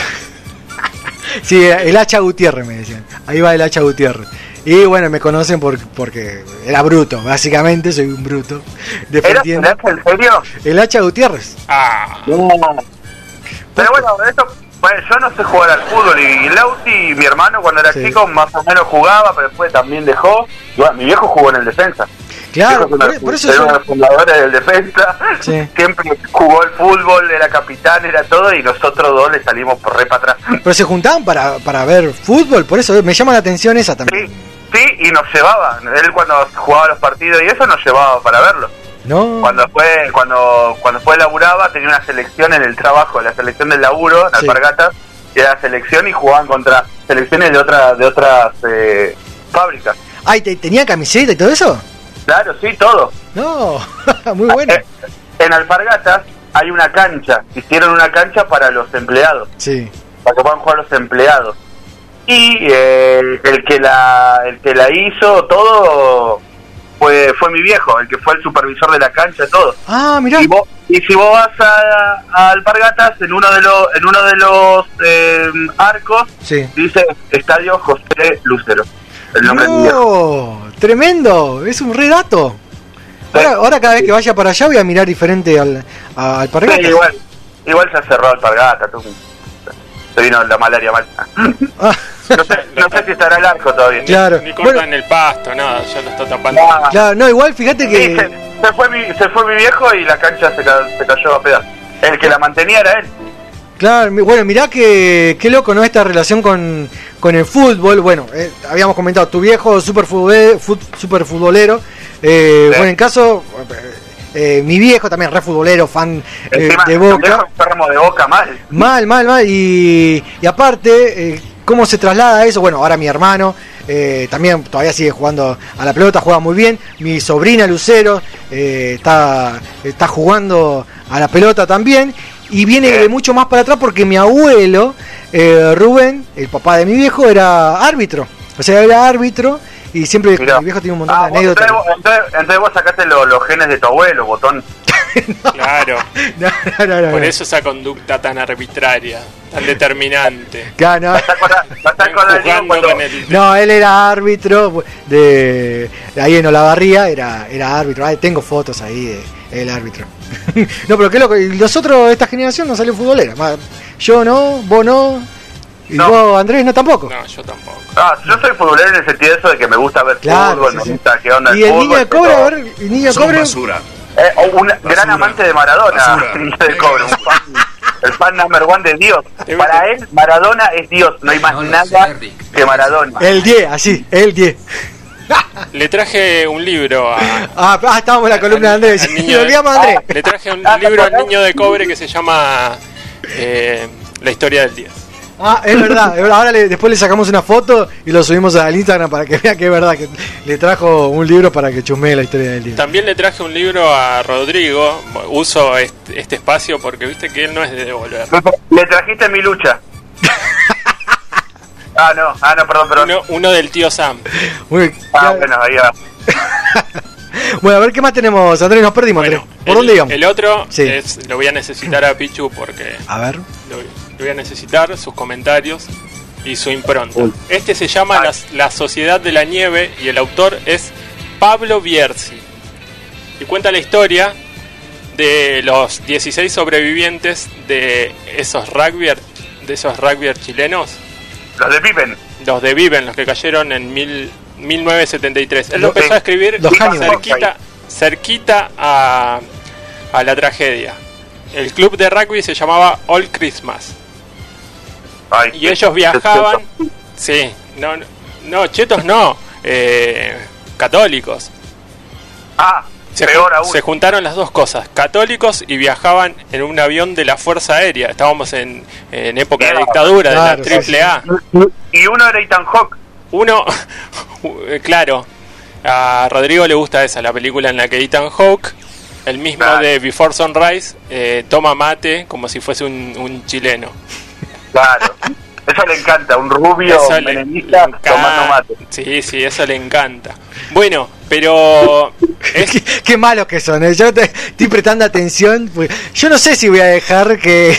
Sí, el hacha Gutiérrez me decían. Ahí va el hacha Gutiérrez. Y bueno, me conocen por, porque era bruto, básicamente soy un bruto. Defendiendo. ¿Eras el hacha, en serio? El hacha Gutiérrez. Ah. Pero bueno, esto, bueno, yo no sé jugar al fútbol y Lauti, mi hermano, cuando era Sí. chico, más o menos jugaba, pero después también dejó. Y bueno, mi viejo jugó en el defensa. Claro, por, por eso era yo- uno de los fundadores del defensa. Sí. Siempre jugó el fútbol, era capitán, era todo, y nosotros dos le salimos por re para atrás. Pero se juntaban para, para ver fútbol, por eso me llama la atención esa también. Sí, y nos llevaba. Él cuando jugaba los partidos y eso nos llevaba para verlo. ¿No? Cuando fue cuando cuando fue laburaba tenía una selección en el trabajo, la selección del laburo en Sí. Alpargatas, era selección y jugaban contra selecciones de otras de otras eh, fábricas. Ay, ¿te- ¿tenía camiseta y todo eso? Claro, sí, todo. No, muy bueno. En Alpargatas hay una cancha, hicieron una cancha para los empleados, Sí. para que puedan jugar los empleados. Y eh, el que la el que la hizo todo fue fue mi viejo, el que fue el supervisor de la cancha, todo. Ah, mirá. Y, vos- y si vos vas a, a Alpargatas, en uno de los en uno de los eh, arcos Sí. dice Estadio José Lucero. El nombre de mi viejo. No, tremendo, es un re dato. Ahora, ahora cada vez que vaya para allá voy a mirar diferente al, a- al Sí, Pargatas. igual, igual se cerró Alpargatas. tú. Se vino la malaria mal. no, sé, no sé si estará el arco todavía. Claro. Ni cortan el pasto, nada, ya lo está tapando. Claro, no, igual fíjate Sí, que... se, se fue mi, se fue mi viejo y la cancha se, ca- se cayó a pedazos. El que la mantenía era él. Claro, mi- bueno, mirá que qué loco, ¿no? Esta relación con, con el fútbol. Bueno, eh, habíamos comentado, tu viejo super, futbol, super futbolero. Eh, Bueno, en caso, eh, mi viejo también re futbolero, fan eh, Encima, de Boca. viejo enfermo de boca mal. Mal, mal, mal. Y, y aparte, eh, ¿cómo se traslada eso? Bueno, ahora mi hermano eh, también todavía sigue jugando a la pelota, juega muy bien. Mi sobrina Lucero eh, está, está jugando a la pelota también. Y viene de mucho más para atrás porque mi abuelo, eh, Rubén, el papá de mi viejo, era árbitro. O sea, era árbitro y siempre Mirá. mi viejo tiene un montón Ah, de vos- anécdotas. entonces, vos- sacaste lo- los genes de tu abuelo, botón. Claro. No, no, no, Por eso esa conducta tan arbitraria, tan determinante. Claro, no. Jugando con el... No, él era árbitro de, de ahí en Olavarría, era, era árbitro. Ay, tengo fotos ahí de el árbitro. no, pero qué loco. Y nosotros, esta generación, no salió futbolera. Yo no, vos no. Y vos, Andrés, no tampoco. No, yo tampoco. Ah, yo soy futbolero en el sentido de eso de que me gusta ver Claro, fútbol, sí, me sí. gusta qué onda Y el el fútbol. niño de cobre, a ver, el niño de Son cobre. basura. Eh, o un gran amante de Maradona, Basura. el niño de cobre, un fan, el fan number one de Dios. Para él, Maradona es Dios, no hay más nada que Maradona. El 10, así, el 10. Le traje un libro a, Ah, ah, estábamos en la columna de Andrés. al de, olvidamos de Andrés. le traje un Ah, libro al niño de cobre que se llama eh, La historia del 10. Ah, es verdad. es verdad. Ahora le- después le sacamos una foto y lo subimos al Instagram para que vea que es verdad que le trajo un libro para que chusmee la historia del día. También le traje un libro a Rodrigo. Uso este, este espacio porque viste que él no es de devolver. Le trajiste mi lucha. ah, no, ah, no, perdón, perdón. Uno, uno del tío Sam. Ah, bueno, ahí va. Bueno, a ver qué más tenemos, Andrés. Nos perdimos, Andrés. ¿Por el, dónde íbamos? El otro Sí. es, lo voy a necesitar a Pichu porque A ver. lo voy a necesitar, sus comentarios y su impronta. Este se llama la, La Sociedad de la Nieve y el autor es Pablo Bierzi. Y cuenta la historia de los 16 sobrevivientes de esos rugbyer, de esos rugbyer chilenos. Los de Pippen. Los de Viven, los que cayeron en mil, 1973. Él lo empezó a escribir los cerquita, cerquita a, a la tragedia. El club de rugby se llamaba All Christmas. Ay, Y ellos viajaban, sí, No, no, no, chetos no. eh, católicos. Ah, Se, peor aún. se juntaron las dos cosas, católicos y viajaban en un avión de la Fuerza Aérea. Estábamos en, en época de dictadura, claro, de la triple A. Y uno era Ethan Hawke. Uno, eh, claro, a Rodrigo le gusta esa, la película en la que Ethan Hawke, el mismo de Before Sunrise, eh, toma mate como si fuese un, un chileno. Claro. Eso le encanta, un rubio Eso le- menemista le encanta. tomando mate. Sí, sí, eso le encanta. Bueno, pero qué, qué malos que son. ¿eh? Yo te- estoy prestando atención. pues, yo no sé si voy a dejar que,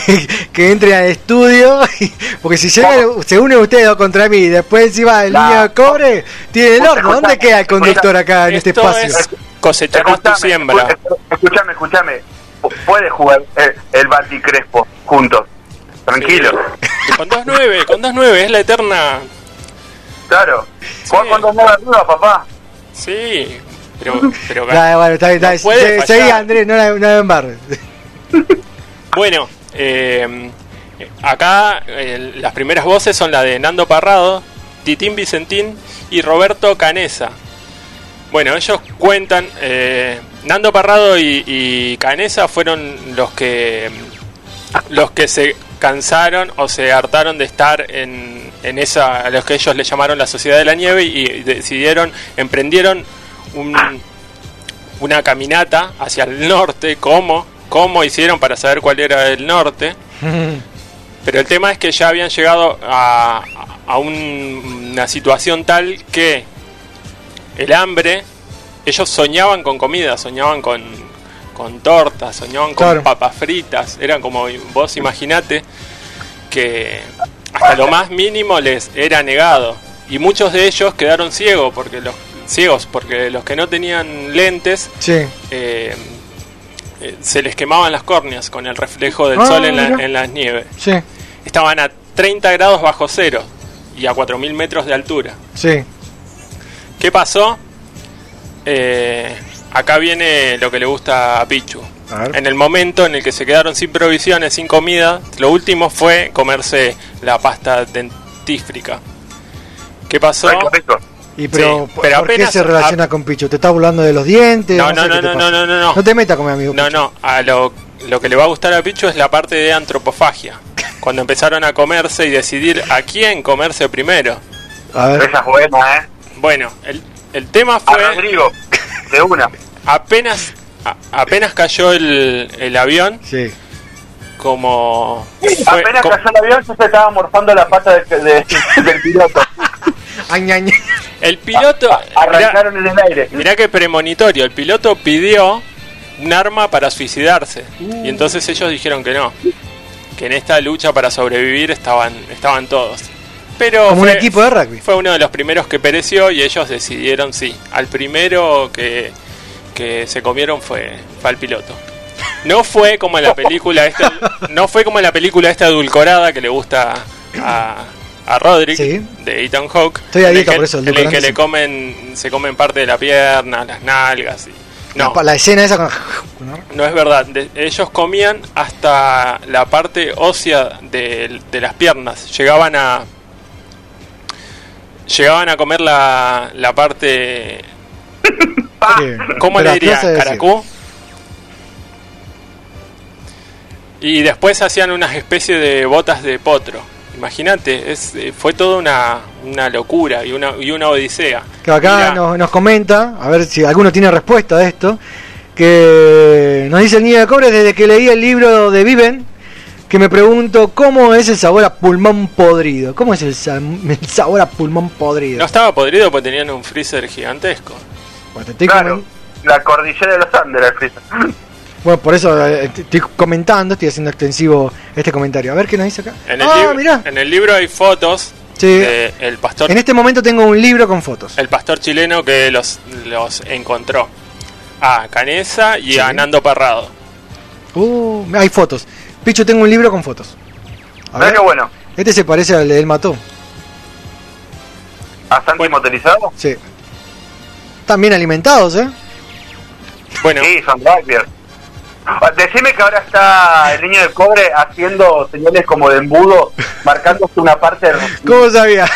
que entren al estudio. Porque si llega, se unen ustedes dos contra mí y después encima el niño de cobre, tiene el horno. ¿Dónde queda el conductor acá en este espacio? es cosecharás tu siembra. Escúchame, escúchame. Pu- Puede jugar eh, el Bati Crespo juntos. Tranquilo. Con 2-9, con 2-9, es la eterna. Claro. Jugar con dos nueve arriba, papá. Sí, pero. pero bueno, está bien, está bien. no puede Se-. Seguí, Andrés, no la, no la embarres. Bueno, eh, acá eh, las primeras voces son la de Nando Parrado, Titín Vicentín y Roberto Canesa. Bueno, ellos cuentan, eh, Nando Parrado y, y Canesa fueron los que los que se cansaron o se hartaron de estar en, en esa, a los que ellos le llamaron la Sociedad de la Nieve y decidieron, emprendieron un, una caminata hacia el norte, ¿cómo? ¿Cómo hicieron para saber cuál era el norte? Pero el tema es que ya habían llegado a, a un- una situación tal que el hambre, ellos soñaban con comida, soñaban con, con tortas, soñaban con Claro. papas fritas, eran como vos imaginate que hasta lo más mínimo les era negado y muchos de ellos quedaron ciegos porque los ciegos porque los que no tenían lentes Sí. eh, eh, se les quemaban las córneas con el reflejo del Ah, sol en, la- en las nieves. Sí, Estaban a 30 grados bajo cero y a 4.000 metros de altura. sí. ¿Qué pasó? Eh, acá viene lo que le gusta a Pichu. A ver. En el momento en el que se quedaron sin provisiones, sin comida, lo último fue comerse la pasta dentífrica. ¿Qué pasó? Y pero, Sí, ¿por- pero ¿por qué se relaciona con Pichu? ¿Te está burlando de los dientes? No, sé no, no, no, no, no, no. No te metas con mi amigo. No, no, a lo, lo que le va a gustar a Pichu es la parte de antropofagia. Cuando empezaron a comerse y decidir a quién comerse primero. A ver. Esa es buena, ¿eh? Bueno, el, el tema A fue... Rodrigo, de una. Apenas, a- apenas cayó el, el avión, Sí. como... Apenas cayó el avión, yo se estaba morfando la pata de- de- del piloto. El piloto... Arrancaron en el aire. Mirá qué premonitorio, el piloto pidió un arma para suicidarse. Y entonces ellos dijeron que no. Que en esta lucha para sobrevivir estaban, estaban todos. Pero Como un equipo de rugby. fue uno de los primeros que pereció y ellos decidieron sí. Al primero que, que se comieron fue, fue al piloto. No fue como en la película esta, no fue como en la película esta edulcorada que le gusta a, a Roderick de Ethan Hawke. Estoy en el por eso, en el que le comen, se comen parte de la pierna, las nalgas y no, La, la escena esa con... no es verdad. De- ellos comían hasta la parte ósea de, de las piernas. Llegaban a llegaban a comer la, la parte ¿Cómo Pero, le ¿qué diría? a? ¿Caracú? Y después hacían una especie de botas de potro. Imagínate, es, eh, fue toda una, una locura y una, y una odisea. Que acá nos, nos comenta, a ver si alguno tiene respuesta de esto, que nos dice el niño de cobre desde que leí el libro de Viven, que me pregunto cómo es el sabor a pulmón podrido. ¿Cómo es el, el sabor a pulmón podrido? no estaba podrido porque tenían un freezer gigantesco. Bueno, Claro, la cordillera de los Andes, el freezer. Bueno, por eso eh, estoy comentando, estoy haciendo extensivo este comentario. A ver qué nos dice acá. En el, ah, libro, mirá. en el libro hay fotos Sí. de el pastor En este momento tengo un libro con fotos. el pastor chileno que los, los encontró. A Canesa y a Sí. Nando Parrado. Uh, hay fotos. Picho, tengo un libro con fotos. A qué bueno. Este se parece al de él mató. ¿A Santi motorizado? Sí. Están bien alimentados, ¿eh? Bueno. Sí, son rugbyers. Ah, Decime que ahora está el niño de cobre haciendo señales como de embudo, marcándose una parte del... ¿Cómo sabía?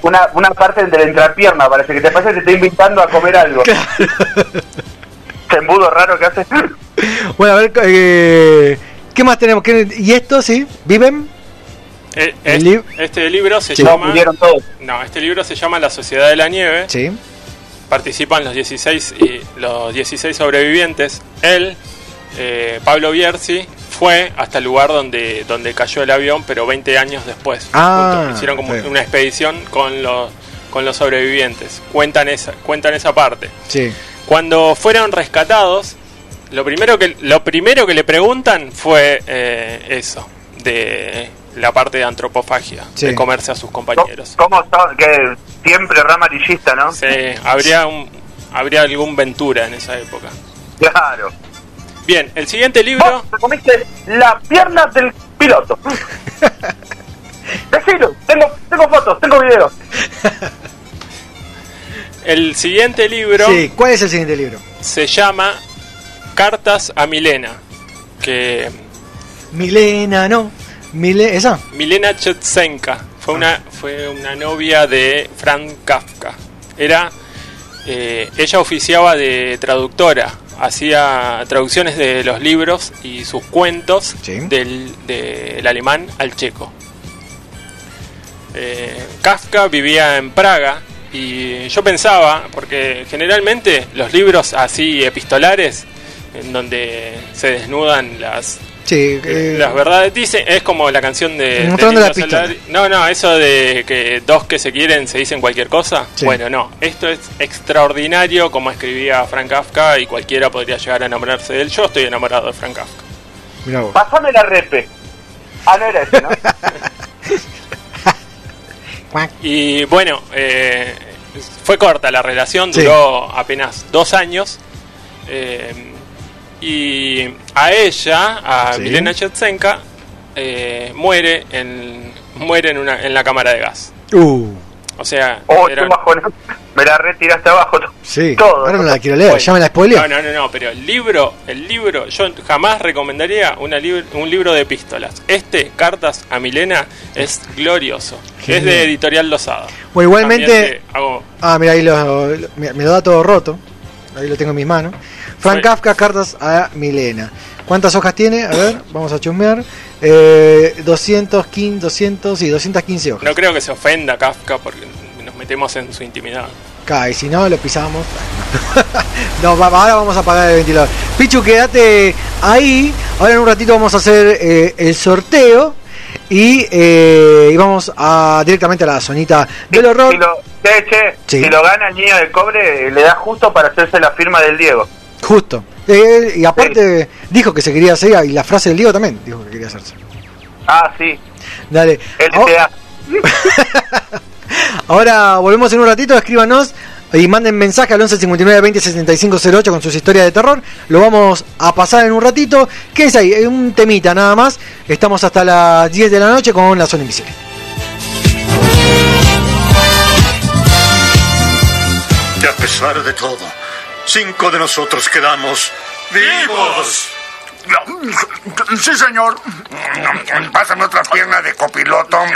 una, una parte de la entrepierna, parece que te parece que te está invitando a comer algo. Ese embudo raro que hace. Bueno, a ver, eh, ¿qué más tenemos? ¿Qué- ¿Y esto, sí? ¿Viven? Eh, lib- este libro se Sí. llama. No, murieron todos. No, este libro se llama La Sociedad de la Nieve. Sí. Participan los 16, y, los 16 sobrevivientes. Él, eh, Pablo Bierzi, fue hasta el lugar donde, donde cayó el avión, pero 20 años después. Ah, Junto- hicieron como sí. una expedición con los, con los sobrevivientes. Cuentan esa, cuentan esa parte. Sí. Cuando fueron rescatados, lo primero que, lo primero que le preguntan fue eh, eso, de la parte de antropofagia, Sí. de comerse a sus compañeros. ¿Cómo son? Que siempre rama amarillista, ¿no? Sí, habría, un, habría algún Ventura en esa época. Claro. Bien, el siguiente libro... Te comiste la pierna del piloto. Decilo, tengo, tengo fotos, tengo videos. El siguiente libro Sí, ¿cuál es el siguiente libro? se llama Cartas a Milena, que Milena, no. Mile ¿Esa? Milena Chetsenka fue una, fue una novia de Franz Kafka. Era, eh, ella oficiaba de traductora, hacía traducciones de los libros y sus cuentos del, del alemán al checo. Eh, Kafka vivía en Praga y yo pensaba, porque generalmente los libros así epistolares, en donde se desnudan las Sí. eh, las verdades dicen, es como la canción de. la pistola. No, no, eso de que dos que se quieren se dicen cualquier cosa. Sí. Bueno, no, esto es extraordinario como escribía Frank Kafka y cualquiera podría llegar a enamorarse de él. Yo estoy enamorado de Frank Kafka. mirá vos. Pásame la repe. Ah, no era ese, ¿no? Y bueno, eh, fue corta la relación, Sí. duró apenas dos años. eh, y a ella, a Sí. Milena Chetsenka, eh, muere en muere en, una, en la cámara de gas. Uh, O sea, Oh, era-. Me la retiraste abajo. sí. Todo. Ahora no la quiero leer, Bueno, ya me la spoileé. No, no, no, no, pero el libro, el libro, yo jamás recomendaría una lib- un libro de epístolas. Este, Cartas a Milena, es glorioso. Es de Editorial Losada. Bueno, igualmente- hago- Ah, mira, ahí lo, lo- me, me lo da todo roto. Ahí lo tengo en mis manos. Frank Kafka, cartas a Milena. ¿Cuántas hojas tiene? A ver, vamos a chusmear. Eh, 215, 200 y 215 hojas. no creo que se ofenda Kafka porque nos metemos en su intimidad. Acá, y si no, lo pisamos. no, va- ahora vamos a apagar el ventilador. Pichu, quédate ahí. Ahora en un ratito vamos a hacer eh, el sorteo. Y, eh, y vamos a directamente a la zonita del horror. Si lo, che, che, Sí. si lo gana el niño del cobre, le da justo para hacerse la firma del Diego. Justo. Eh, y aparte dijo que se quería hacer, y la frase del Diego también dijo que quería hacerse. Ah, sí. Dale. LTA. Ahora volvemos en un ratito, escríbanos y manden mensaje al 11 59 20 65 08 con sus historias de terror. Lo vamos a pasar en un ratito. ¿Qué es ahí? Eh, Un temita nada más. Estamos hasta las 10 de la noche con la zona invisible. Y a pesar de todo, cinco de nosotros quedamos vivos. Sí, señor. Pásame otra pierna de copiloto. Papá,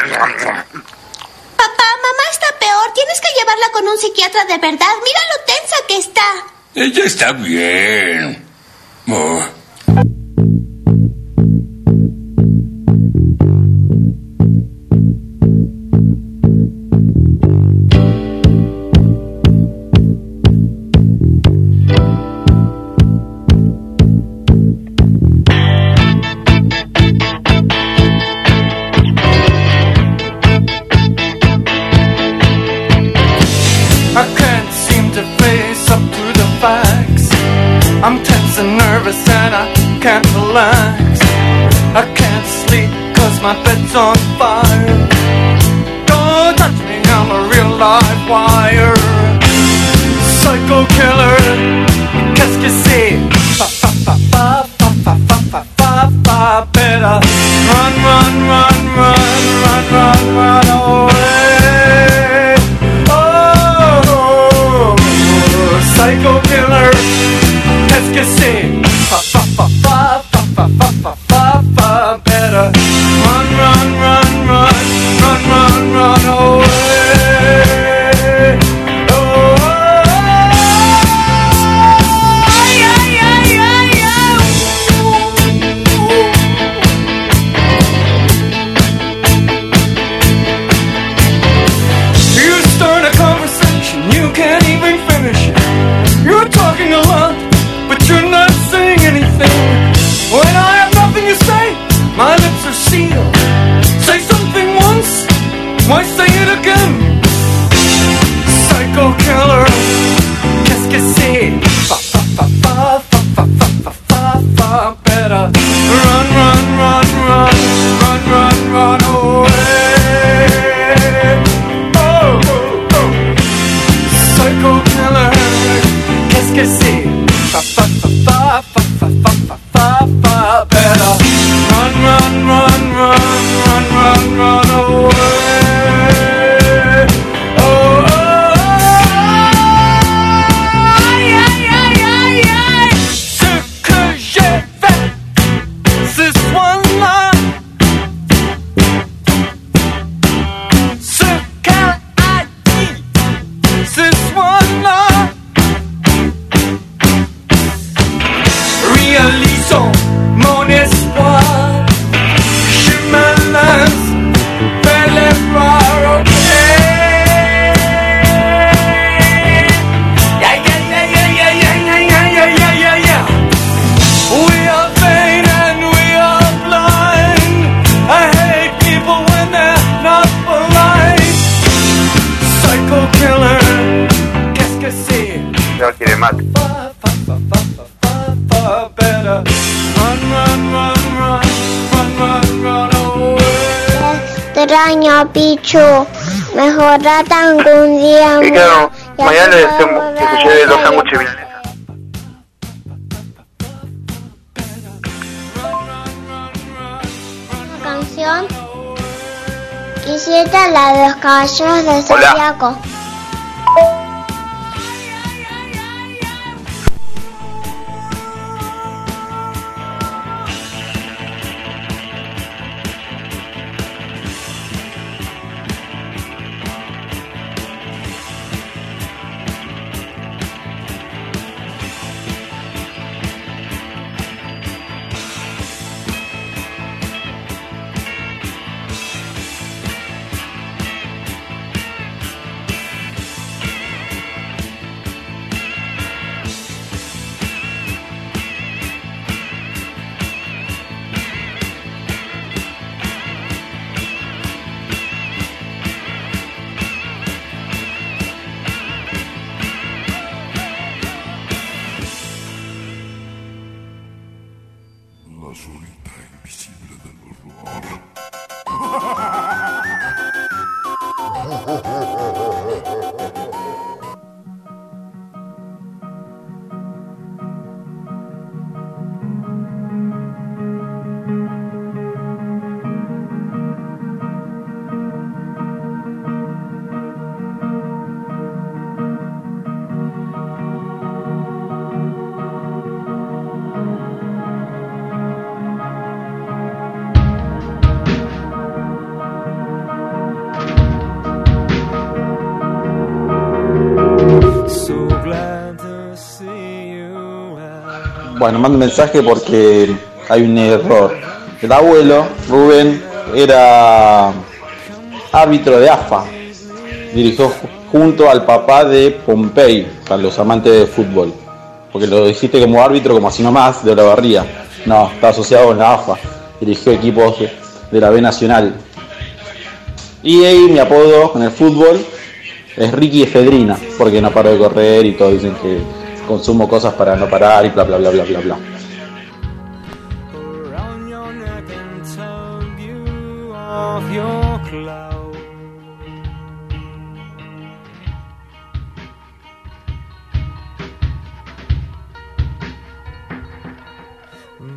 mamá está peor. Tienes que llevarla con un psiquiatra de verdad. Mira lo tensa que está. Ella está bien. Oh. far. Mejora algún día. Y claro, mañana se tengo- volver les a llevé dos sándwiches milanesas. canción. Quisiera la de los caballeros Hola. Zodíaco. Bueno, mando un mensaje porque hay un error. El abuelo, Rubén, era árbitro de AFA. Dirigió ju- junto al papá de Pompey, para los amantes de fútbol. Porque lo dijiste como árbitro, como así nomás, de Olavarría. No, está asociado con la AFA. Dirigió equipos de la B Nacional. Y ahí mi apodo en el fútbol es Ricky Efedrina, porque no paro de correr y todos dicen que consumo cosas para no parar y bla bla bla bla bla bla.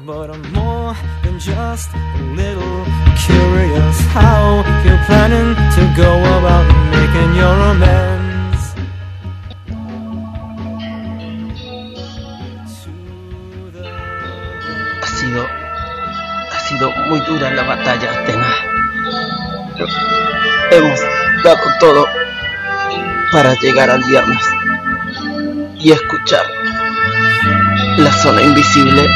But I'm more than just a little curious how you're planning to go about making your amends. Muy dura la batalla, Atena. Hemos dado todo para llegar al viernes y escuchar la zona invisible.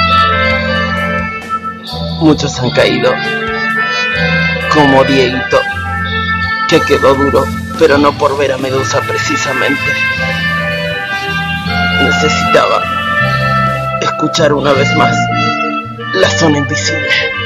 Muchos han caído, como Dieguito, que quedó duro, pero no por ver a Medusa precisamente. Necesitaba escuchar una vez más la zona invisible.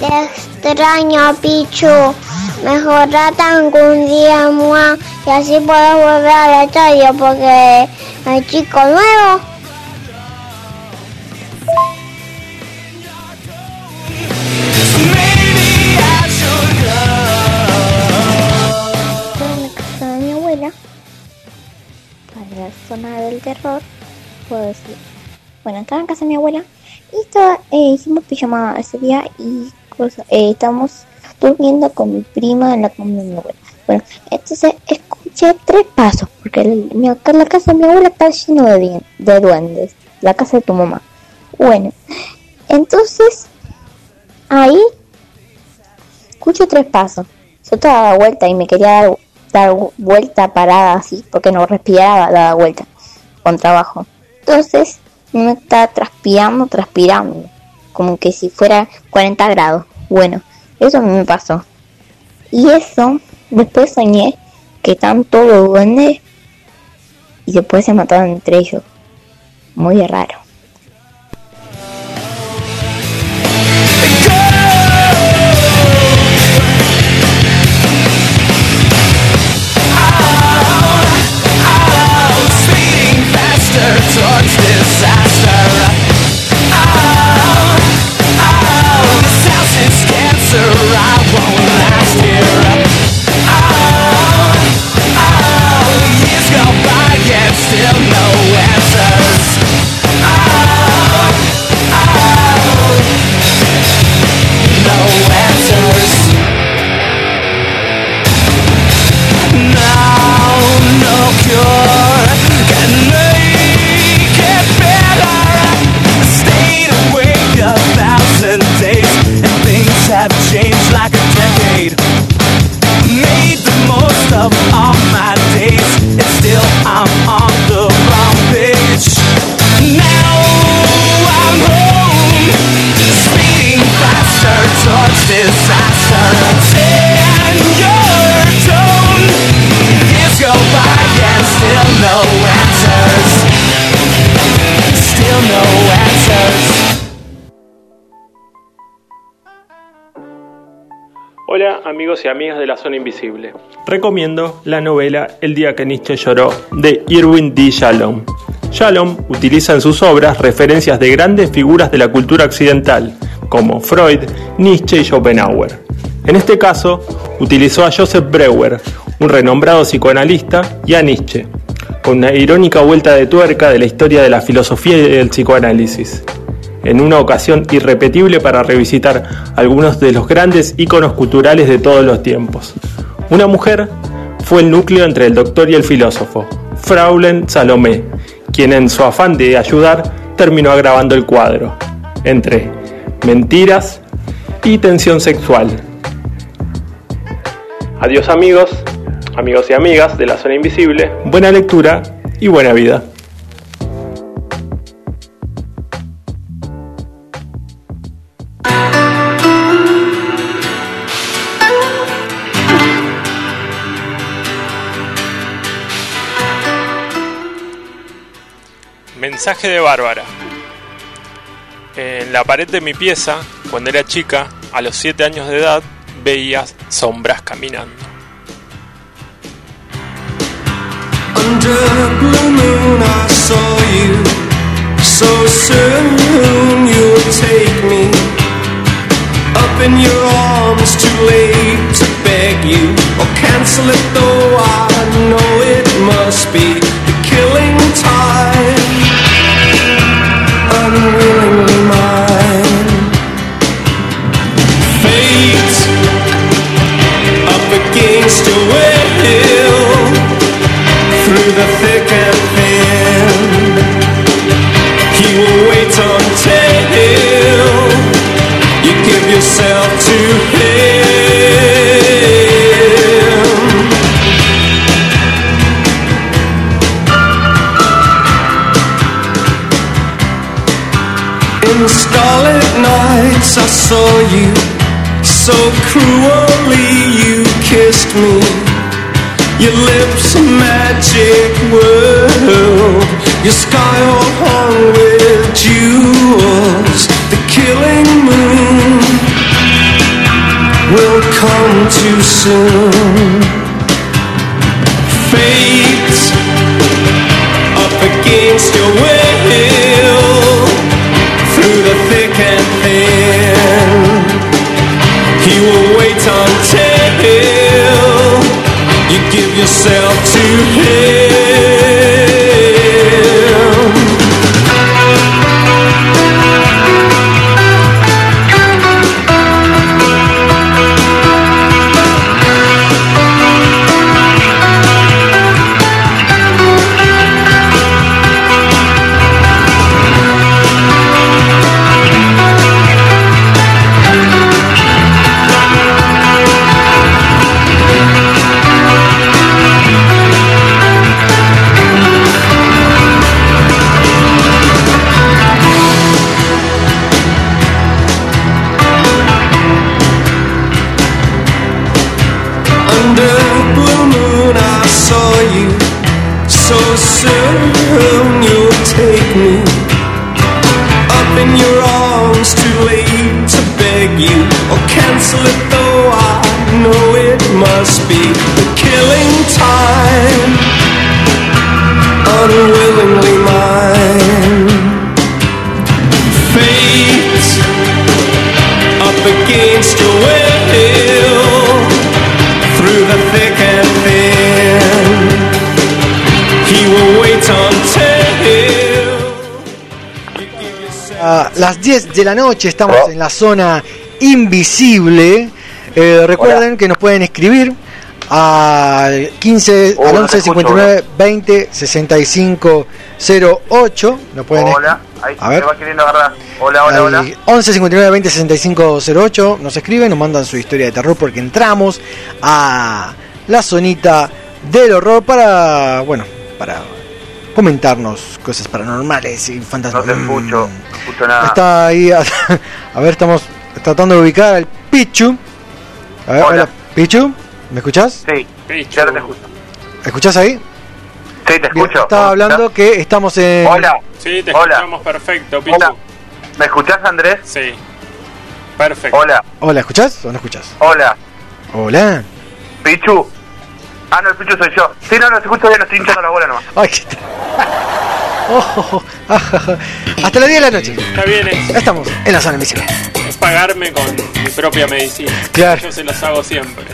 Te extraño, Pichu. Mejorate algún día, mua, y así puedo volver al estadio porque hay chico nuevo. Zona del terror. Puedo decir. Bueno, estaba en casa de mi abuela y estaba, eh, hicimos pijamada ese día y cosa, eh, estamos durmiendo con mi prima en la cama de mi abuela. Bueno, entonces escuché tres pasos porque mi- la casa de mi abuela está lleno de, de duendes. La casa de tu mamá. Bueno, entonces ahí escucho tres pasos. Yo estaba dada vuelta y me quería dar, dar vuelta parada así porque no respiraba dada vuelta con trabajo. Entonces me estaba transpirando, transpirando. como que si fuera 40 grados. Bueno, eso me pasó. Y eso, después soñé que estaban todos duendes y después se mataron entre ellos. Muy raro. No answers. Oh, oh, no answers. Now, no cure Hola amigos y amigas de la zona invisible. Recomiendo la novela El día que Nietzsche lloró de Irwin D. Shalom. Shalom utiliza en sus obras referencias de grandes figuras de la cultura occidental, como Freud, Nietzsche y Schopenhauer. En este caso, utilizó a Joseph Breuer, un renombrado psicoanalista, y a Nietzsche, con una irónica vuelta de tuerca de la historia de la filosofía y del psicoanálisis en una ocasión irrepetible para revisitar algunos de los grandes íconos culturales de todos los tiempos. Una mujer fue el núcleo entre el doctor y el filósofo, Fraulein Salomé, quien en su afán de ayudar terminó agravando el cuadro, entre mentiras y tensión sexual. Adiós amigos, amigos y amigas de la zona invisible, buena lectura y buena vida. Mensaje de Bárbara. En la pared de mi pieza, cuando era chica, a los 7 años de edad, veía sombras caminando. Under blue moon I saw you So soon you'll take me Up in your arms too late to beg you Or cancel it though I know it must be The killing time one will saw you, so cruelly you kissed me. Your lips a magic world Your sky all hung with jewels The killing moon Will come too soon 10 de la noche estamos en la zona invisible. Eh, recuerden que nos pueden escribir al 15 Hola, al te 11 escucho, 59 20 65 08. Nos pueden Hola, ahí a se ver. va queriendo agarrar. Hola, hola, Al hola. 11 59 20 65 08 nos escriben, nos mandan su historia de terror porque entramos a la zonita del horror para, bueno, para comentarnos cosas paranormales y No fantasmas. te escucho, no escucho nada. Está ahí, a, a ver, estamos tratando de ubicar al Pichu. A ver, hola. Pichu, ¿me escuchás? Sí, ya no te escucho. ¿Escuchás ahí? Sí, te escucho. Estaba hablando que estamos en... Hola. Sí, te Hola. escuchamos perfecto, Pichu. Hola. ¿Me escuchás, Andrés? Sí. Perfecto. Hola, Hola, ¿escuchás o no escuchás? hola. Hola. Pichu. Ah, no, el Pichu soy yo. Sí, no, no, te escucho bien, estoy hinchando la bola nomás. Ay, qué- Oh, ajaja. Hasta las 10 de la noche. Está bien, es, Estamos en la zona invisible. es pagarme con mi propia medicina. Claro. Yo se las hago siempre.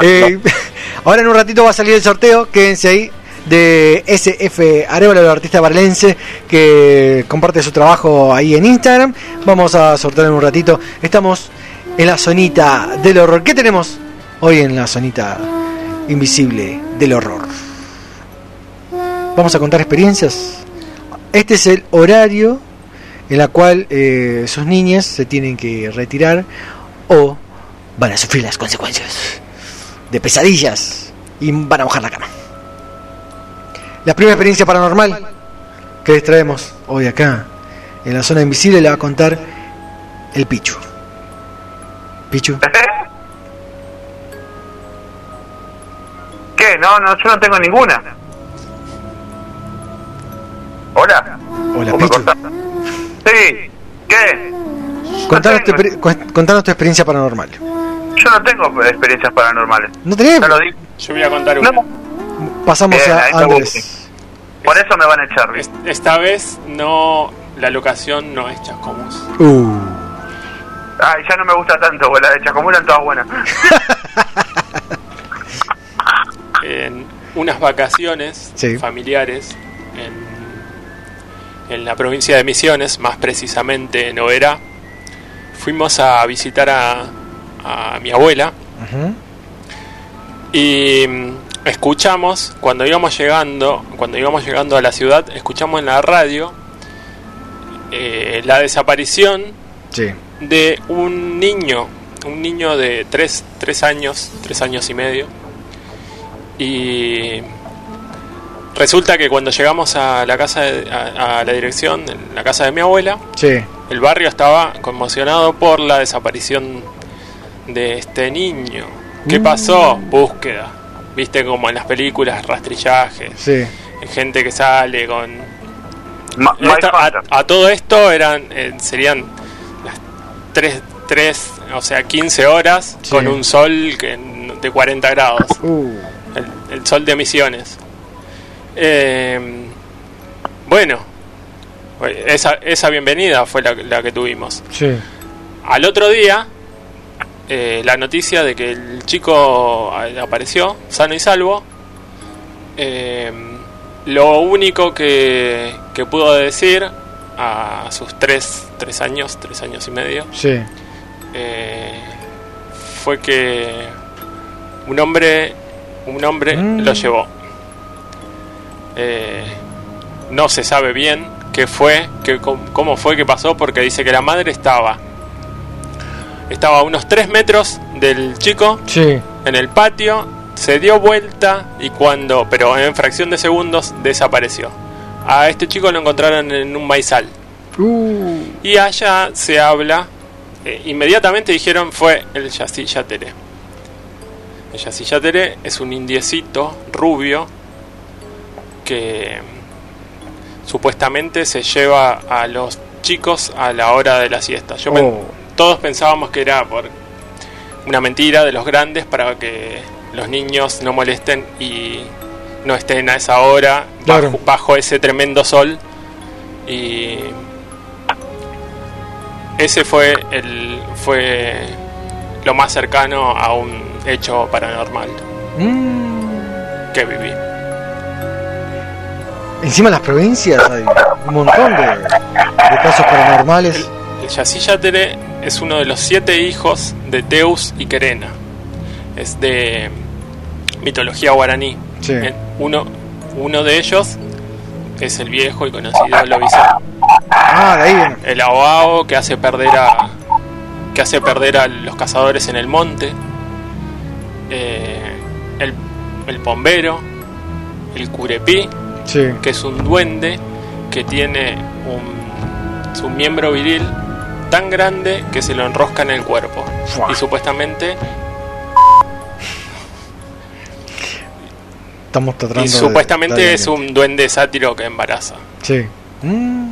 Eh, ahora en un ratito va a salir el sorteo, quédense ahí, de SF Arevalo, el artista barlense que comparte su trabajo ahí en Instagram. Vamos a sortear en un ratito. Estamos en la zonita del horror. ¿Qué tenemos hoy en la zonita invisible del horror? Vamos a contar experiencias. Este es el horario en la cual eh, sus niñas se tienen que retirar o van a sufrir las consecuencias de pesadillas y van a bajar la cama. La primera experiencia paranormal que les traemos hoy acá en la zona invisible la va a contar el Pichu. Pichu. No, no, yo no tengo ninguna. Hola. Hola ¿Vos me Pichu. Sí. ¿Qué? Contanos tu, contanos experiencia paranormal. Yo no tengo experiencias paranormales. ¿No tenés? Ya lo dije. Yo voy a contar una. Pasamos Bien, a Andrés. Por eso me van a echar. Es- Esta vez no. La locación no es Chascomús. Uh, Ay, ya no me gusta tanto. Las de Chacomú eran todas buenas. En unas vacaciones Sí. familiares en, en la provincia de Misiones, más precisamente en Oberá, fuimos a visitar a, a mi abuela y mm, escuchamos cuando íbamos llegando cuando íbamos llegando a la ciudad escuchamos en la radio eh, la desaparición Sí. de un niño un niño de tres, tres años tres años y medio y resulta que cuando llegamos a la casa de- a, a la dirección en la casa de mi abuela Sí. el barrio estaba conmocionado por la desaparición de este niño. ¿Qué pasó? Búsqueda. Viste como en las películas, rastrillajes, Sí. gente que sale con... Ma- a, todo esto eran eh, serían las 3, tres, o sea, 15 horas Sí. con un sol que, n- de 40 grados. Uh, El, el sol de Misiones. Eh, bueno, esa, esa bienvenida fue la, la que tuvimos. sí. Al otro día, eh, la noticia de que el chico apareció sano y salvo. Eh, lo único que, que pudo decir a sus tres, tres años, tres años y medio, Sí. eh, fue que un hombre, un hombre Mm. lo llevó. Eh, no se sabe bien qué fue, qué, cómo fue que pasó, porque dice que la madre estaba estaba a unos 3 metros del chico Sí. en el patio, se dio vuelta y cuando, pero en fracción de segundos, desapareció. A este chico lo encontraron en un maizal. Uh, Y allá se habla, eh, inmediatamente dijeron fue el Yassi Yateré. El Yassi Yateré es un indiecito rubio que mm, supuestamente se lleva a los chicos a la hora de la siesta. Yo Oh. todos pensábamos que era por una mentira de los grandes para que los niños no molesten y no estén a esa hora Claro. bajo, bajo ese tremendo sol. Y ese fue el fue lo más cercano a un hecho paranormal Mm. que viví. Encima en las provincias hay un montón de, de casos paranormales. El Yacyyatere es uno de los siete hijos de Teus y Querena. Es de mitología guaraní. Sí. Eh, Uno, uno de ellos es el viejo y conocido lobizón. Ah, de ahí viene. El Aoao que hace perder a que hace perder a los cazadores en el monte. Eh, el, el pombero, el curepí, Sí. que es un duende que tiene un, su miembro viril tan grande que se lo enrosca en el cuerpo. Y supuestamente, Estamos tratando y supuestamente de- es un duende sátiro que embaraza. Sí. Mm.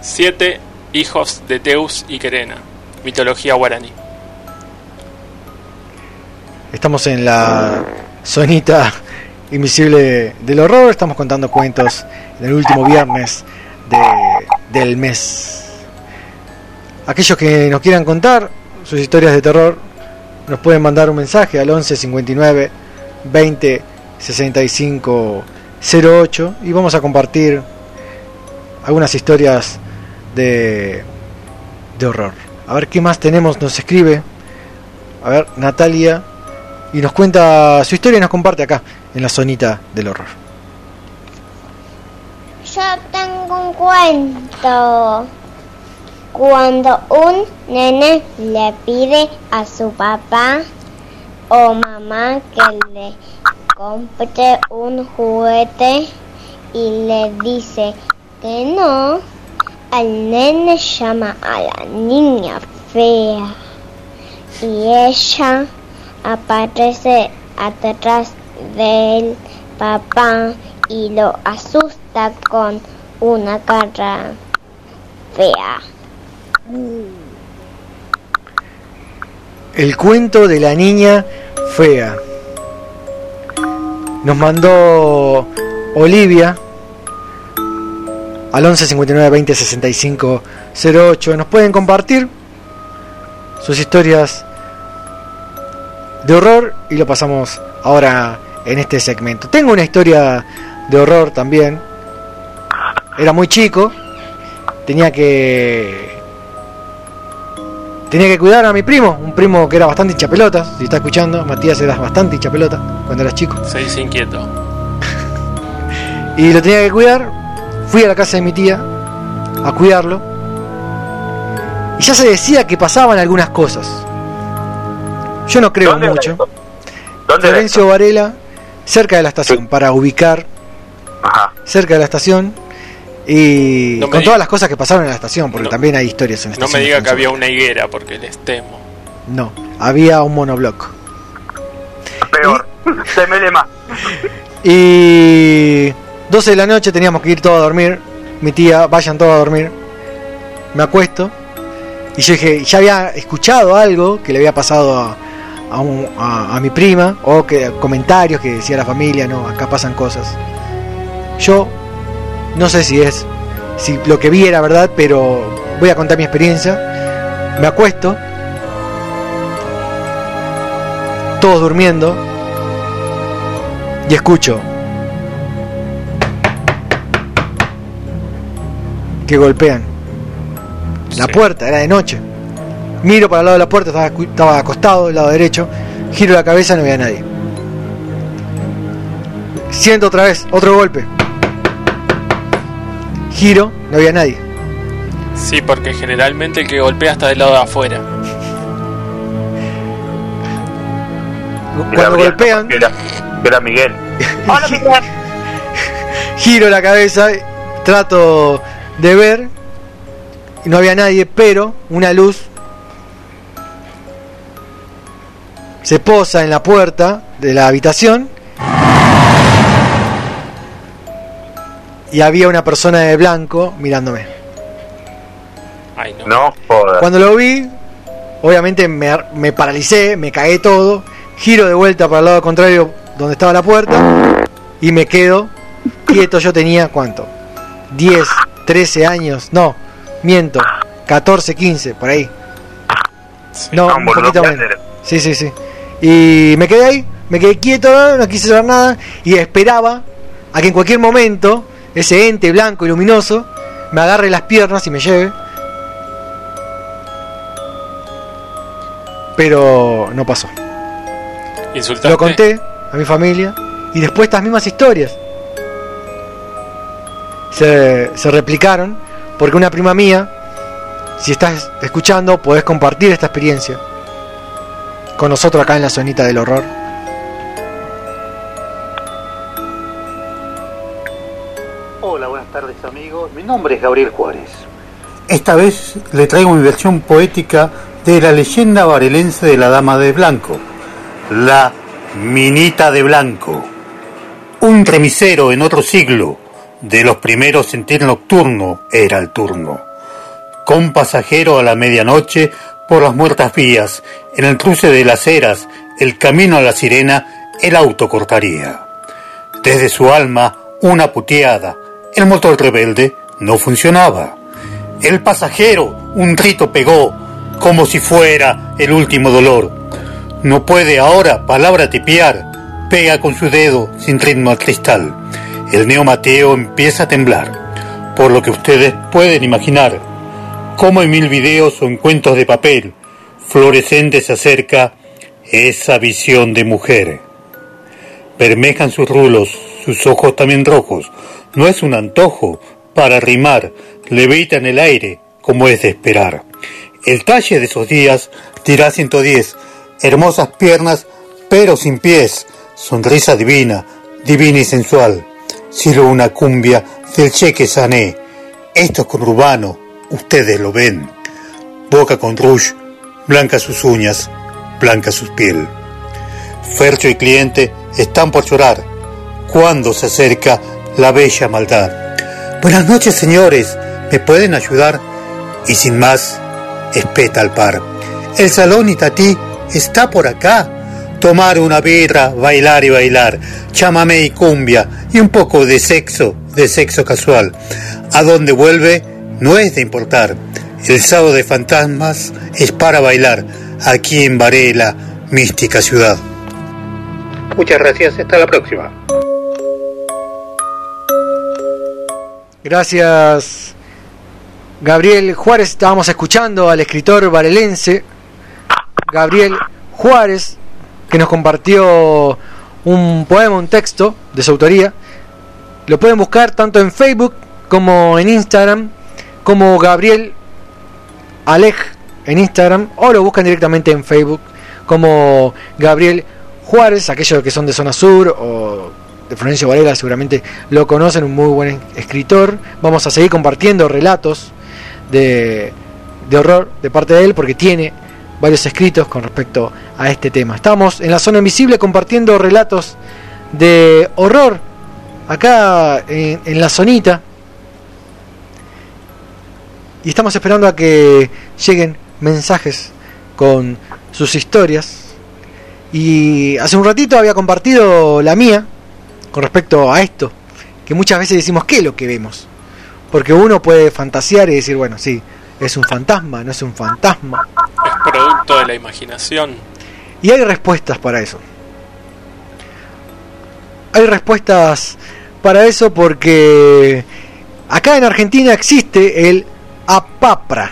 Siete hijos de Teus y Querena. Mitología guaraní. Estamos en la zonita invisible del horror. Estamos contando cuentos en el último viernes de- del mes. Aquellos que nos quieran contar sus historias de terror nos pueden mandar un mensaje al 11 59 20 65 08 y vamos a compartir algunas historias de, de horror. A ver qué más tenemos, nos escribe. A ver, Natalia. Y nos cuenta su historia y nos comparte acá, en la zonita del horror. Yo tengo un cuento. Cuando un nene le pide a su papá o mamá que le compre un juguete y le dice que no, al nene llama a la niña fea y ella aparece atrás del papá y lo asusta con una cara fea. El cuento de la niña fea. Nos mandó Olivia al 11 59 20 65 08. Nos pueden compartir sus historias de horror y lo pasamos ahora en este segmento. Tengo una historia de horror también. Era muy chico. Tenía que tenía que cuidar a mi primo, un primo que era bastante hinchapelotas, si está escuchando, Matías eras bastante hinchapelota cuando eras chico. Se dice inquieto. Y lo tenía que cuidar, fui a la casa de mi tía a cuidarlo. Y ya se decía que pasaban algunas cosas. Yo no creo ¿Dónde era mucho. Florencio Varela, cerca de la estación, para ubicar Ajá. cerca de la estación. Y No con diga- todas las cosas que pasaron en la estación, porque No. también hay historias en la No estación. me diga que había una higuera porque les temo. No, había un monobloc. Peor. Se me le más. Y 12 de la noche teníamos que ir todos a dormir. Mi tía, vayan todos a dormir. Me acuesto. Y yo dije, ya había escuchado algo que le había pasado a, a mi prima. O que comentarios que decía la familia, no, acá pasan cosas. Yo no sé si es, si lo que vi era verdad, pero voy a contar mi experiencia. Me acuesto. Todos durmiendo. Y escucho que golpean la puerta, era de noche. Miro para el lado de la puerta, estaba, estaba acostado, del lado derecho. Giro la cabeza, no había nadie. Siento otra vez, otro golpe. Giro, no había nadie. Sí, porque generalmente el que golpea está del lado de afuera. Cuando golpean, Miguel. Hola, Miguel. giro la cabeza, trato de ver, y no había nadie, pero una luz se posa en la puerta de la habitación y había una persona de blanco mirándome. Ay, no. No, joder. Cuando lo vi, Obviamente me, me paralicé, me cagué todo, giro de vuelta para el lado contrario donde estaba la puerta y me quedo quieto. Yo tenía cuánto? 10, 13 años, no, miento, 14, 15, por ahí. No, un poquito menos. Sí, sí, sí. Y me quedé ahí, me quedé quieto, no quise saber nada y esperaba a que en cualquier momento ese ente blanco y luminoso me agarre las piernas y me lleve. Pero no pasó. ¿Insultaste? Lo conté a mi familia y después estas mismas historias se, se replicaron porque una prima mía, si estás escuchando, podés compartir esta experiencia con nosotros acá en la zonita del horror. Hola, buenas tardes amigos. Mi nombre es Gabriel Juárez. Esta vez le traigo mi versión poética de la leyenda varelense de la Dama de Blanco, la Minita de Blanco. Un remisero en otro siglo, de los primeros en ir nocturno era el turno. Con pasajero a la medianoche por las muertas vías, en el cruce de las eras, el camino a la sirena, el auto cortaría. Desde su alma, una puteada, el motor rebelde no funcionaba. El pasajero un grito pegó, como si fuera el último dolor. No puede ahora palabra tipear, pega con su dedo sin ritmo al cristal. El neo Mateo empieza a temblar, por lo que ustedes pueden imaginar, como en mil videos o en cuentos de papel, fluorescente se acerca esa visión de mujer. Bermejan sus rulos, sus ojos también rojos, no es un antojo para rimar, levita en el aire, como es de esperar. El talle de esos días dirá 110, hermosas piernas, pero sin pies, sonrisa divina, divina y sensual. Silo una cumbia del cheque sané. Esto es conurbano, ustedes lo ven. Boca con rouge, blancas sus uñas, blanca sus piel. Fercho y cliente están por llorar cuando se acerca la bella maldad. Buenas noches, señores, ¿me pueden ayudar? Y sin más, espeta al par. El salón Itatí está por acá. Tomar una birra, bailar y bailar, chamamé y cumbia y un poco de sexo, de sexo casual. A dónde vuelve no es de importar. El sábado de fantasmas es para bailar aquí en Varela, mística ciudad. Muchas gracias, hasta la próxima. Gracias, Gabriel Juárez. Estábamos escuchando al escritor varelense Gabriel Juárez, que nos compartió un poema, un texto de su autoría. Lo pueden buscar tanto en Facebook como en Instagram, como Gabriel Alej en Instagram, o lo buscan directamente en Facebook como Gabriel Juárez, aquellos que son de zona sur o de Florencio Varela seguramente lo conocen, un muy buen escritor. Vamos a seguir compartiendo relatos de, de horror de parte de él porque tiene varios escritos con respecto a este tema. Estamos en la zona invisible compartiendo relatos de horror acá en, la zonita. Y estamos esperando a que lleguen mensajes con sus historias. Y hace un ratito había compartido la mía con respecto a esto, que muchas veces decimos qué es lo que vemos. Porque uno puede fantasear y decir, bueno, sí, es un fantasma, no es un fantasma. Es producto de la imaginación. Y hay respuestas para eso. Hay respuestas para eso porque acá en Argentina existe el APAPRA.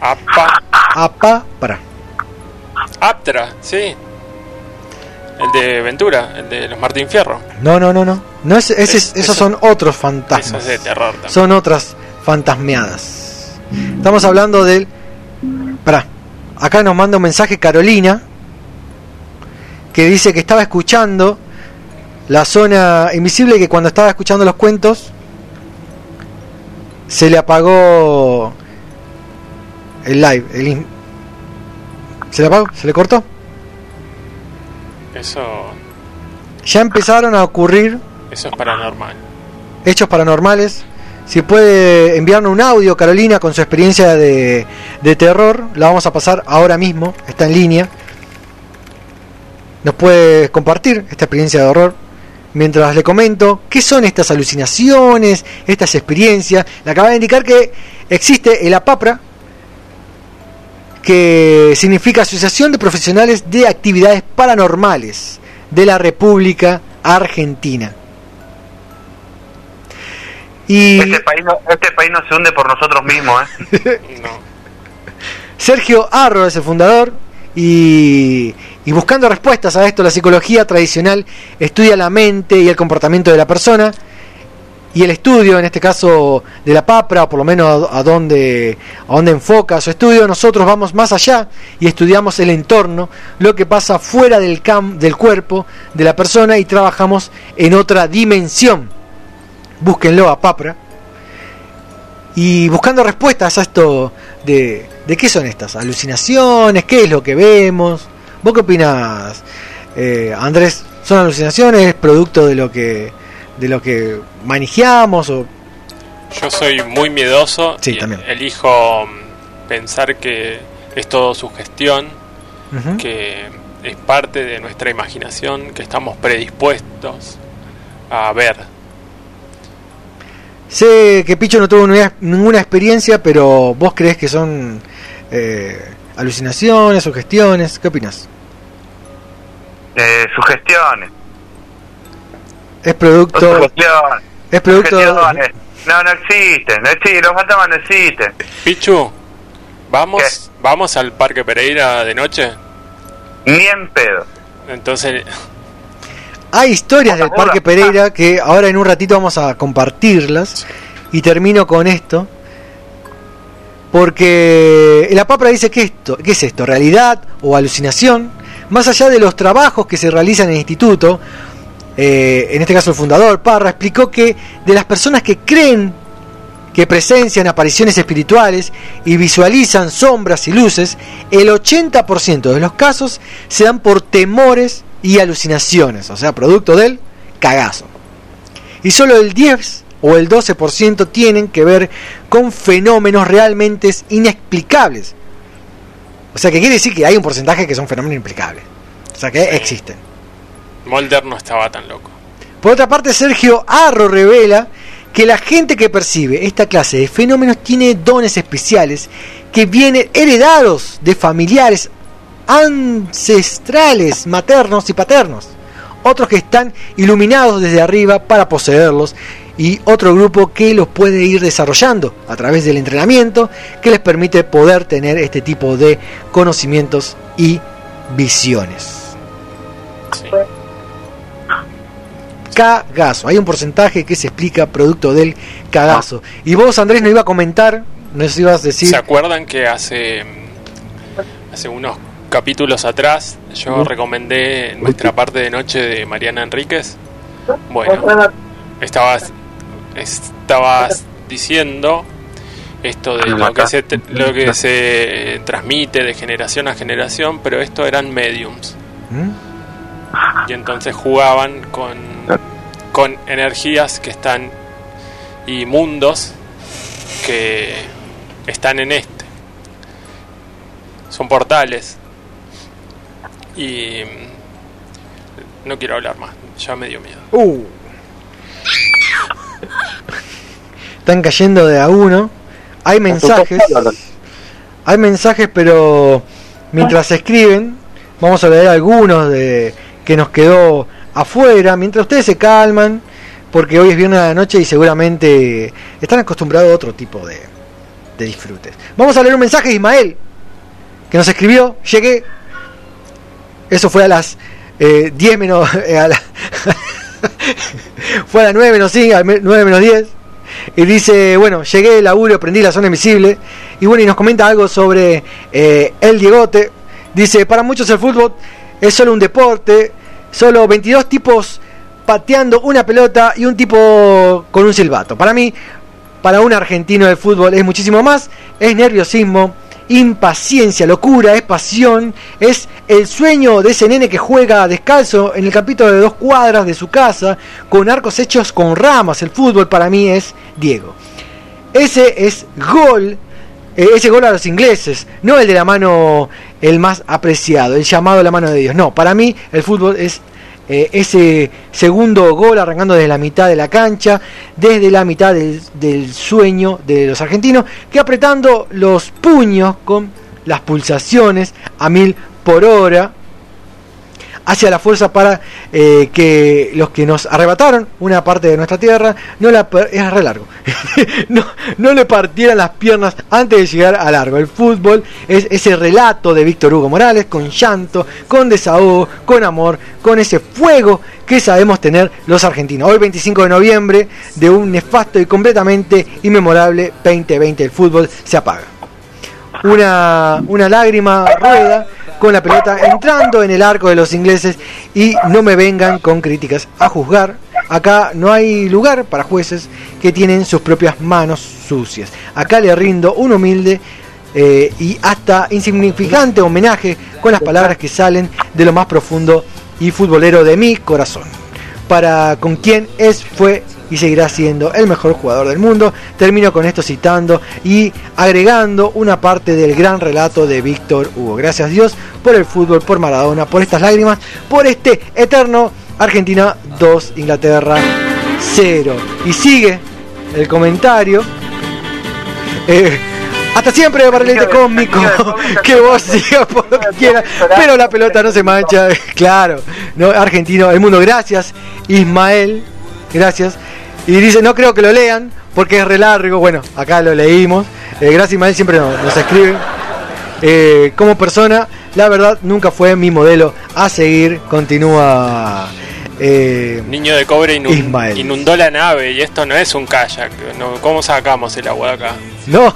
Apa, APAPRA. Aptra, sí. El de Ventura, el de los Martín Fierro. No, no, no, no. no es, ese- Es- esos eso- son otros Eso fantasmas. es de terror también. Son otras fantasmeadas. Estamos hablando del. Pará. Acá nos manda un mensaje Carolina. Que dice que estaba escuchando la zona invisible y que cuando estaba escuchando los cuentos. Se le apagó el live. el in- ¿Se le apagó? ¿Se le cortó? Eso, Ya empezaron a ocurrir eso es paranormal. hechos paranormales Si puede enviarnos un audio, Carolina, con su experiencia de, terror, la vamos a pasar ahora mismo, está en línea. Nos puede compartir esta experiencia de horror mientras le comento qué son estas alucinaciones, estas experiencias. Le acaba de indicar que existe el APAPRA, que significa Asociación de Profesionales de Actividades Paranormales de la República Argentina. Y Este país, no, este país no se hunde por nosotros mismos, ¿eh? Sergio Arro es el fundador y, y buscando respuestas a esto, la psicología tradicional estudia la mente y el comportamiento de la persona y el estudio, en este caso de la PAPRA, o por lo menos a, a dónde, a dónde enfoca su estudio, nosotros vamos más allá y estudiamos el entorno, lo que pasa fuera del, cam del cuerpo de la persona y trabajamos en otra dimensión. Búsquenlo a PAPRA. Y buscando respuestas a esto de, de qué son estas alucinaciones, qué es lo que vemos. ¿Vos qué opinas, eh, Andrés? ¿Son alucinaciones? ¿Producto de lo que de lo que manejamos? O... Yo soy muy miedoso Sí, y también. elijo mm, pensar que es todo sugestión, Ujú. que es parte de nuestra imaginación, que estamos predispuestos a ver. Sé que Picho no tuvo ninguna- ninguna experiencia, pero vos crees que son eh, alucinaciones, sugestiones. ¿Qué opinas? Eh, sugestiones. Es producto. Sugestiones. Es producto. Sugestiones. No, no existen. No existen. Los fantasmas no existen. Pichu, ¿vamos, ¿vamos al Parque Pereira de noche? Ni en pedo. Entonces, Hay historias del Parque Pereira que ahora en un ratito vamos a compartirlas. Y termino con esto. Porque la papra dice que esto, ¿qué es esto? ¿Realidad o alucinación? Más allá de los trabajos que se realizan en el instituto, eh, en este caso el fundador, Parra, explicó que de las personas que creen que presencian apariciones espirituales y visualizan sombras y luces, el 80% de los casos se dan por temores y alucinaciones, o sea, producto del cagazo. Y solo el 10 o el 12% tienen que ver con fenómenos realmente inexplicables. O sea, que quiere decir que hay un porcentaje que son fenómenos inexplicables. O sea, que existen. Mulder no estaba tan loco. Por otra parte, Sergio Arro revela que la gente que percibe esta clase de fenómenos tiene dones especiales que vienen heredados de familiares ancestrales, maternos y paternos. Otros que están iluminados desde arriba para poseerlos y otro grupo que los puede ir desarrollando a través del entrenamiento que les permite poder tener este tipo de conocimientos y visiones. Cagazo. Hay un porcentaje que se explica producto del cagazo. Y vos, Andrés, no iba a comentar, no ibas a decir. ¿Se acuerdan que hace, hace unos capítulos atrás yo recomendé nuestra parte de noche de Mariana Enríquez? Bueno, estabas, estabas diciendo esto de lo que, se, lo que se transmite de generación a generación, pero esto eran mediums. Y entonces jugaban con, con energías que están y mundos que están en este. Son portales. Y mm, no quiero hablar más, ya me dio miedo. Uh. Están cayendo de a uno. Hay mensajes. Hay mensajes, pero mientras se escriben, vamos a leer algunos de que nos quedó afuera. Mientras ustedes se calman, porque hoy es viernes de la noche y seguramente están acostumbrados a otro tipo de, de disfrutes. Vamos a leer un mensaje de Ismael que nos escribió. Llegué. Eso fue a las eh, 10 menos. eh, a fue a las 9 menos 5, a 9 menos 10. Y dice, bueno, llegué del laburo, prendí la zona invisible. Y bueno, y nos comenta algo sobre eh, el Diegote. Dice, para muchos el fútbol es solo un deporte. Solo 22 tipos pateando una pelota y un tipo con un silbato. Para mí, para un argentino el fútbol es muchísimo más. Es nerviosismo, impaciencia, locura, es pasión. Es el sueño de ese nene que juega descalzo en el capítulo de dos cuadras de su casa con arcos hechos con ramas. El fútbol para mí es Diego. ese es gol, eh, ese gol a los ingleses, no el de la mano el más apreciado, el llamado a la mano de Dios. No, para mí el fútbol es eh, ese segundo gol arrancando desde la mitad de la cancha, desde la mitad del, del sueño de los argentinos, que apretando los puños con las pulsaciones a mil por hora, hacia la fuerza para eh, que los que nos arrebataron una parte de nuestra tierra no la es largo. No, no le partieran las piernas antes de llegar a largo el fútbol es ese relato de Víctor Hugo Morales con llanto con desahogo con amor con ese fuego que sabemos tener los argentinos. Hoy 25 de noviembre de un nefasto y completamente inmemorable 2020 el fútbol se apaga una, una lágrima rueda con la pelota entrando en el arco de los ingleses y no me vengan con críticas a juzgar. Acá no hay lugar para jueces que tienen sus propias manos sucias. Acá le rindo un humilde eh, y hasta insignificante homenaje con las palabras que salen de lo más profundo y futbolero de mi corazón. Para con quien es, fue y seguirá siendo el mejor jugador del mundo. Termino con esto citando y agregando una parte del gran relato de Víctor Hugo. Gracias Dios por el fútbol, por Maradona, por estas lágrimas, por este eterno Argentina 2, Inglaterra 0. Y sigue el comentario. Eh, hasta siempre, barrilete cósmico. Que vos sigas por donde quieras. Pero la pelota no se mancha. Claro. No, argentino, el mundo. Gracias, Ismael. Gracias. Y dice, no creo que lo lean porque es re largo. Bueno, acá lo leímos. Eh, gracias, Ismael. Siempre nos, nos escribe. Eh, como persona, la verdad nunca fue mi modelo a seguir. Continúa. Eh, Niño de cobre inun- Ismael. inundó la nave y esto no es un kayak. No, ¿Cómo sacamos el agua de acá? No.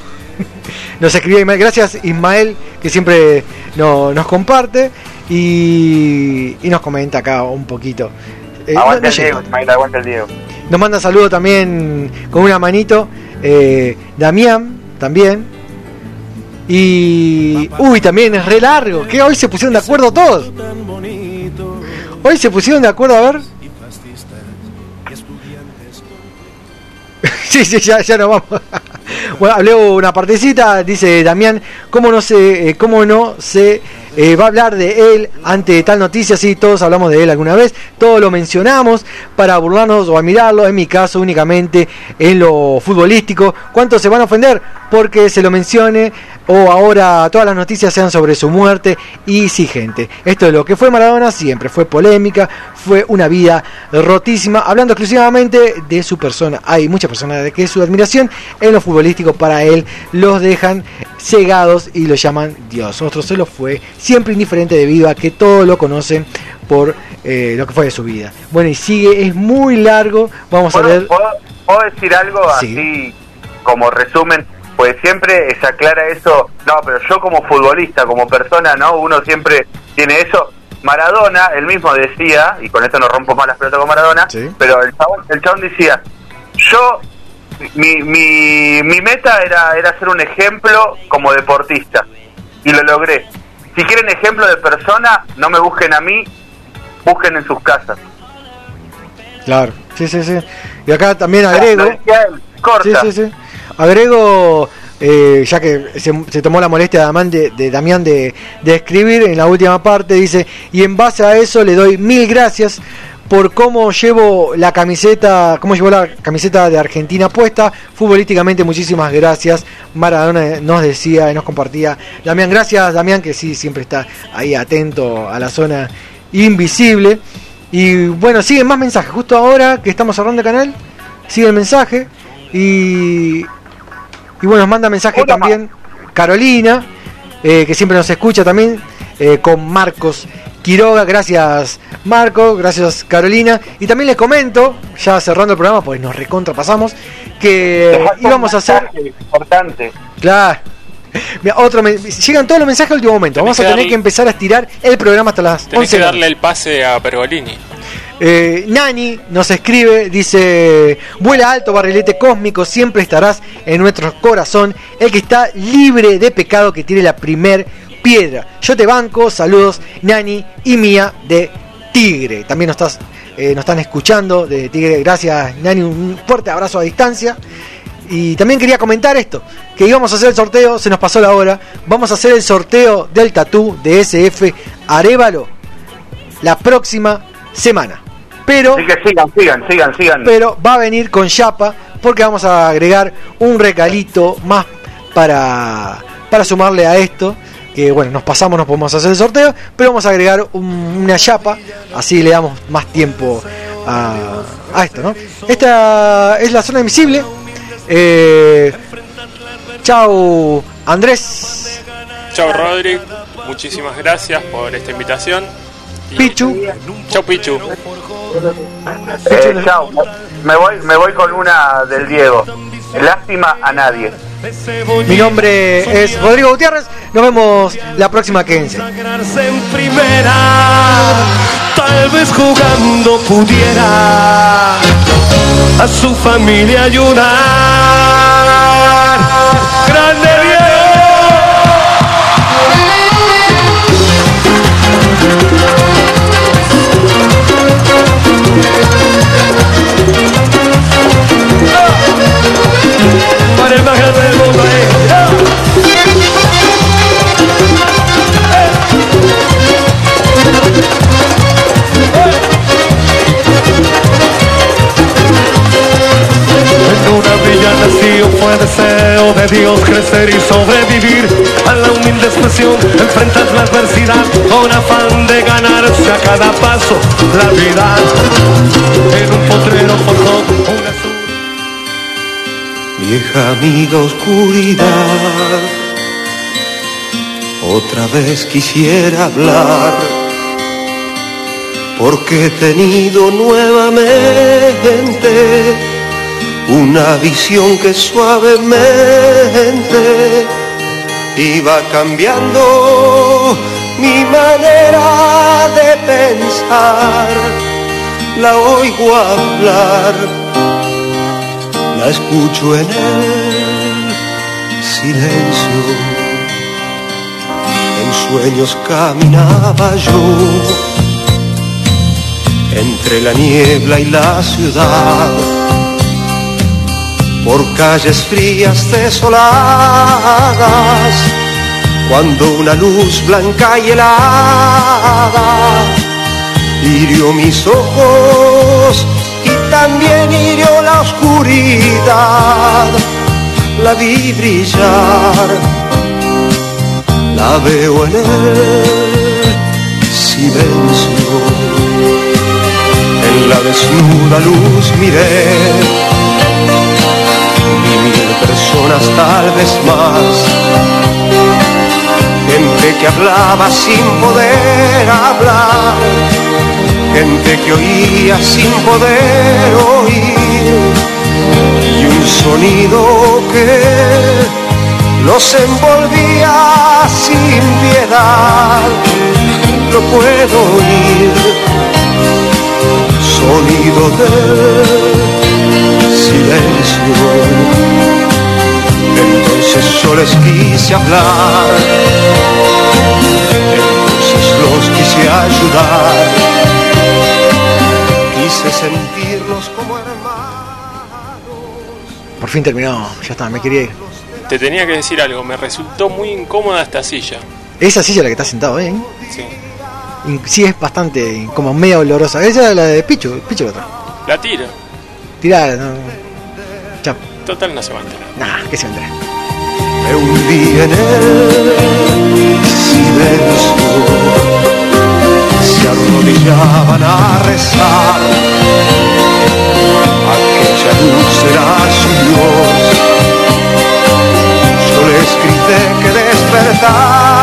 Nos escribió Ismael. Gracias Ismael, que siempre no- nos comparte y, y nos comenta acá un poquito. Eh, aguanta no el. Diego, Ismael, aguanta el Diego. Nos manda saludo también con una manito. eh, Damián también. Y. Uy, también es re largo. Que hoy se pusieron de acuerdo todos. Hoy se pusieron de acuerdo, a ver. sí, sí, ya, ya nos vamos. bueno, hablé una partecita, dice Damián, ¿cómo no se, eh, cómo no se eh, va a hablar de él ante tal noticia? Sí, todos hablamos de él alguna vez, todos lo mencionamos para burlarnos o admirarlo, en mi caso únicamente en lo futbolístico. ¿Cuántos se van a ofender? Porque se lo mencione o ahora todas las noticias sean sobre su muerte y sí gente, esto es lo que fue Maradona siempre, fue polémica, fue una vida rotísima, hablando exclusivamente de su persona, hay muchas personas de que su admiración en lo futbolístico para él los dejan cegados y lo llaman Dios, otro se lo fue siempre indiferente debido a que todos lo conocen por eh, lo que fue de su vida. Bueno y sigue, es muy largo, vamos a ¿Puedo, ver... puedo- puedo decir algo Sí. así como resumen? Pues siempre se aclara eso, no, pero yo como futbolista, como persona, ¿no? Uno siempre tiene eso. Maradona, él mismo decía, y con esto no rompo más las pelotas con Maradona, pero el chabón, el chabón decía, yo, mi, mi, mi meta era, era ser un ejemplo como deportista, y lo logré. Si quieren ejemplo de persona, no me busquen a mí, busquen en sus casas. Claro, sí, sí, sí. Y acá también agrego... Corta. Sí, sí, sí. Agrego, eh, ya que se, tomó la molestia de Damián de, de Damián de, de escribir en la última parte, dice, y en base a eso le doy mil gracias por cómo llevo la camiseta, cómo llevo la camiseta de Argentina puesta. Futbolísticamente, muchísimas gracias. Maradona nos decía y nos compartía. Damián, gracias, Damián, que sí, siempre está ahí atento a la zona invisible. Y bueno, siguen más mensajes. Justo ahora que estamos cerrando el canal, sigue el mensaje. Y, y bueno, nos manda mensaje también Carolina, eh, que siempre nos escucha también, eh, con Marcos Quiroga. Gracias Marco, gracias Carolina. Y también les comento, ya cerrando el programa, pues nos recontrapasamos, que íbamos a hacer... Importante. Claro. Mira, otro llegan todos los mensajes al último momento. Vamos a que tener darle- que empezar a estirar el programa hasta las Tenés 11 que darle el pase a Pergolini. Eh, Nani nos escribe, dice, vuela alto barrilete cósmico, siempre estarás en nuestro corazón, el que está libre de pecado que tiene la primer piedra. Yo te banco, saludos Nani y Mía de Tigre. También nos, estás, eh, nos están escuchando de Tigre, gracias Nani, un fuerte abrazo a distancia. Y también quería comentar esto, que íbamos a hacer el sorteo, se nos pasó la hora, vamos a hacer el sorteo del tatú de SF Arevalo la próxima semana. Pero, Así que sigan, sigan, sigan, sigan. pero va a venir con chapa porque vamos a agregar un regalito más para, para sumarle a esto. Que bueno, nos pasamos, no podemos hacer el sorteo, pero vamos a agregar un- una chapa, así le damos más tiempo a, a esto, ¿no? Esta es la zona invisible. Eh, chau, Andrés, Chao Rodri, muchísimas gracias por esta invitación. Pichu. Chao Pichu. Eh, chao. Me voy, me voy con una del Diego. Lástima a nadie. Mi nombre es Rodrigo Gutiérrez. Nos vemos la próxima quince. en primera, tal vez jugando pudiera a su familia ayudar. Grande fue deseo de Dios crecer y sobrevivir a la humilde expresión. Enfrentas la adversidad con afán de ganarse a cada paso la vida. En un potrero forjó una Vieja amiga oscuridad, otra vez quisiera hablar porque he tenido nuevamente una visión que suavemente iba cambiando mi manera de pensar. La oigo hablar, la escucho en el silencio. En sueños caminaba yo entre la niebla y la ciudad, por calles frías desoladas, cuando una luz blanca y helada hirió mis ojos también hirió la oscuridad, la vi brillar, la veo en el silencio. En la desnuda luz miré. Y mil personas tal vez más. Gente que hablaba sin poder hablar gente que oía sin poder oír y un sonido que los envolvía sin piedad. Lo puedo oír. Sonido del silencio. Entonces yo les quise hablar, entonces los quise ayudar, como Por fin terminó, ya está, me quería ir. Te tenía que decir algo, me resultó muy incómoda esta silla. Esa silla la que está sentado, ¿eh? Sí. In- Sí, es bastante como media olorosa. Esa es la de Pichu, Pichu la otra. La tiro. Tirada, no. Chao. Total no se va a enterar. Nah, que se entre. Me hundí en el silencio, se arrodillaban a rezar. Aquella luz era su Dios. Yo les grité que despertar.